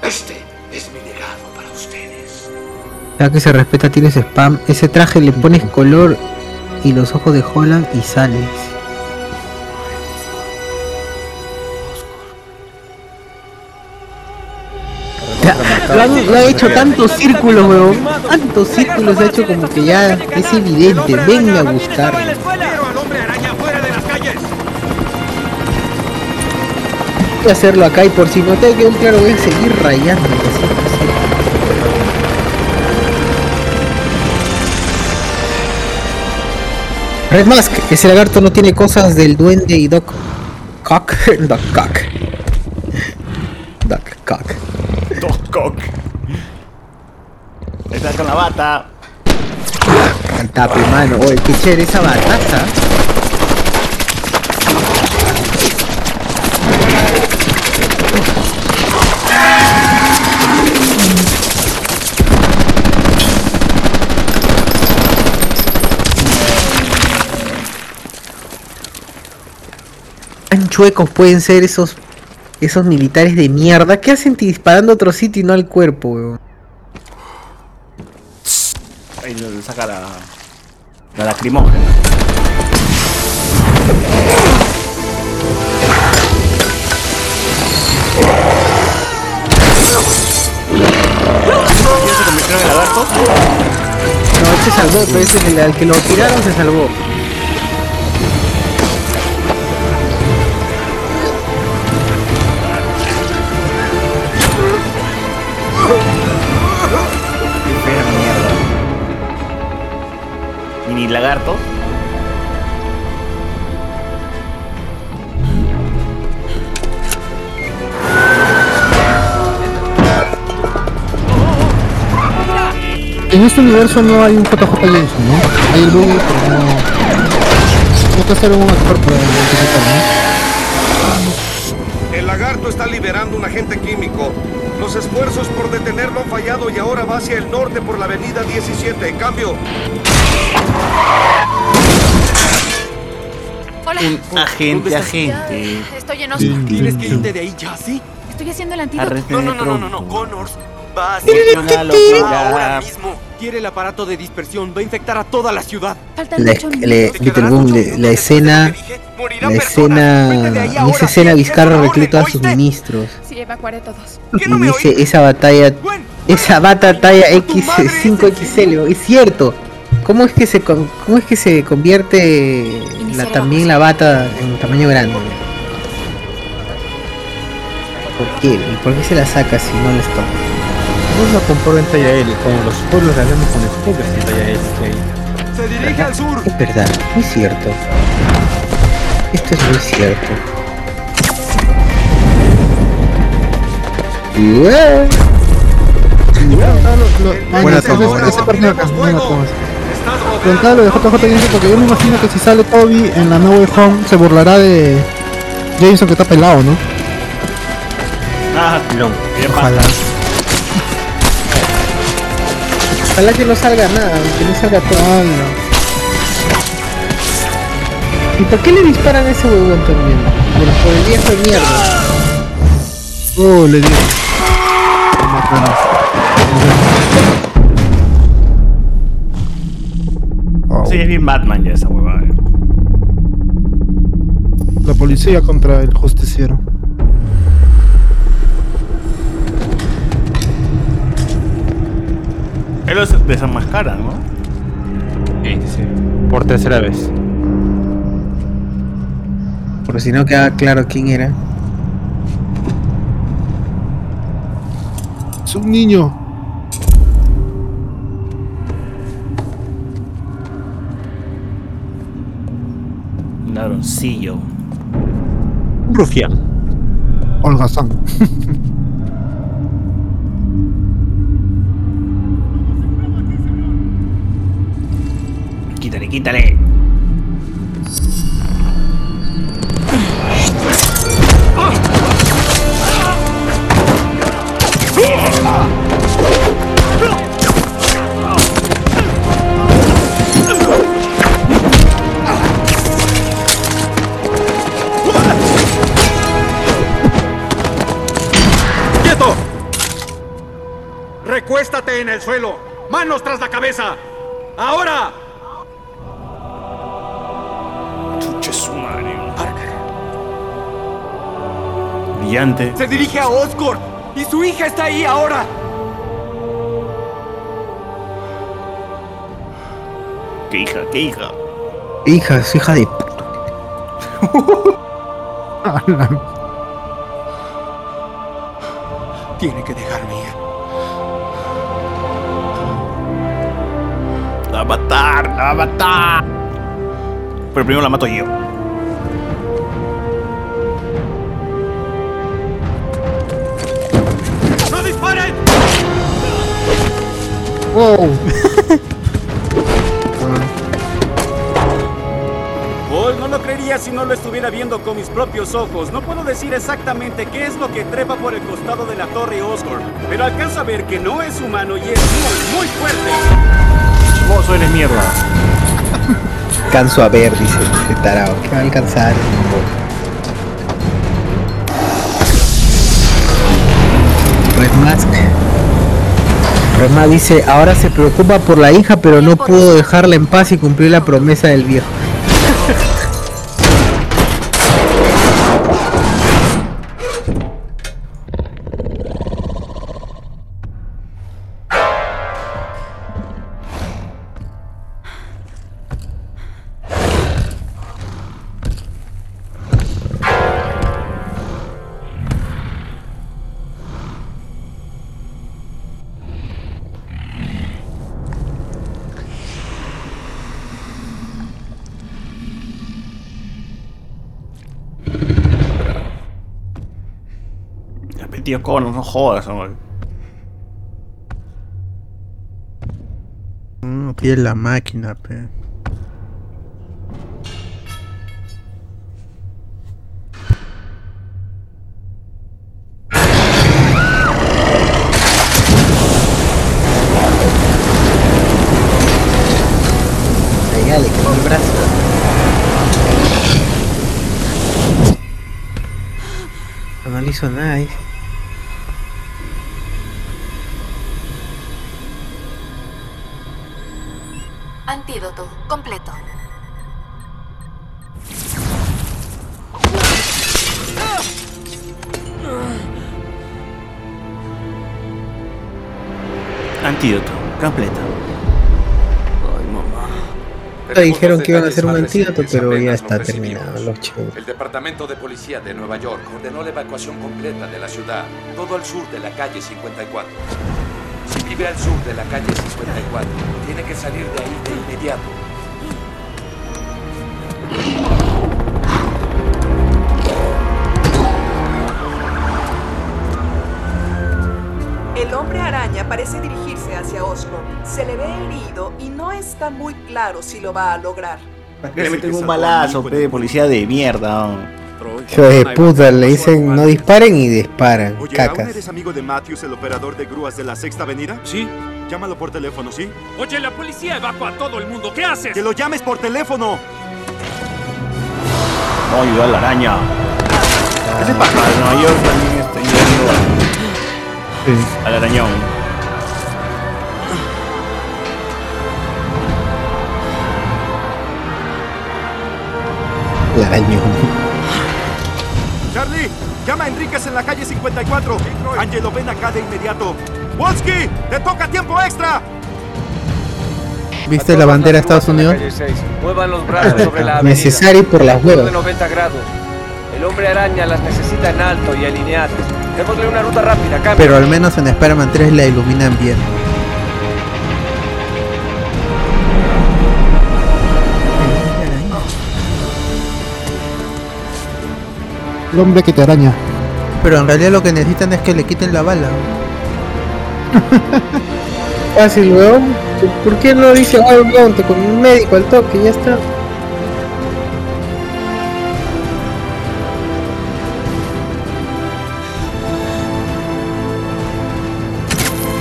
Este es mi legado para ustedes. Ya que se respeta, tienes spam. Ese traje le pones color y los ojos de Holland y sales. Lo ha hecho tantos círculos, weón. Tantos círculos ha hecho como que ya es evidente. Venme a buscar. Voy a hacerlo acá y por si no te quedó claro, voy a seguir rayando. Red Mask, ese lagarto no tiene cosas del duende y Doc Cock. <laughs> Doc Cock. Doc Cock. Doc Cock. Está con la bata. Al tapi, mano. Oye, qué chévere esa bataza. Tan chuecos pueden ser esos esos militares de mierda. ¿Qué hacen disparando a otro sitio y no al cuerpo, weón? Ahí le saca la. La lacrimógena. ¿Ya se convirtieron en lagartos? No, se salvó, pero ese que- al que lo tiraron se salvó. Mini lagartos. En este universo no hay un JJ Jameson, ¿no? Hay el Google, pero no. No te sale un actor para identificar, ¿no? El lagarto está liberando un agente químico. Los esfuerzos por detenerlo han fallado y ahora va hacia el norte por la avenida 17. En cambio, Hola. Un agente, agente. Estoy en Oslo. Tienes que irte de ahí ya, ¿sí? Estoy haciendo el antídoto. No, no, no, no, no, no. Connors. Va a Metió una locura. ahora mismo. El aparato de dispersión. Va a infectar a toda la ciudad. Faltan La, le, Boom, le- la escena. La escena. En esa escena Vizcarra recluta a sus ministros. Sí, evacuaré todos. Y dice esa batalla. Esa bata talla X 5XL, <laughs> es cierto. ¿Cómo es que se cómo es que se convierte la, también la bata en tamaño grande? ¿Por qué? ¿Y por qué se la saca si no les toca? No la compró en talla L, como los pueblos regalamos con spoilers en talla L. Se dirige al sur. Es verdad, muy cierto. Esto es muy cierto. Toma. Preguntaba lo de JJ Jameson porque yo me imagino que si sale Toby en la No Way Home se burlará de Jameson que está pelado, ¿no? Ah, Ojalá. Ojalá que no salga nada, que no salga todo. ¿Y por qué le disparan a ese huevón también? Bueno, por el viejo de mierda. Oh, le digo. Sí, es bien Batman ya esa huevada. eh. La policía contra el justiciero. Él los desenmascara, ¿no? Sí, sí. Por tercera vez. Por si no queda claro quién era. Es un niño. Un ladroncillo. Un rufián. Holgazán. <laughs> Quítale. Recuéstate en el suelo. Manos tras la cabeza. ¡Ahora! Brillante. Se dirige a Oscorp y su hija está ahí ahora. ¿Qué hija? ¿Qué hija? Hija, es hija de. <laughs> Tiene que dejarme ir. La va a matar, la va a matar. Pero primero la mato yo. Wow. Paul, no lo creería si no lo estuviera viendo con mis propios ojos. No puedo decir exactamente qué es lo que trepa por el costado de la torre Oscorp, pero alcanzo a ver que no es humano y es muy, muy fuerte. Vos eres mierda. Canso a ver, dice tarado. ¿Qué va a alcanzar? Red Mask dice, ahora se preocupa por la hija, pero no pudo dejarla en paz y cumplir la promesa del viejo. Tío Cono, no jodas, hombre. Mm, pide la máquina, pe. Hizo nada, dice. Antídoto completo. Antídoto, completo. Le dijeron que iban a hacer un antídoto, pero ya está terminado. Los chicos. El Departamento de Policía de Nueva York ordenó la evacuación completa de la ciudad, todo al sur de la calle 54. Vive al sur de la calle 54, tiene que salir de ahí de inmediato. El hombre araña parece dirigirse hacia Oscorp. Se le ve herido y no está muy claro si lo va a lograr. Que le meten un balazo, pe, policía de mierda. Hijo de puta, le dicen no disparen y disparan. Oye, ¿aún Cacas. eres amigo de Matthews, el operador de grúas de la Sexta Avenida? Sí. Llámalo por teléfono, ¿sí? Oye, la policía evacua a todo el mundo. ¿Qué haces? ¡Que lo llames por teléfono! No ayuda a la araña. ¿Qué se pasa? En Nueva York también está ayudando al arañón. El arañón. Charlie, llama a Enríquez en la calle 54. Angelo, ven acá de inmediato. Wolski, te toca tiempo extra. ¿Viste la bandera de Estados Unidos? Muevan los brazos sobre la avenida. Necesario por las huevas. de 90 grados. El hombre araña las necesita en alto y alineadas. Démosle una ruta rápida, cambio. Pero al menos en Spider-Man 3 la iluminan bien. El hombre que te araña. Pero en realidad lo que necesitan es que le quiten la bala. <laughs> Fácil, weón. ¿Por qué no dice algo con un médico al toque? Ya está.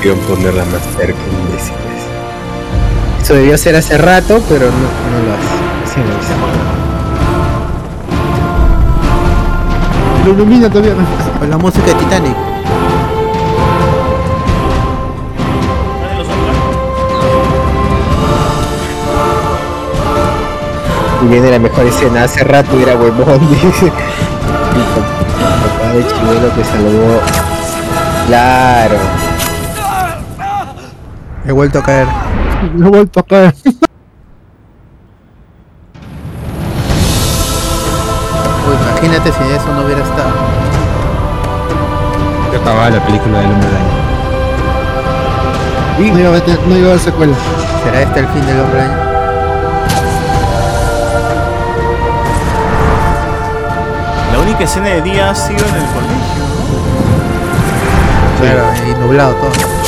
Quiero ponerla más cerca, imbéciles. Eso debió ser hace rato, pero no, no lo hace. Sí, lo hizo. Lo ilumina todavía. Con la música de Titanic. Y viene la mejor escena. Hace rato era huevón, dice. Papá de Chivolo que saludó. Claro. He vuelto a caer. <laughs> He vuelto a caer. Imagínate si eso no hubiera estado. Ya acababa la película del hombre araña. No iba a haber, no iba a haber secuela. ¿Será este el fin del hombre araña? La única escena de día ha sido en el colegio, Claro, y nublado todo.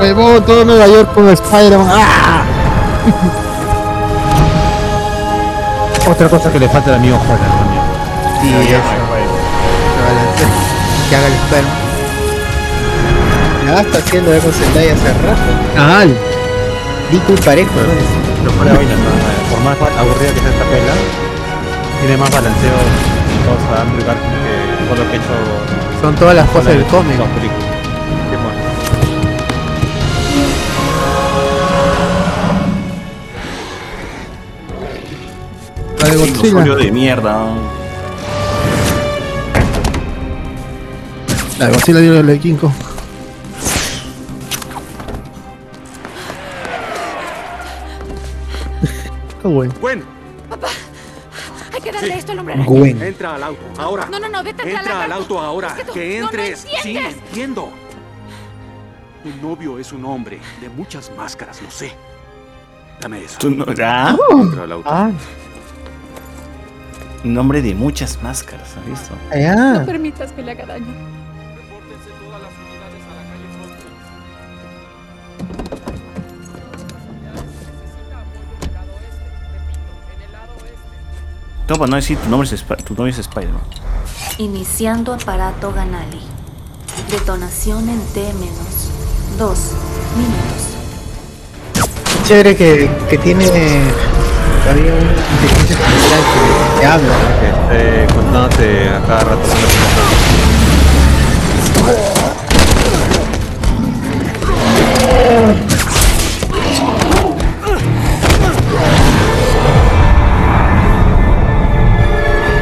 Huevón, todo Nueva York con Spider-Man. ¡Ah! Otra cosa que le falta al amigo Holland también. Sí, eso. Que haga el Spider-Man. Ya está haciendo con Zendaya hace rato. Ah, Dico y parejo, ¿no? Pero fuera vaina, por más aburrida que sea esta pela, tiene más balanceo y cosa Andrew Garfield que todo lo que ha hecho. Son todas las cosas del cómic. De Godzilla. De mierda. La de Godzilla dio la de King Kong. Qué bueno. Gwen, Hay que darle esto al hombre araña. Gwen. entra al auto, ahora. No, no, no, vete. Entra al auto ahora. Es que que no, no entres. sí, entiendo. Tu novio es un hombre de muchas máscaras, lo sé. Dame eso. ¿Tú no- ¿Ah? Entra al auto. Ah, Un hombre de muchas máscaras, ¿has visto? No permitas que le haga daño. Todo para no decir tu nombre es, tu nombre es Spider-Man. Iniciando aparato Ganali. Detonación en T menos dos minutos. Chévere que, que tiene todavía una inteligencia artificial que te habla. Que esté contándote a cada rato.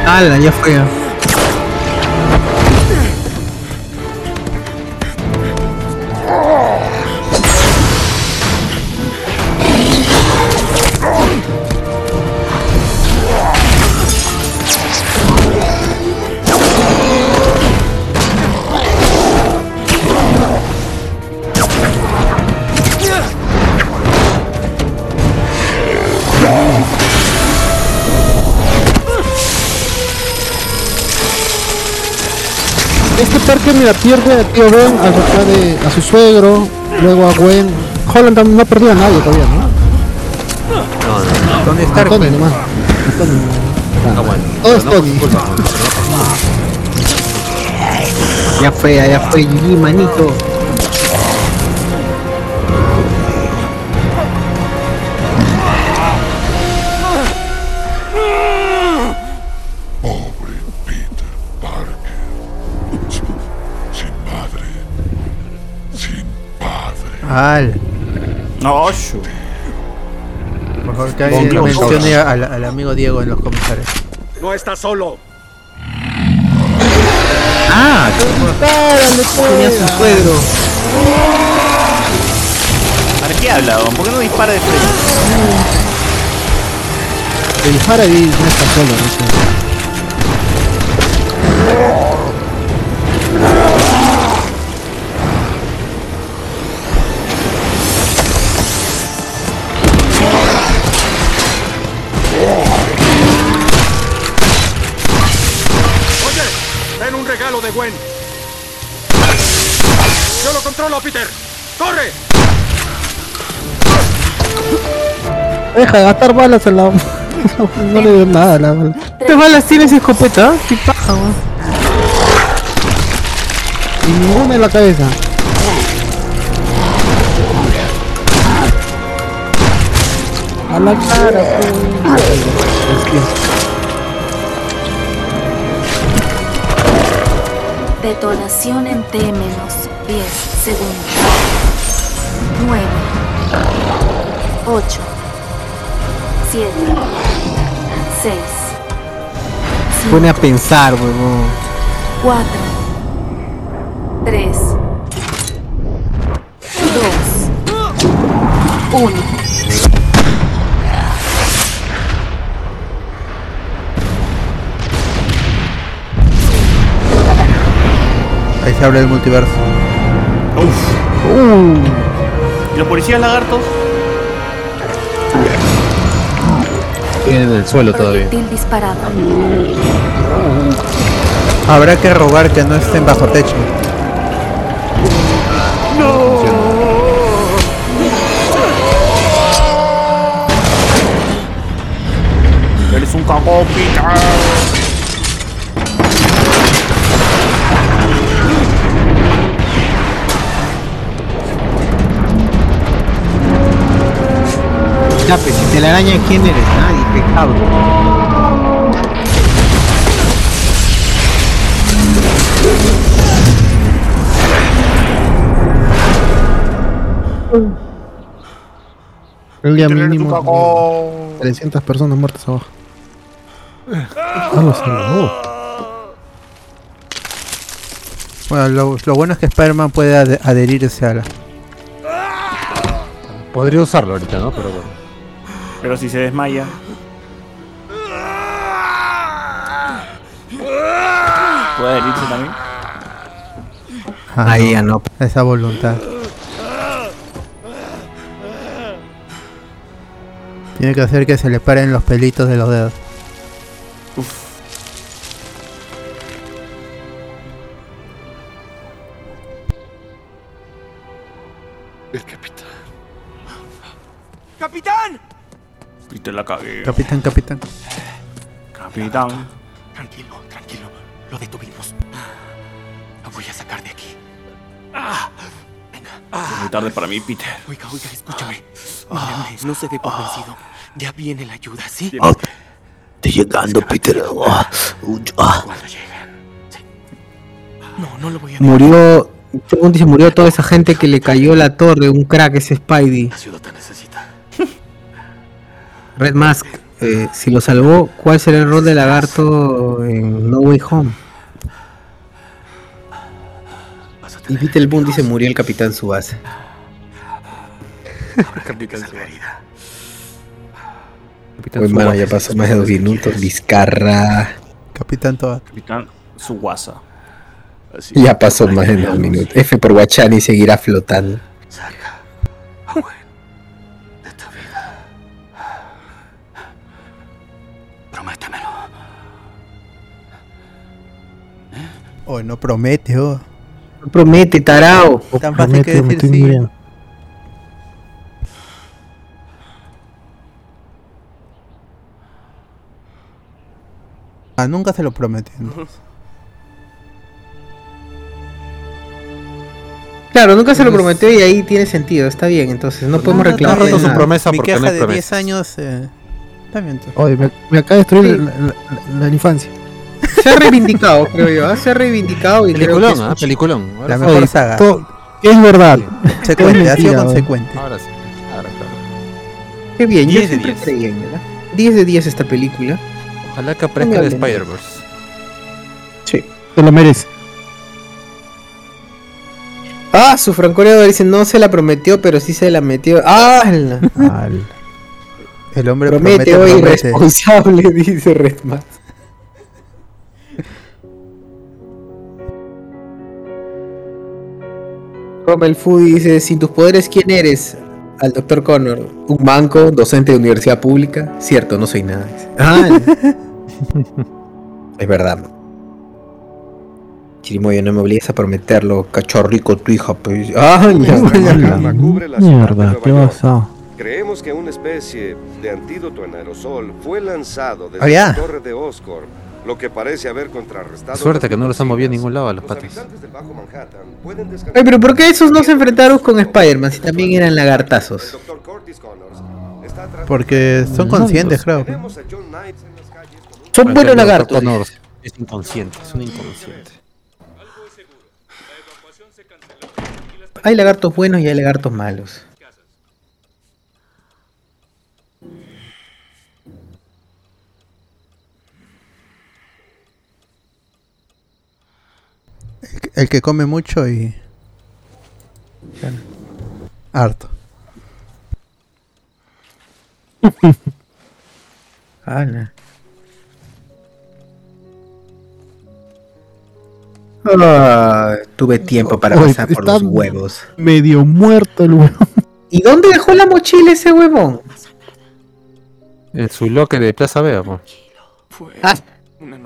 ¡Hala! Ya fue. Parque mira pierde a tío Ben, a su suegro, luego a Gwen. Holland no ha perdido a nadie todavía, ¿no? No, no, no. ¿Dónde está Tony nomás. Tony. Ah, bueno. Todo es Pero no por Tony. Ya fue, ya fue, GG, manito. Padre. ¡Al! No. Por favor, que Con alguien mencione al, al amigo Diego en los comentarios. No estás solo. ¡Ah! Tenía su suegro. ¿Para qué habla? don? ¿Por qué no dispara de frente? El dispara y no está solo, no sé. Controlo, Peter. ¡Corre! Deja de gastar balas en la. no, <laughs> no le dio nada a la bala. ¿Qué balas tienes escopeta? ¿Qué paja, weón? Y ninguna en la cabeza. A la cara, Detonación en T menos 10 segundos. 9, 8, 7, 6, Pone a pensar, weón. 4, 3, 2, 1. Se abre el multiverso. ¿Y los policías lagartos? en el suelo todavía. Disparado. Habrá que rogar que no estén bajo techo. Eres un cagón, Si te la araña, ¿quién eres? Nadie, pecado. El día mínimo. 300 personas muertas abajo. Ah, lo salvó. Bueno, lo, lo bueno es que Spider-Man puede adherirse a la. Podría usarlo ahorita, ¿no? Pero bueno. Pero si se desmaya. ¿Puede adherirse también? Ah, Ahí ya no. Esa voluntad. Tiene que hacer que se le paren los pelitos de los dedos. El capitán. ¡Capitán! La cagué. Capitán, capitán. Capitán. Tranquilo, tranquilo. Lo detuvimos. Lo voy a sacar de aquí. Es muy tarde para mí, Peter. Oiga, oiga, escúchame. Mírame, no se dé por vencido. Ya viene la ayuda, ¿sí? Ah, Estoy llegando, Peter. Uh, ah. No, no lo voy a Murió. Según dice, murió toda esa gente que le cayó la torre, un crack ese Spidey. Red Mask, eh, si lo salvó, ¿cuál será el rol de lagarto en No Way Home? Y Peter Boone dice, murió el Capitán Subasa. <laughs> Capitán Pues mano, ya pasó más de dos minutos, Vizcarra. Capitán Toad. Capitán Suwasa. Ya pasó más de dos minutos. F por Guachani seguirá flotando. Oh, no promete, oh. No promete, tarao. Tan fácil que decir sí. muriendo. Ah, nunca se lo prometió. Claro, nunca se lo prometió y ahí tiene sentido, está bien, entonces no podemos No, reclamar. no, no, nada. no, Mi queja de 10 años. Eh, está bien, entonces. Oye, me, me acaba de destruir la, la- la- la infancia. Se ha reivindicado, creo yo, ¿ah? se ha reivindicado y creo Peliculón, que ¿ah? es- Peliculón. La Ahora mejor sí. saga. To- es verdad. Es ha sido consecuente. Ahora sí. Ahora, claro. Qué bien, yo 10 de siempre 10. creí en ella. 10 de 10 esta película. Ojalá que aparezca de Póngale. Spider-Verse. Sí. Se lo merece. Ah, su francoreador dice, no se la prometió, pero sí se la metió. ¡Ah! El hombre Promete promete, hoy promete. irresponsable, <laughs> dice Redman. Rommel Food dice, sin tus poderes, ¿quién eres? Al doctor Connor. Un manco, docente de universidad pública. Cierto, no soy nada. Ah, <laughs> es verdad. Chirimoyo, no me obligues a prometerlo. Cachorrico, tu hija. Pues. ¡Ay! Cama cubre la ciudad de Mierda, ¿qué pasó? Creemos que una especie de antídoto en aerosol fue lanzado desde Ah, la torre de Oscorp, lo que parece haber contrarrestado. Suerte que no los han movido a ningún lado a los Los descansar Ay, pero ¿por qué esos no se enfrentaron con Spider-Man si también eran lagartazos? Porque son conscientes, creo. Son buenos lagartos. Connor es inconsciente, es un inconsciente. Hay lagartos buenos y hay lagartos malos. El que come mucho y. Bueno, harto. <laughs> Ala. Ah, tuve tiempo para Oye, pasar por los huevos. Medio muerto el huevo. <laughs> ¿Y dónde dejó la mochila ese huevón? En su loque de Plaza Vea, po. Ah,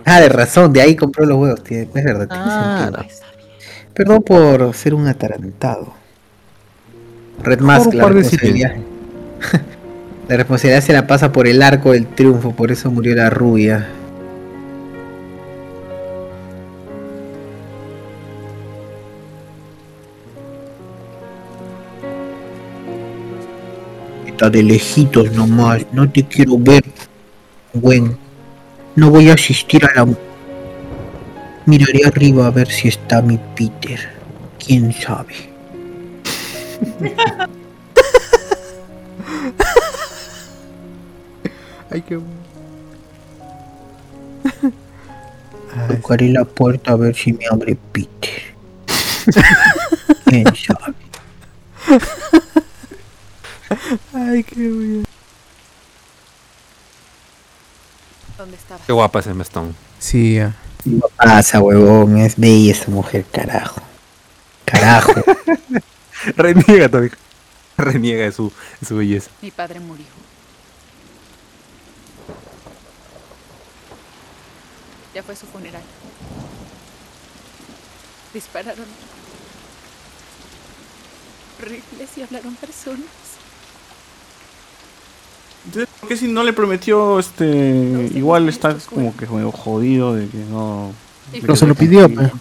ah, de razón, de ahí compró los huevos. Tiene, es verdad, tiene sentido. Perdón por ser un atarantado. Red Mask, la responsabilidad. <laughs> la responsabilidad se la pasa por el arco del triunfo, por eso murió la rubia. Está de lejitos nomás, no te quiero ver. Buen, no voy a asistir a la... Miraré arriba a ver si está mi Peter. ¿Quién sabe? <laughs> Ay, qué. <laughs> Tocaré la puerta a ver si me abre Peter. ¿Quién sabe? <laughs> Ay, qué bien. ¿Dónde estaba? Qué guapa es Emma Stone. Sí, ya. No pasa, huevón, es bella esa mujer, carajo. Carajo. <laughs> Reniega todavía. Reniega de su, de su belleza. Mi padre murió. Ya fue su funeral. Dispararon. Horribles y hablaron personas. Entonces, ¿por qué si no le prometió este igual está como que jodido de que no de Pero que se lo pidió, pe.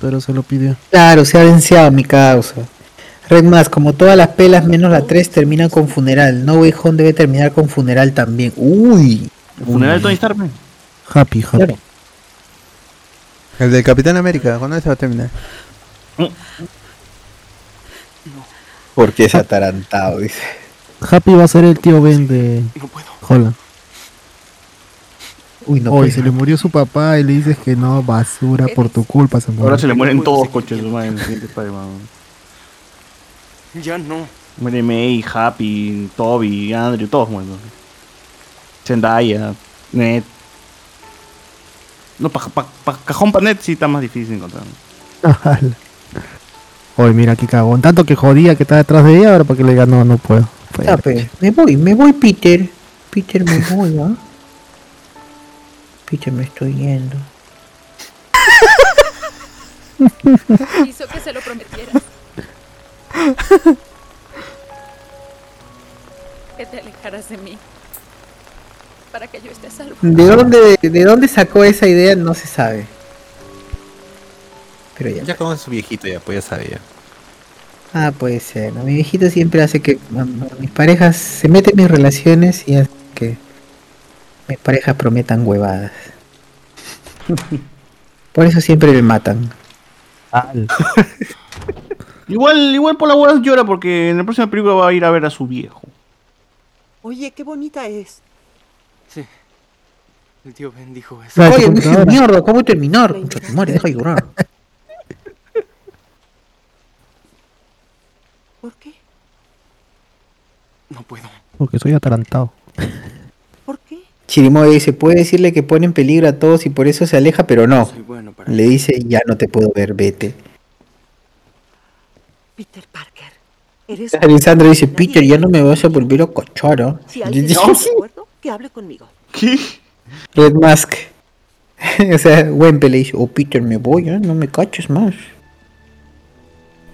Pero se lo pidió. Claro, se ha vencido mi causa. Red más, como todas las pelas menos la 3 terminan con funeral. No Way Home debe terminar con funeral también. Uy. ¿El funeral de Tony Stark? Happy, happy. Claro. El del Capitán América, ¿cuándo se va a terminar? Porque es atarantado, dice. Happy va a ser el tío Ben de Holland. Uy, no Hoy se le murió su papá y le dices que no, basura, por tu culpa se murió. Ahora se le mueren todos coches su madre en el siguiente Spider-Man. Ya no. Muere May, Happy, Toby, Andrew, todos mueren. Zendaya, Ned. No, pa, pa, pa- cajón para Ned sí está más difícil encontrar. <laughs> Oye, mira qué cagón. Tanto que jodía que está detrás de ella, ahora para que le diga no, no puedo. Ya, pe, me voy, me voy, Peter. Peter, me <laughs> voy, ¿ah? Peter, me estoy yendo. Hizo que se lo prometieras. que te alejaras de mí. Para que yo esté a salvo. ¿De dónde, ¿De dónde sacó esa idea? No se sabe. Pero ya. Ya conoce su viejito, ya, pues ya sabía. Ah, puede ser. Mi viejito siempre hace que mis parejas se meten en mis relaciones y hace que mis parejas prometan huevadas. <laughs> Por eso siempre me matan. <laughs> Igual, igual por la hueá llora porque en la próxima película va a ir a ver a su viejo. Oye, qué bonita es. Sí. El tío Ben dijo eso. Oye, mierda, ¿cómo terminar? <laughs> Tu madre, deja de llorar. ¿Por qué? No puedo. Porque soy atarantado. Chirimoya dice, puede decirle que pone en peligro a todos y por eso se aleja, pero no. Le dice, ya no te puedo ver, vete. Peter Parker, eres... Alessandro dice, Peter, ya no me vas a volver a cochar, ¿ah?". Si alguien está de <laughs> acuerdo, que hable conmigo. Red Mask. <laughs> o sea, Wempe le dice, oh Peter, me voy, ¿eh? no me caches más.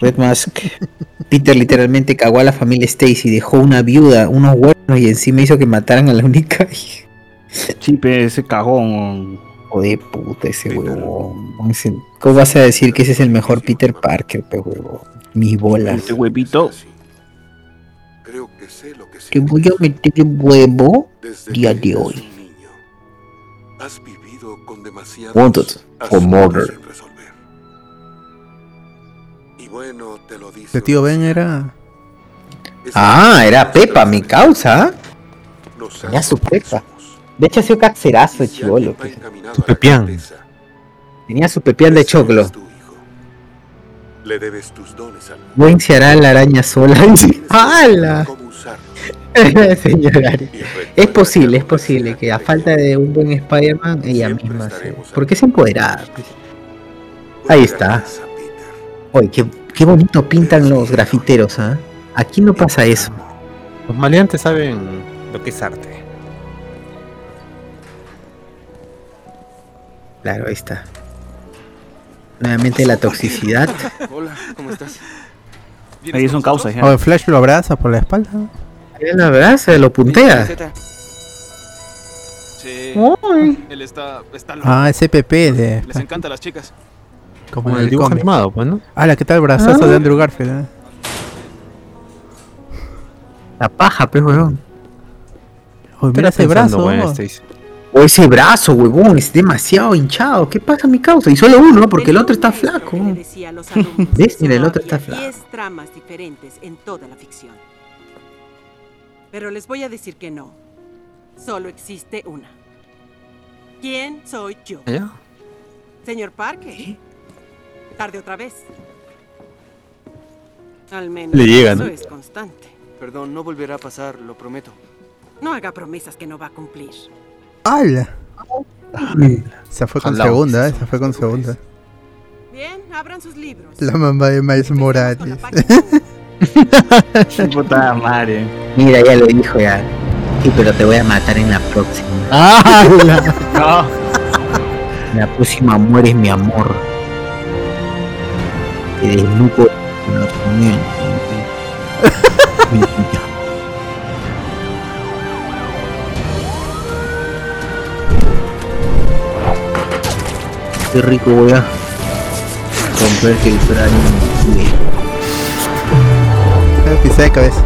Red Mask. Peter literalmente cagó a la familia Stacy, dejó una viuda, unos huevos y encima hizo que mataran a la única <laughs> hija. Chipe, ese cagón. Joder, puta, ese huevón. ¿Cómo vas a decir que ese es el mejor Peter Parker, pe huevón? Mis bolas. Este huevito. Creo que sé lo que Te voy a meter el huevo día de hoy. has vivido con demasiados Wanted for murder. Bueno, te lo dice Este tío Ben era. Ah, era Pepa, mi causa. Tenía su Pepa. De hecho, ha sido caxerazo, chivolo. Su pepián. Tenía su pepián de choclo. Le debes tus dones al Buen se hará la araña sola. ¡Hala! <laughs> Señor Ari. Es posible, es posible que a falta de un buen Spider-Man, ella misma se... Porque es empoderada. pues. Ahí está. Oye, qué, qué bonito pintan los grafiteros, ¿ah? Aquí no pasa eso. Los maleantes saben lo que es arte. Claro, ahí está. Nuevamente la toxicidad. Hola, ¿cómo estás? Ahí son causas ya. O el Flash lo abraza por la espalda. Él lo abraza, lo puntea. Sí. Él está, está loco. Ah, ese PP de. Les encantan las chicas. Como en el el dibujo cómic. animado, pues, ¿no? Ah, ¿qué tal el brazazo Ah. de Andrew Garfield? eh? La paja, pues, huevón. Uy, mira ese brazo. weón, ¿no? Stacy. O ese brazo, huevón, es demasiado hinchado. ¿Qué pasa, mi causa? Y solo uno, porque el otro está flaco. ¿Ves? que Mira, el otro está flaco. 10 tramas diferentes en toda la ficción. Pero les voy a decir que no. Solo existe una. ¿Quién soy yo? ¿Ya? Señor Parker. Tarde otra vez. Al menos Le llega, eso ¿no? es constante. Perdón, no volverá a pasar, lo prometo. No haga promesas que no va a cumplir. ¡Hala! Se fue con Ojalá. segunda, eh, se fue con segunda. Bien, abran sus libros. La mamá de Miles Morales. <laughs> Puta madre. Mira, ya lo dijo ya. Sí, pero te voy a matar en la próxima. ¡Hala! <laughs> No. En la próxima mueres mi amor. En comienzos. Mi vida. Qué rico voy a romper el cráneo. Pisé de cabeza.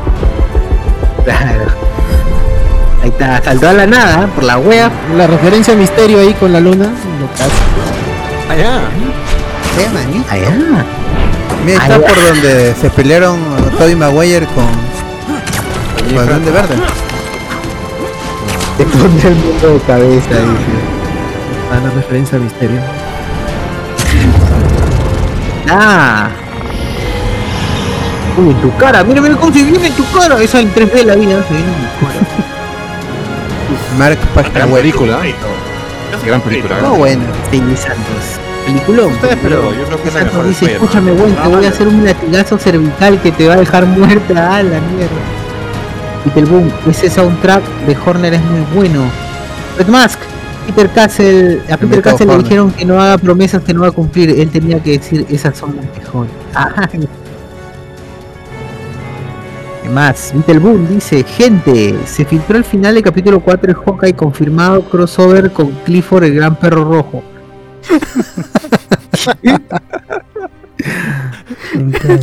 Claro. Ahí está, saltó a la nada, ¿eh? por la wea. La referencia a misterio ahí con la luna. Lo Allá. Eh, manito. Allá. Mira, está por donde se pelearon Tobey Maguire con. Con el Duende Verde. Te pone el mundo de cabeza, dice. Ah, la referencia a misterio. Ah. Uy, en tu cara, mira, mira cómo se viene en tu cara. Esa en 3D la vida, se viene en mi cara. Mark Gran Pashkawer. película. Gran película. No, bueno. Sí, Santos. Peliculón. Ustedes, pero yo creo que es la Santos mejor de dice, Spider-Man. escúchame, güey, te voy a hacer un latigazo cervical que te va a dejar muerta a la mierda. Peter Boom, ese soundtrack de Horner es muy bueno. Red Mask, Peter Castle, a Peter Castle le dijeron que no haga promesas que no va a cumplir. Él tenía que decir, esas son las mejores. <laughs> Ay. Más, Little Boom dice, gente, se filtró el final del capítulo 4 de Hawkeye confirmado crossover con Clifford el gran perro rojo. <laughs>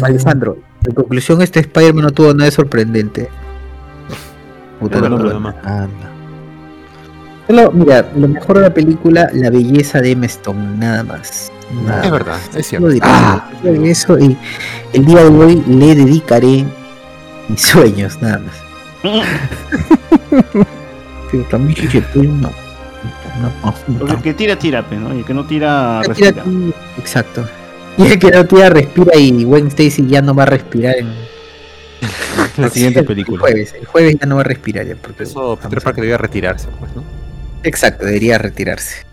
Alessandro, en conclusión este Spider-Man no tuvo nada de sorprendente. Puta, no, no, nomás. anda. Solo, mira, lo mejor de la película, la belleza de Emma Stone, nada más. Nada Es más. verdad, es cierto. Ah. eso y el día de hoy le dedicaré mis sueños, nada más. <laughs> Pero también si se una Porque el que tira, tira, pues, ¿no? Y el que no tira, Tira- respira. Exacto. Y el que no tira respira y Gwen Stacy ya no va a respirar en <laughs> La siguiente El película. jueves, el jueves ya no va a respirar ya. Porque Eso Peter Parker debía retirarse, pues, ¿no? Exacto, debería retirarse.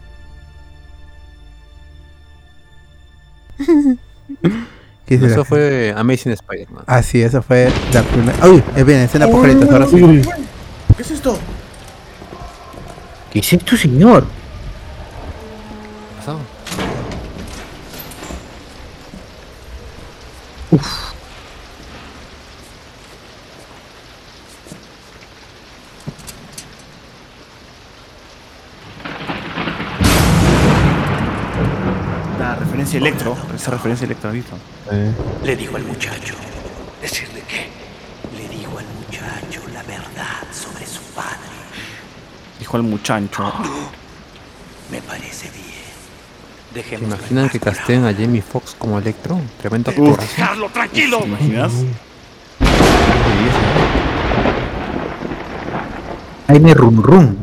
<laughs> ¿Qué dice Eso fue Amazing Spider-Man. Ah, sí, eso fue la primera. Uy, es bien, escena post ahora sí. ¿Qué es esto? ¿Qué es esto, señor? pasó? La referencia Electro. Esa referencia Electro, ¿has visto? Le dijo al muchacho. ¿Decirle Dijo al muchacho. <gasps> Me parece bien. ¿Se Dejemos imaginan que casteen a Jamie Foxx como Electro? Tremendo actor. ¡Dejarlo tranquilo! ¿Te imaginas? Jaime Rum Rum.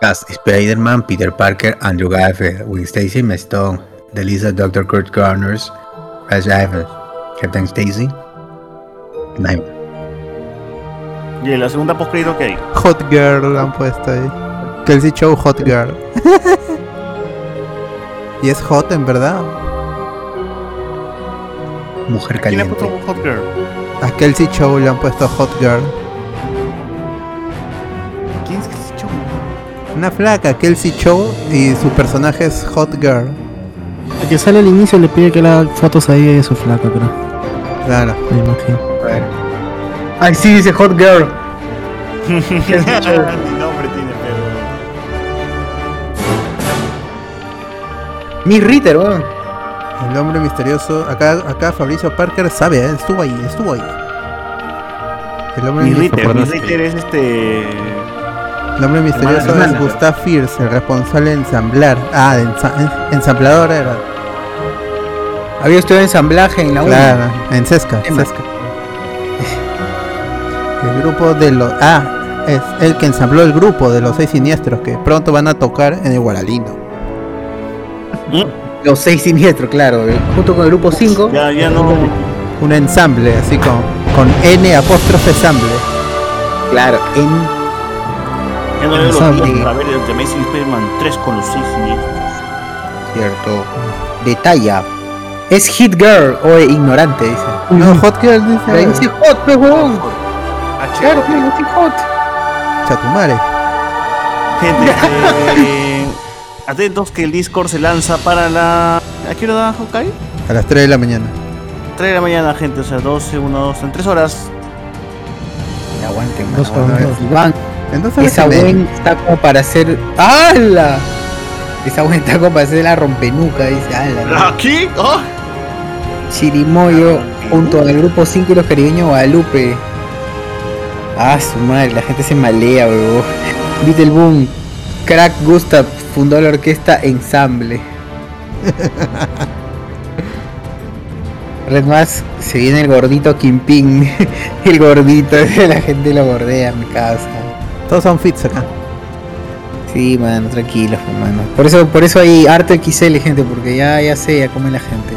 Cast Spider-Man, Peter Parker, Andrew Garfield, Will Stacy, Stone, The Lisa, Dr. Kurt Garners, Raz Evans, Captain Stacy, Nightmare. Y en la segunda post crédito que hay. Hot Girl lo han puesto ahí. Kelsey Show Hot Girl. <laughs> y es hot en verdad. Mujer ¿Quién le ha caliente. puesto Hot Girl? A Kelsey Show le han puesto Hot Girl. ¿Quién es Kelsey Show? Una flaca, Kelsey Show, y su personaje es Hot Girl. El que sale al inicio le pide que le haga fotos ahí de su flaca, creo. Claro. Me imagino. Ay, sí, dice Hot Girl. <laughs> <laughs> Nombre tiene, pero. Miss Ritter, weón. El hombre misterioso. Acá, acá Fabricio Parker sabe, ¿eh? estuvo ahí, estuvo ahí. El hombre Mi misterioso. Ritter, mi Ritter es este. El hombre misterioso Hermana, es. Gustav Fierce, el responsable de ensamblar. Ah, de ensa- en- ensamblador era. Había estudiado ensamblaje en la U. Claro, en Sesca. Emma. Sesca. El grupo de los. Ah, es el que ensambló el grupo de los seis siniestros que pronto van a tocar en el Guaralino. <laughs> Los seis siniestros, claro. eh, Junto con el grupo 5. Ya, ya no. Un ensamble, así con, con N apóstrofe ensamble. Claro, en. Ya no veo los Ensamble. días para ver el The Amazing Spider-Man 3 con los 6 siniestros. Cierto. Detalla. Es Hit Girl o ignorante, dice. No, Hot Girl dice. Pero dice Hot, pues, huevón. Claro, Hot. Chatumare. Gente, <laughs> eh, atentos que el Discord se lanza para la. ¿A qué hora da Hawkeye? A las 3 de la mañana. 3 de la mañana, gente, o sea, 12, 1, 2, en 3 horas. Aguanten, Dos mano, horas. aguanten. Iván, Entonces, esa ¿qué me- buen está como para hacer. ¡Hala! Esa buen está como para hacer la rompenuca, dice. ¡Hala! ¿Aquí? ¡Oh! Chirimoyo junto al grupo 5 y los caribeños Guadalupe. Ah, su madre, la gente se malea, weón. Beatle Boom. Crack Gustav fundó la orquesta Ensamble. <laughs> Red más se viene el gordito Kimping. <laughs> el gordito, <laughs> la gente lo bordea, mi casa. Todos son fits acá. Sí, mano, tranquilos, hermano. Por eso, por eso hay harto XL, gente, porque ya, ya sé, ya come la gente.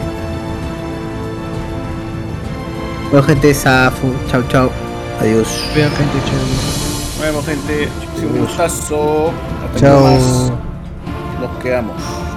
Bueno, gente, Safu. Chau, chau. Adiós. Vea gente chévere. Bueno, gente, un gustazo. Hasta Chao. más. Nos quedamos.